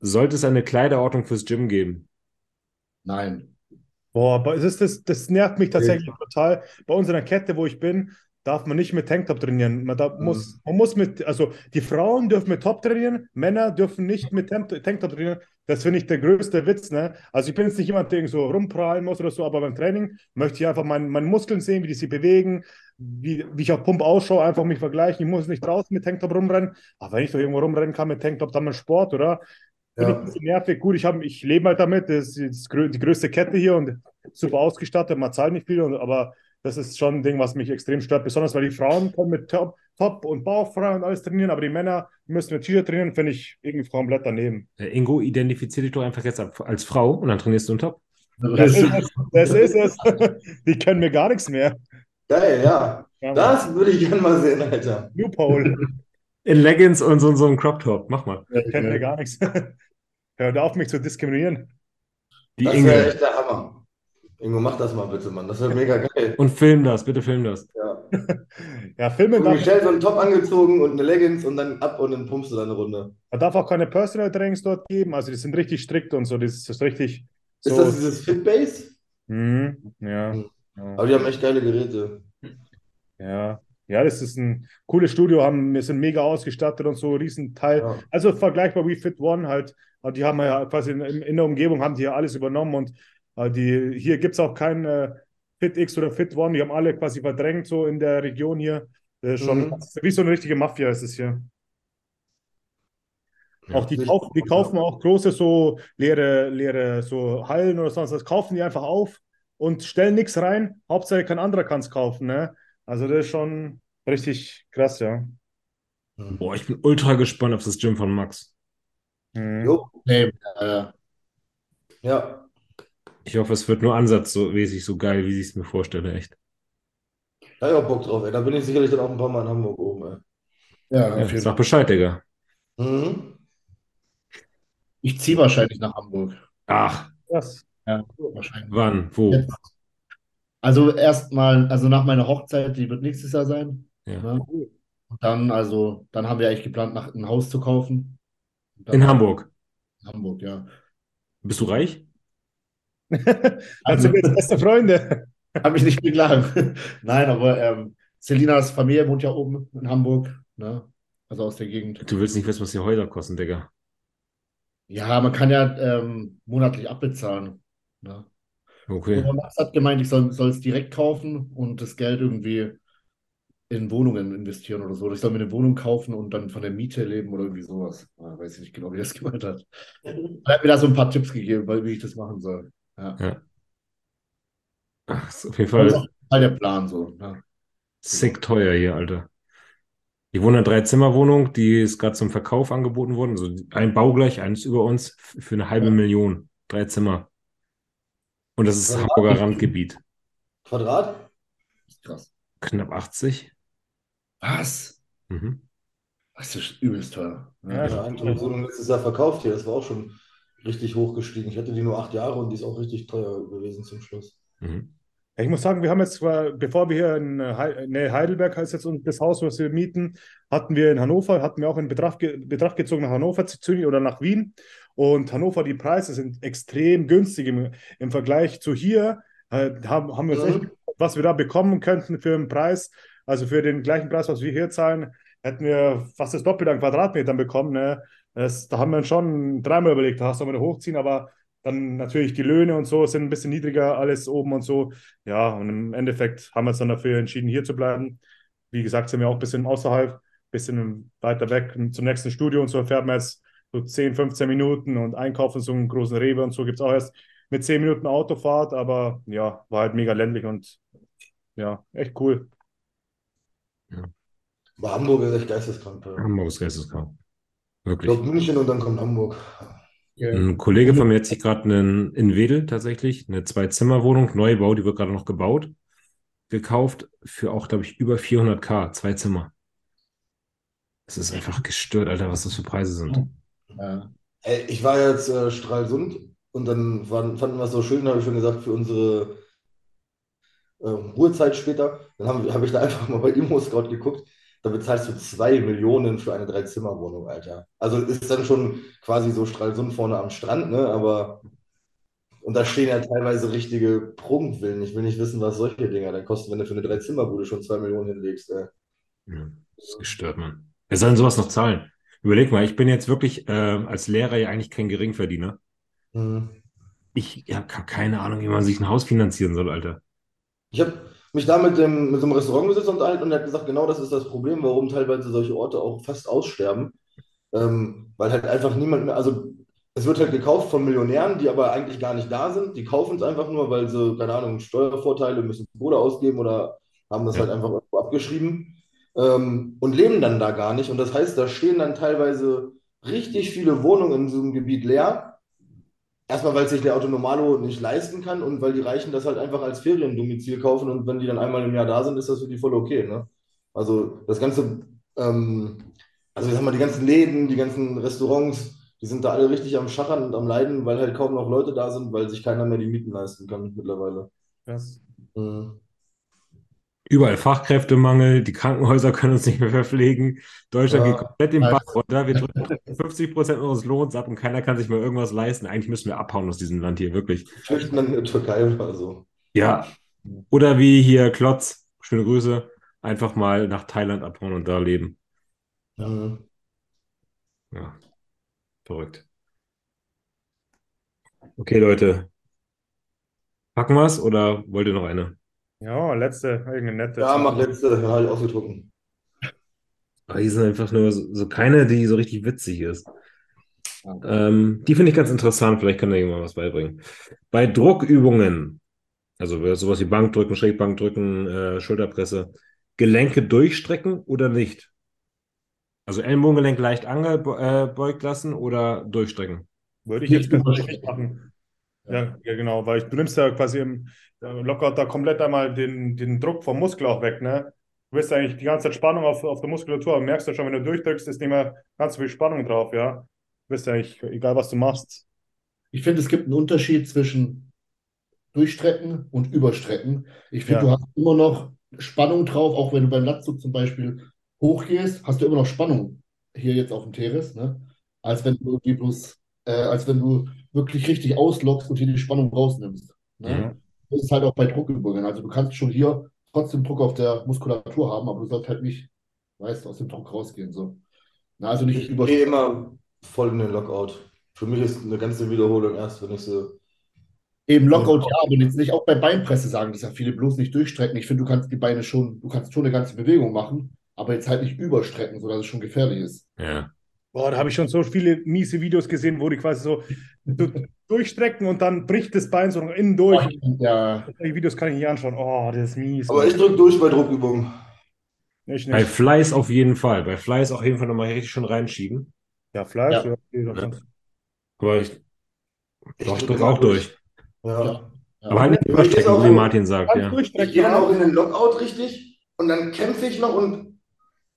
Sollte es eine Kleiderordnung fürs Gym geben? Nein. Boah, aber es ist das, das nervt mich tatsächlich total. Bei unserer Kette, wo ich bin, darf man nicht mit Tanktop trainieren. Man, da muss, man muss mit, also die Frauen dürfen mit Top trainieren, Männer dürfen nicht mit Tank- Tanktop trainieren. Das finde ich der größte Witz, ne? Also ich bin jetzt nicht jemand, der so rumprallen muss oder so, aber beim Training möchte ich einfach mein, meine Muskeln sehen, wie die sich bewegen, wie, wie ich auf Pump ausschaue, einfach mich vergleichen. Ich muss nicht draußen mit Tanktop rumrennen. Aber wenn ich doch irgendwo rumrennen kann mit Tanktop, dann mal Sport, oder? Ich Ja. ein bisschen nervig. Gut, ich, hab, ich lebe halt damit. Das ist die größte Kette hier und super ausgestattet. Man zahlt nicht viel, aber das ist schon ein Ding, was mich extrem stört. Besonders weil die Frauen können mit Top, Top und Bauchfrei und alles trainieren, aber die Männer müssen mit T-Shirt trainieren, finde ich irgendwie komplett daneben. Äh, Ingo, identifizier dich doch einfach jetzt als Frau und dann trainierst du einen Top. Das ist es. Das ist es. Die können mir gar nichts mehr. Geil, ja. Ja, Das würde ich gerne mal sehen, Alter. Loophole. In Leggings und so, so einem Crop Top. Mach mal. Die können mir gar nichts. Hört auf, mich zu diskriminieren. Die Das wäre Inge. echt der Hammer. Ingo, mach das mal bitte, Mann. Das wäre mega geil. Und film das, bitte film das. Ja. Ja, filmen Und darf, Michelle so einen Top angezogen und eine Leggings und dann ab und dann pumpst du da eine Runde. man darf auch keine Personal Trainings dort geben. Also die sind richtig strikt und so. Das ist richtig Ist so. das dieses Fitbase? Mhm, ja. Mhm. Aber die haben echt geile Geräte. Ja, ja, das ist ein cooles Studio, haben, wir sind mega ausgestattet und so, Riesenteil. Ja. Also vergleichbar wie Fit One halt. Aber Die haben ja quasi in, in der Umgebung haben die ja alles übernommen und äh, die, hier gibt es auch kein äh, Fit X oder Fit One, die haben alle quasi verdrängt so in der Region hier. Das ist schon Mhm. wie so eine richtige Mafia ist es hier. Auch die, Nicht- kauf, die kaufen auch große so leere, leere so Hallen oder sonst was, kaufen die einfach auf und stellen nichts rein. Hauptsache kein anderer kann es kaufen. Ne? Also das ist schon richtig krass, ja. Boah, ich bin ultra gespannt auf das Gym von Max. Mhm. Jo, Nee, äh, ja. Ich hoffe, es wird nur ansatzmäßig so geil, wie ich es mir vorstelle, echt. Da hab ich auch Bock drauf, ey. Da bin ich sicherlich dann auch ein paar Mal in Hamburg oben, ey. ja, Ja, jeden sag. Bescheid, Digga. Mhm. Ich ziehe wahrscheinlich nach Hamburg. Ach, Krass. Ja, wahrscheinlich. wann? Wo? Jetzt. Also erstmal, also nach meiner Hochzeit, die wird nächstes Jahr sein. Ja. Ne? Und dann, also, dann haben wir eigentlich geplant, nach, ein Haus zu kaufen. In Hamburg. in Hamburg, ja. Bist du reich? Dann sind wir jetzt beste Freunde. Kann mich nicht beklagen. Nein, aber ähm, Selinas Familie wohnt ja oben in Hamburg, ne? Also aus der Gegend. Du willst nicht wissen, was die Häuser kosten, Digga. Ja, man kann ja ähm, monatlich abbezahlen. Ne? Okay. Aber Max hat gemeint, ich soll, es direkt kaufen und das Geld irgendwie in Wohnungen investieren oder so. Ich soll mir eine Wohnung kaufen und dann von der Miete leben oder irgendwie sowas. Ah, weiß ich nicht genau, wie er das gemeint hat. Er hat mir da so ein paar Tipps gegeben, weil, wie ich das machen soll. Ja. Ach, ist auf jeden Das ist Fall auf jeden Fall der Plan so. Ne? sick teuer hier, Alter. Ich wohne in einer Drei-Zimmer-Wohnung, die ist gerade zum Verkauf angeboten worden. Also ein baugleich, eins über uns, für eine halbe Million. Drei Zimmer. Und das ist Ja, Hamburger Randgebiet. Quadrat? Das ist krass. Knapp 80. Was? Mhm. Das ist übelst teuer. Ja, Ja, eine Wohnung letztes Jahr verkauft hier. Das war auch schon richtig hoch gestiegen. Ich hatte die nur acht Jahre und die ist auch richtig teuer gewesen zum Schluss. Mhm. Ich muss sagen, wir haben jetzt, zwar, bevor wir hier in nee, Heidelberg heißt jetzt das Haus, was wir mieten, hatten wir in Hannover, hatten wir auch in Betracht, Betracht gezogen, nach Hannover zu ziehen oder nach Wien. Und Hannover, die Preise sind extrem günstig im, im Vergleich zu hier. Äh, haben, haben wir echt, was wir da bekommen könnten für einen Preis, also für den gleichen Preis, was wir hier zahlen, hätten wir fast das Doppelte an Quadratmetern bekommen. Ne? Das, da haben wir uns schon dreimal überlegt, da hast du mal hochziehen, aber dann natürlich die Löhne und so sind ein bisschen niedriger, alles oben und so. Ja, und im Endeffekt haben wir uns dann dafür entschieden, hier zu bleiben. Wie gesagt, sind wir auch ein bisschen außerhalb, ein bisschen weiter weg zum nächsten Studio und so fährt man jetzt so 10, 15 Minuten und einkaufen so einen großen Rewe und so gibt es auch erst mit 10 Minuten Autofahrt, aber ja, war halt mega ländlich und ja, echt cool. Aber Hamburg ist echt geisteskrank. Hamburg ist geisteskrank. Ich Wirklich. glaube München und dann kommt Hamburg. Ja. Ein Kollege von mir hat sich gerade einen in Wedel tatsächlich, eine Zwei-Zimmer-Wohnung, Neubau, die wird gerade noch gebaut, gekauft für auch, glaube ich, über 400k, zwei Zimmer. Es ist einfach gestört, Alter, was das für Preise sind. Ja. Ich war jetzt äh, Stralsund und dann waren, fanden wir es so schön, habe ich schon gesagt, für unsere äh, Ruhezeit später. Dann habe hab ich da einfach mal bei Immo-Scout geguckt. Da bezahlst du zwei Millionen für eine Dreizimmerwohnung, Alter. Also ist dann schon quasi so Stralsund vorne am Strand, ne? Aber und da stehen ja teilweise richtige Prunkvillen. Ich will nicht wissen, was solche Dinger dann kosten, wenn du für eine Dreizimmerbude schon zwei Millionen hinlegst. Ey. Ja, das ist gestört, Mann. Wer soll denn sowas noch zahlen? Überleg mal, ich bin jetzt wirklich äh, als Lehrer ja eigentlich kein Geringverdiener. Mhm. Ich habe keine Ahnung, wie man sich ein Haus finanzieren soll, Alter. Ich habe mich da mit dem, mit so einem Restaurantbesitzer unterhalten und er hat gesagt, genau das ist das Problem, warum teilweise solche Orte auch fast aussterben. Ähm, weil halt einfach niemand mehr, also es wird halt gekauft von Millionären, die aber eigentlich gar nicht da sind. Die kaufen es einfach nur, weil sie, keine Ahnung, Steuervorteile müssen Kohle ausgeben oder haben das halt einfach abgeschrieben ähm, und leben dann da gar nicht. Und das heißt, da stehen dann teilweise richtig viele Wohnungen in einem Gebiet leer. Erstmal, weil sich der Autonomalo nicht leisten kann und weil die Reichen das halt einfach als Feriendomizil kaufen und wenn die dann einmal im Jahr da sind, ist das für die voll okay, ne? Also das ganze, ähm, also ich sag mal, die ganzen Läden, die ganzen Restaurants, die sind da alle richtig am Schachern und am Leiden, weil halt kaum noch Leute da sind, weil sich keiner mehr die Mieten leisten kann mittlerweile. Das, Mhm. Überall Fachkräftemangel, die Krankenhäuser können uns nicht mehr verpflegen. Deutschland Ja. geht komplett Ja. Bach runter. Wir drücken 50 Prozent unseres Lohns ab und keiner kann sich mehr irgendwas leisten. Eigentlich müssen wir abhauen aus diesem Land hier, wirklich. Flüchten dann in die Türkei oder so. Ja. Oder wie hier Klotz, schöne Grüße, einfach mal nach Thailand abhauen und da leben. Mhm. Ja, verrückt. Okay, Leute. Packen wir's oder wollt ihr noch eine? Ja, letzte, irgendeine nette. Ja, mach letzte, halt ausgedruckt. Ah, Die sind einfach nur so, so keine, die so richtig witzig ist. Ähm, die finde ich ganz interessant, vielleicht kann da jemand was beibringen. Bei Druckübungen Also sowas wie Bankdrücken, Schrägbankdrücken, äh, Schulterpresse. Gelenke durchstrecken oder nicht? Also Ellenbogengelenk leicht angebeugt lassen oder durchstrecken? Würde ich jetzt persönlich nicht machen. Ja, ja, genau, weil du nimmst ja quasi im Lockout da komplett einmal den, den Druck vom Muskel auch weg, ne? Du wirst eigentlich die ganze Zeit Spannung auf, auf der Muskulatur, aber merkst du schon, wenn du durchdrückst, ist nicht mehr ganz so viel Spannung drauf, ja? Du wirst ja eigentlich, egal was du machst. Ich finde, es gibt einen Unterschied zwischen Durchstrecken und Überstrecken. Ich finde, Ja. du hast immer noch Spannung drauf, auch wenn du beim Latzug zum Beispiel hochgehst, hast du immer noch Spannung hier jetzt auf dem Teres, ne? Als wenn du irgendwie bloß, äh, als wenn du wirklich richtig auslockst und hier die Spannung rausnimmst. Ne? Das ist halt auch bei Druckübungen. Also du kannst schon hier trotzdem Druck auf der Muskulatur haben, aber du sollst halt nicht, weißt, aus dem Druck rausgehen. So. Na, also nicht Ich über. gehe immer voll in den Lockout. Für mich ist eine ganze Wiederholung erst, wenn ich so. Eben Lockout, ja, aber jetzt nicht auch bei Beinpresse sagen das ja viele, bloß nicht durchstrecken. Ich finde, du kannst die Beine schon, du kannst schon eine ganze Bewegung machen, aber jetzt halt nicht überstrecken, sodass es schon gefährlich ist. Ja. Boah, da habe ich schon so viele miese Videos gesehen, wo die quasi so du- durchstrecken und dann bricht das Bein so innen durch. Ja, Die Videos kann ich nicht anschauen. Oh, das ist mies. Aber ich drücke durch bei Druckübungen. Ich Bei. Fleiß auf jeden Fall. Bei Fleiß auf jeden Fall nochmal richtig schon reinschieben. Ja, Fleisch. Ja. Ja. Aber ich, Ich doch, drücke auch durch. Ja. ja. ja. Aber halt nicht auch wie. Martin sagt, ja. Ich durchstrecken. gehe dann auch in den Lockout richtig und dann kämpfe ich noch und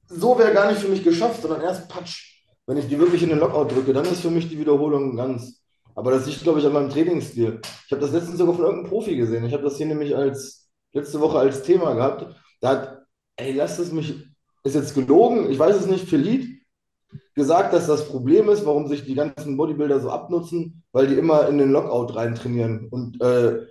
so wäre gar nicht für mich geschafft, sondern erst Patsch. Wenn ich die wirklich in den Lockout drücke, dann ist für mich die Wiederholung ganz. Aber das liegt, glaube ich, an meinem Trainingsstil. Ich habe das letztens sogar von irgendeinem Profi gesehen. Ich habe das hier nämlich als letzte Woche als Thema gehabt. Da hat, ey, lasst es mich, ist jetzt gelogen, ich weiß es nicht, Felit gesagt, dass das Problem ist, warum sich die ganzen Bodybuilder so abnutzen, weil die immer in den Lockout rein trainieren. Und äh,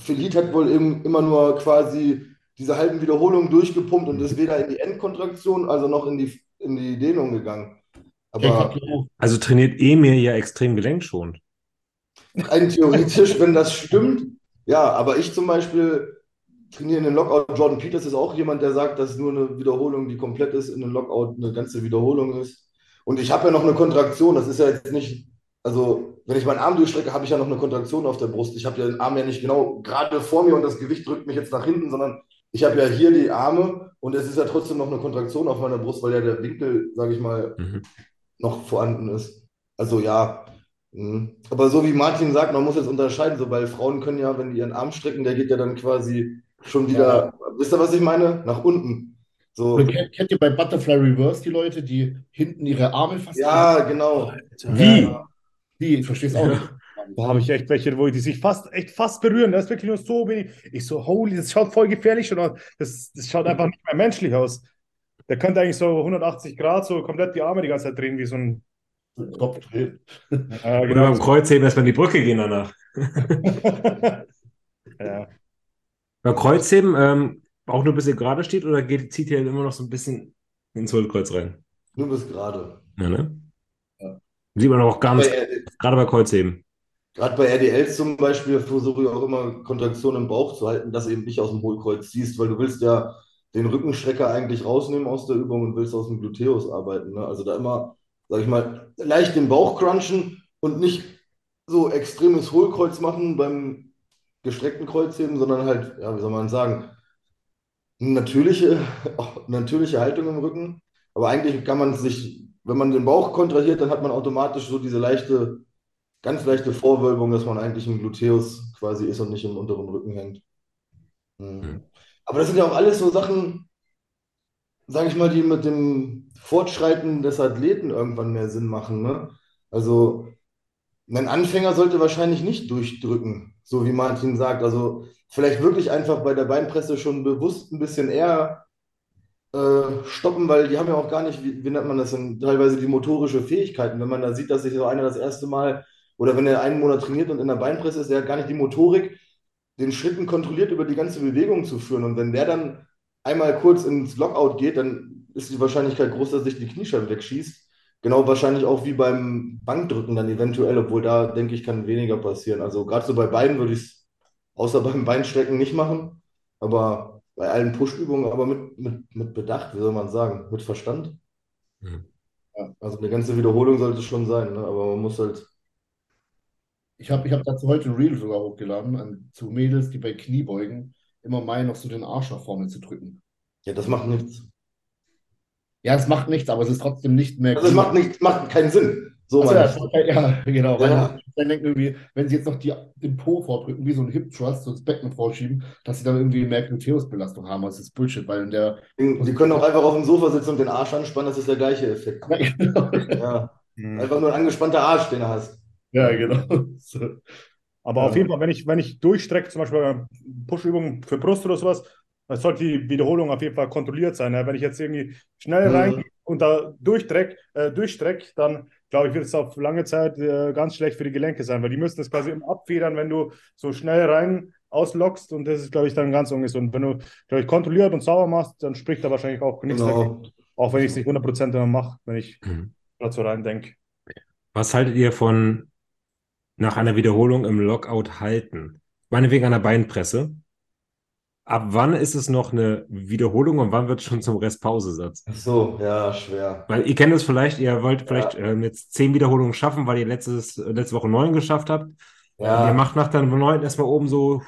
hat wohl eben immer nur quasi diese halben Wiederholungen durchgepumpt und ist weder in die Endkontraktion, also noch in die, in die Dehnung gegangen. Aber Also trainiert Emir ja extrem gelenkschonend. rein theoretisch, wenn das stimmt, ja, aber ich zum Beispiel trainiere in den Lockout. Jordan Peters ist auch jemand, der sagt, dass nur eine Wiederholung, die komplett ist, in den Lockout eine ganze Wiederholung ist. Und ich habe ja noch eine Kontraktion, das ist ja jetzt nicht, also wenn ich meinen Arm durchstrecke, habe ich ja noch eine Kontraktion auf der Brust. Ich habe ja den Arm ja nicht genau gerade vor mir und das Gewicht drückt mich jetzt nach hinten, sondern ich habe ja hier die Arme und es ist ja trotzdem noch eine Kontraktion auf meiner Brust, weil ja der Winkel, sage ich mal, Mhm. Noch vorhanden ist. Also ja. Mhm. Aber so wie Martin sagt, man muss jetzt unterscheiden, so weil Frauen können ja, wenn die ihren Arm strecken, der geht ja dann quasi schon wieder, wisst ihr, was ich meine? Nach unten. So. Kennt, kennt ihr bei Butterfly Reverse die Leute, die hinten ihre Arme fast Ja, genau. Wie? Ja. Die, ich verstehe es auch nicht. Da habe ich echt welche, wo die sich fast, echt fast berühren. Das ist wirklich nur so wenig. Ich so, holy, das schaut voll gefährlich schon aus. Das, das schaut einfach nicht mehr menschlich aus. Der könnte eigentlich so 180 Grad so komplett die Arme die ganze Zeit drehen, wie so ein. Kopf dreht. Ja, Oder genau. beim Kreuzheben erstmal in die Brücke gehen danach. ja. Beim Kreuzheben ähm, auch nur bis ihr gerade steht oder geht, zieht ihr immer noch so ein bisschen ins Hohlkreuz rein? Nur bis gerade. Ja, ne? Ja. Sieht man auch ganz, gerade bei Kreuzheben. Gerade bei RDLs zum Beispiel versuche ich auch immer Kontraktion im Bauch zu halten, dass du eben nicht aus dem Hohlkreuz ziehst, weil du willst ja den Rückenstrecker eigentlich rausnehmen aus der Übung und willst aus dem Gluteus arbeiten. Ne? Also da immer, sag ich mal, leicht den Bauch crunchen und nicht so extremes Hohlkreuz machen beim gestreckten Kreuzheben, sondern halt, ja, wie soll man sagen, natürliche, natürliche Haltung im Rücken. Aber eigentlich kann man sich, wenn man den Bauch kontrahiert, dann hat man automatisch so diese leichte ganz leichte Vorwölbung, dass man eigentlich im Gluteus quasi ist und nicht im unteren Rücken hängt. Mhm. Aber das sind ja auch alles so Sachen, sage ich mal, die mit dem Fortschreiten des Athleten irgendwann mehr Sinn machen. Ne? Also ein Anfänger sollte wahrscheinlich nicht durchdrücken, so wie Martin sagt. Also vielleicht wirklich einfach bei der Beinpresse schon bewusst ein bisschen eher äh, stoppen, weil die haben ja auch gar nicht, wie, wie nennt man das denn, teilweise die motorische Fähigkeiten. Wenn man da sieht, dass sich so einer das erste Mal oder wenn er einen Monat trainiert und in der Beinpresse ist, der hat gar nicht die Motorik, den Schritten kontrolliert über die ganze Bewegung zu führen. Und wenn der dann einmal kurz ins Lockout geht, dann ist die Wahrscheinlichkeit groß, dass sich die Kniescheibe wegschießt. Genau wahrscheinlich auch wie beim Bankdrücken dann eventuell, obwohl da, denke ich, kann weniger passieren. Also gerade so bei beiden würde ich es außer beim Beinstrecken nicht machen, aber bei allen Push-Übungen, aber mit, mit, mit Bedacht, wie soll man sagen, mit Verstand. Mhm. Ja, also eine ganze Wiederholung sollte es schon sein, ne? aber man muss halt Ich habe ich hab dazu heute ein Reel sogar hochgeladen, an, zu Mädels, die bei Kniebeugen immer meinen, noch so den Arsch nach vorne zu drücken. Ja, das macht nichts. Ja, es macht nichts, aber es ist trotzdem nicht mehr. Also es macht, nicht, macht keinen Sinn. So Also, ja, ich. ja, genau. Weil Ja. dann denken irgendwie, wenn sie jetzt noch die, den Po vordrücken, wie so ein Hip Thrust, so das Becken vorschieben, dass sie dann irgendwie mehr Gluteusbelastung haben. Das ist Bullshit, weil in der. Die können auch einfach auf dem Sofa sitzen und den Arsch anspannen, das ist der gleiche Effekt. genau. Ja. Hm. Einfach nur ein angespannter Arsch, den du hast. Ja, genau. So. Aber Ja. auf jeden Fall, wenn ich, wenn ich durchstrecke, zum Beispiel bei Push-Übungen für Brust oder sowas, dann sollte die Wiederholung auf jeden Fall kontrolliert sein. Ne? Wenn ich jetzt irgendwie schnell Mhm. reingehe und da durchdreck, äh, durchstreck, dann glaube ich, wird es auf lange Zeit äh, ganz schlecht für die Gelenke sein, weil die müssen das quasi abfedern, wenn du so schnell rein auslockst und das ist, glaube ich, dann ganz ungesund. Wenn du, glaube ich, kontrolliert und sauber machst, dann spricht da wahrscheinlich auch nichts dagegen. Genau. Auch wenn ich es nicht 100% immer mache, wenn ich Mhm. dazu rein denke. Was haltet ihr von nach einer Wiederholung im Lockout halten? Meinetwegen an der Beinpresse. Ab wann ist es noch eine Wiederholung und wann wird es schon zum Restpausesatz? Ach so, ja, schwer. Weil ihr kennt es vielleicht, ihr wollt vielleicht ähm, jetzt zehn Wiederholungen schaffen, weil ihr letztes, äh, letzte Woche neun geschafft habt. Und ihr Ja, macht nach der neun erstmal oben so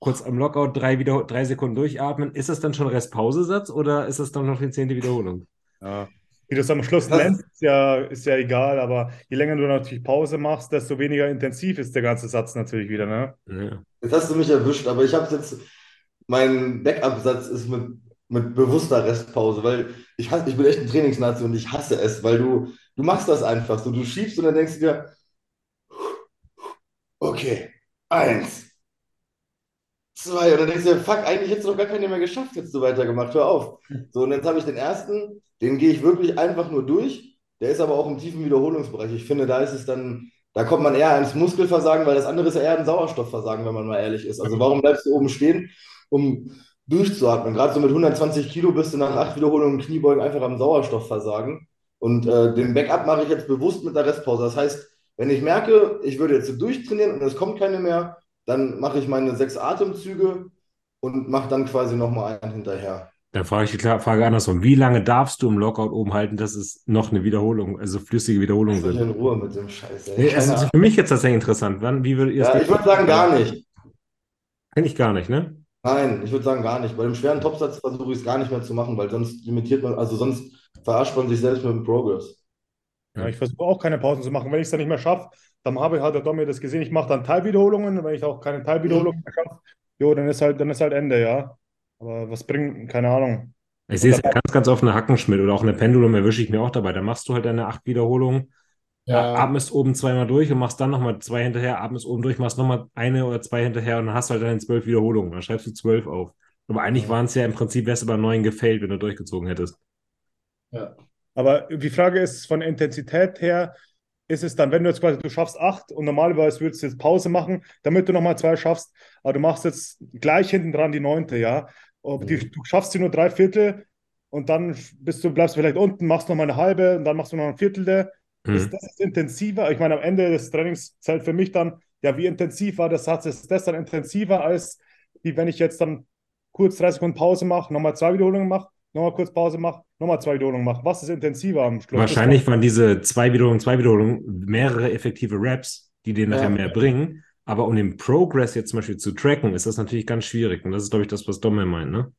kurz am Lockout drei, wieder, drei Sekunden durchatmen. Ist es dann schon Restpausesatz oder ist es dann noch die zehnte Wiederholung? Ja. Wie du es am Schluss Das- nennst, ist ja, ist ja egal, aber je länger du natürlich Pause machst, desto weniger intensiv ist der ganze Satz natürlich wieder, ne? Ja. jetzt hast du mich erwischt, aber ich habe jetzt, mein Backup-Satz ist mit, mit bewusster Restpause, weil ich, hasse, ich bin echt ein Trainingsnazi und ich hasse es, weil du, du machst das einfach so, du schiebst und dann denkst du dir, okay, eins, zwei, und dann denkst du dir, fuck, eigentlich hättest du noch gar keine mehr geschafft, hättest du weitergemacht, hör auf. So, und jetzt habe ich den ersten, den gehe ich wirklich einfach nur durch, der ist aber auch im tiefen Wiederholungsbereich. Ich finde, da ist es dann, da kommt man eher ans Muskelversagen, weil das andere ist ja eher ein Sauerstoffversagen, wenn man mal ehrlich ist. Also warum bleibst du oben stehen, um durchzuatmen? Gerade so mit 120 Kilo bist du nach acht Wiederholungen Kniebeugen einfach am Sauerstoffversagen. Und äh, den Backup mache ich jetzt bewusst mit der Restpause. Das heißt, wenn ich merke, ich würde jetzt durchtrainieren und es kommt keine mehr, dann mache ich meine sechs Atemzüge und mache dann quasi nochmal einen hinterher. Dann frage ich die Frage andersrum. Wie lange darfst du im Lockout oben halten, dass es noch eine Wiederholung, also flüssige Wiederholung Lass mich in wird? Ruhe mit dem Scheiß. ey. Nee, es ist für mich jetzt tatsächlich interessant. Wann, wie würdet ihr Ja, ich würde sagen gar nicht. Kenn ich gar nicht, ne? Nein, ich würde sagen gar nicht. Bei dem schweren Topsatz versuche ich es gar nicht mehr zu machen, weil sonst limitiert man, also sonst verarscht man sich selbst mit dem Progress. Ja, ich versuche auch keine Pausen zu machen. Wenn ich es dann nicht mehr schaffe, dann habe ich halt der Domi das gesehen, ich mache dann Teilwiederholungen. Wenn ich auch keine Teilwiederholungen mehr schaffe, jo, dann ist halt, dann ist halt Ende, ja. Aber was bringt, keine Ahnung. Ich sehe es ja ganz, ganz oft eine Hackenschmidt oder auch eine Pendulum erwische ich mir auch dabei. Da machst du halt deine acht Wiederholungen, Ja, atmest oben zweimal durch und machst dann nochmal zwei hinterher, atmest oben durch, machst nochmal eine oder zwei hinterher und dann hast du halt deine zwölf Wiederholungen. Dann schreibst du zwölf auf. Aber eigentlich waren es ja im Prinzip, wärst du bei neun gefailt, wenn du durchgezogen hättest. ja. Aber die Frage ist, von Intensität her, ist es dann, wenn du jetzt quasi, du schaffst acht und normalerweise würdest du jetzt Pause machen, damit du nochmal zwei schaffst, aber du machst jetzt gleich hinten dran die neunte, ja. Die, du schaffst sie nur drei Viertel und dann bist du, bleibst du vielleicht unten, machst nochmal eine halbe und dann machst du noch ein Viertel. Ist Mhm. das jetzt intensiver? Ich meine, am Ende des Trainings zählt für mich dann, ja, wie intensiv war der Satz? Ist das dann intensiver, als wie wenn ich jetzt dann kurz drei Sekunden Pause mache, nochmal zwei Wiederholungen mache, nochmal kurz Pause mache, nochmal zwei Wiederholungen mache? Was ist intensiver am Schluss? Wahrscheinlich waren diese zwei Wiederholungen, zwei Wiederholungen mehrere effektive Raps, die dir nachher Ja. mehr bringen. Aber um den Progress jetzt zum Beispiel zu tracken, ist das natürlich ganz schwierig. Und das ist, glaube ich, das, was Domme meint, ne?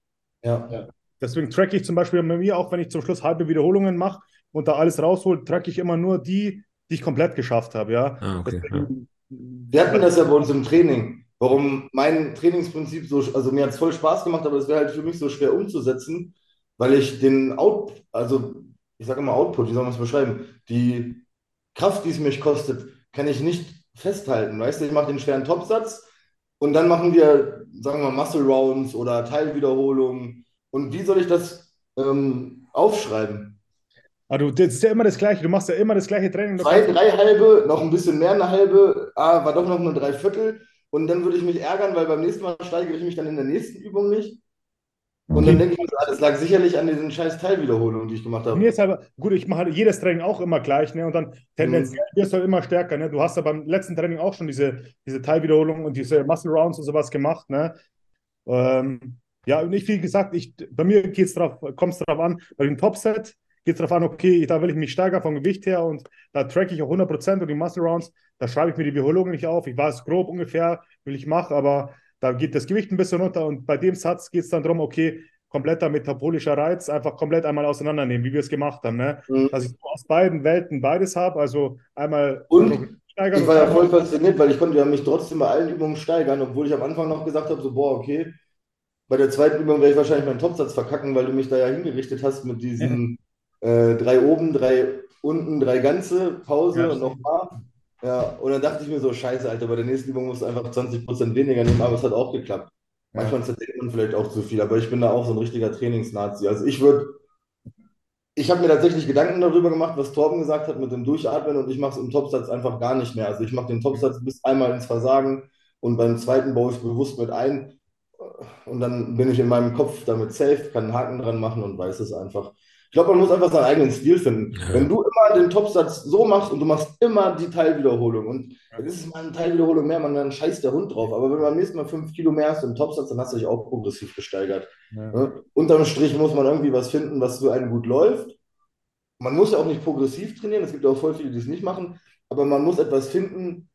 Ja. Deswegen tracke ich zum Beispiel bei mir auch, wenn ich zum Schluss halbe Wiederholungen mache und da alles raushole, tracke ich immer nur die, die ich komplett geschafft habe, ja. Ah, okay. Ja. Wir hatten das ja bei uns im Training. Warum mein Trainingsprinzip so, also mir hat es voll Spaß gemacht, aber es wäre halt für mich so schwer umzusetzen, weil ich den Out, also ich sage immer Output, wie soll man es beschreiben? Die Kraft, die es mich kostet, kann ich nicht festhalten. Weißt du, ich mache den schweren Topsatz und dann machen wir, sagen wir mal, Muscle Rounds oder Teilwiederholungen. Und wie soll ich das ähm, aufschreiben? ah, du, das ist ja immer das Gleiche, du machst ja immer das gleiche Training. Zwei, drei halbe, noch ein bisschen mehr eine halbe, ah, war doch noch nur drei Viertel. Und dann würde ich mich ärgern, weil beim nächsten Mal steigere ich mich dann in der nächsten Übung nicht. Und dann denke ich mir, ah, das lag sicherlich an diesen scheiß Teilwiederholungen, die ich gemacht Mir habe. ist aber, gut, ich mache halt jedes Training auch immer gleich, ne? Und dann tendenziell wirst du halt immer stärker, ne? Du hast ja beim letzten Training auch schon diese, diese Teilwiederholungen und diese Muscle Rounds und sowas gemacht, ne? Ähm, ja, und ich, wie gesagt, ich, bei mir geht's drauf, kommt es darauf an, bei dem Topset geht es darauf an, okay, da will ich mich steigern vom Gewicht her und da track ich auch 100% und die Muscle Rounds, da schreibe ich mir die Wiederholung nicht auf. Ich weiß grob ungefähr, wie ich mache, aber da geht das Gewicht ein bisschen runter und bei dem Satz geht es dann darum, okay, kompletter metabolischer Reiz, einfach komplett einmal auseinandernehmen, wie wir es gemacht haben. Ne? Mhm. Dass ich aus beiden Welten beides habe, also einmal Und steigern Ich war ja voll fasziniert, weil ich konnte ja mich trotzdem bei allen Übungen steigern, obwohl ich am Anfang noch gesagt habe, so, boah, okay, bei der zweiten Übung werde ich wahrscheinlich meinen Topsatz verkacken, weil du mich da ja hingerichtet hast mit diesen äh, drei oben, drei unten, drei ganze, Pause Ja, und nochmal. Ja, und dann dachte ich mir so, scheiße, Alter, bei der nächsten Übung musst du einfach 20% weniger nehmen, aber es hat auch geklappt. Manchmal zerdenkt man vielleicht auch zu viel, aber ich bin da auch so ein richtiger Trainingsnazi. Also ich würde, ich habe mir tatsächlich Gedanken darüber gemacht, was Torben gesagt hat mit dem Durchatmen und ich mache es im Topsatz einfach gar nicht mehr. Also ich mache den Topsatz bis einmal ins Versagen und beim zweiten baue ich es bewusst mit ein und dann bin ich in meinem Kopf damit safe, kann einen Haken dran machen und weiß es einfach. Ich glaube, man muss einfach seinen eigenen Stil finden. Ja. Wenn du immer den Topsatz so machst und du machst immer die Teilwiederholung und dann ist es mal eine Teilwiederholung mehr, man dann scheißt der Hund drauf. Aber wenn du am nächsten Mal fünf Kilo mehr hast im Topsatz, dann hast du dich auch progressiv gesteigert. Ja. Ne? Unterm Strich muss man irgendwie was finden, was für einen gut läuft. Man muss ja auch nicht progressiv trainieren, es gibt auch voll viele, die es nicht machen, aber man muss etwas finden,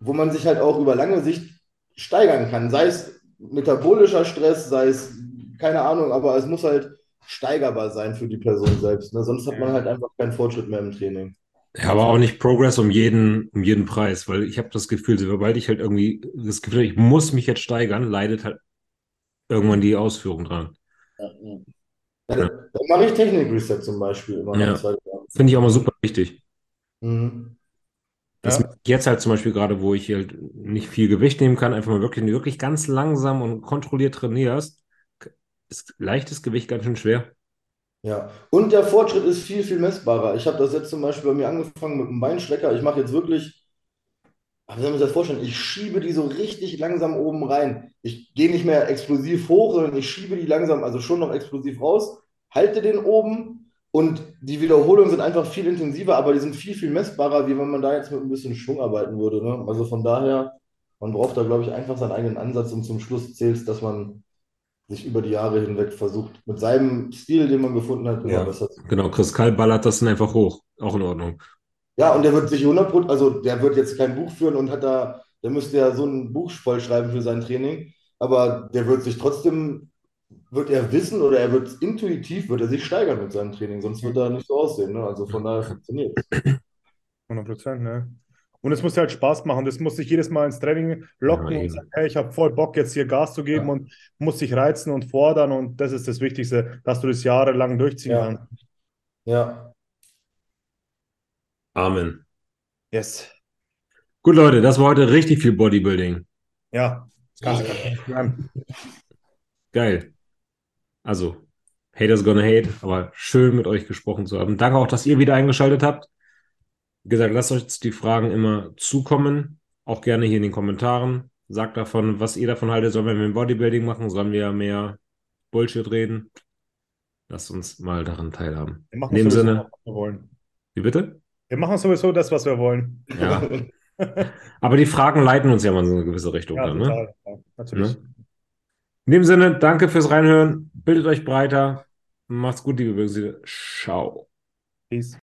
wo man sich halt auch über lange Sicht steigern kann. Sei es metabolischer Stress, sei es keine Ahnung, aber es muss halt steigerbar sein für die Person selbst. Ne? Sonst hat man halt einfach keinen Fortschritt mehr im Training. Ja, aber auch nicht Progress um jeden, um jeden Preis, weil ich habe das Gefühl, sobald ich halt irgendwie das Gefühl habe, ich muss mich jetzt steigern, leidet halt irgendwann die Ausführung dran. Ja, ja. Ja, dann mache ich Technik-Reset zum Beispiel immer Ja. Finde ich auch mal super wichtig. Mhm. Das jetzt halt zum Beispiel gerade, wo ich halt nicht viel Gewicht nehmen kann, einfach mal wirklich, wirklich ganz langsam und kontrolliert trainierst, ist leichtes Gewicht ganz schön schwer. Ja, und der Fortschritt ist viel, viel messbarer. Ich habe das jetzt zum Beispiel bei mir angefangen mit einem Beinstrecker. Ich mache jetzt wirklich, wie soll man sich das vorstellen? Ich schiebe die so richtig langsam oben rein. Ich gehe nicht mehr explosiv hoch, sondern ich schiebe die langsam, also schon noch explosiv raus, halte den oben und die Wiederholungen sind einfach viel intensiver, aber die sind viel, viel messbarer, wie wenn man da jetzt mit ein bisschen Schwung arbeiten würde. Ne? Also von daher, man braucht da, glaube ich, einfach seinen eigenen Ansatz und zum Schluss zählt dass man sich über die Jahre hinweg versucht, mit seinem Stil, den man gefunden hat, immer Ja. besser zu Genau, Chris Kall ballert das dann einfach hoch. Auch in Ordnung. Ja, und der wird sich 100 also der wird jetzt kein Buch führen und hat da, der müsste ja so ein Buch voll schreiben für sein Training, aber der wird sich trotzdem, wird er wissen oder er wird intuitiv, wird er sich steigern mit seinem Training, sonst wird er nicht so aussehen, ne? Also von daher funktioniert es. 100 Prozent, ne? Und es muss dir halt Spaß machen. Das muss sich jedes Mal ins Training locken Ja, und sagen, hey, ich habe voll Bock, jetzt hier Gas zu geben Ja. und muss dich reizen und fordern. Und das ist das Wichtigste, dass du das jahrelang durchziehen Ja. kannst. Ja, Amen. Yes. Gut, Leute, das war heute richtig viel Bodybuilding. Ja. Geil. Also, Haters gonna hate, aber schön mit euch gesprochen zu haben. Danke auch, dass ihr wieder eingeschaltet habt. Wie gesagt, lasst euch die Fragen immer zukommen. Auch gerne hier in den Kommentaren. Sagt davon, was ihr davon haltet. Sollen wir mehr Bodybuilding machen? Sollen wir mehr Bullshit reden? Lasst uns mal daran teilhaben. Wir machen In dem sowieso, Sinne, was wir wollen. wie bitte? Wir machen sowieso das, was wir wollen. Ja. Aber die Fragen leiten uns ja mal in so eine gewisse Richtung Ja, dann, ne? Ja, natürlich. In dem Sinne, danke fürs Reinhören. Bildet euch breiter. Macht's gut, liebe Böse. Ciao. Peace.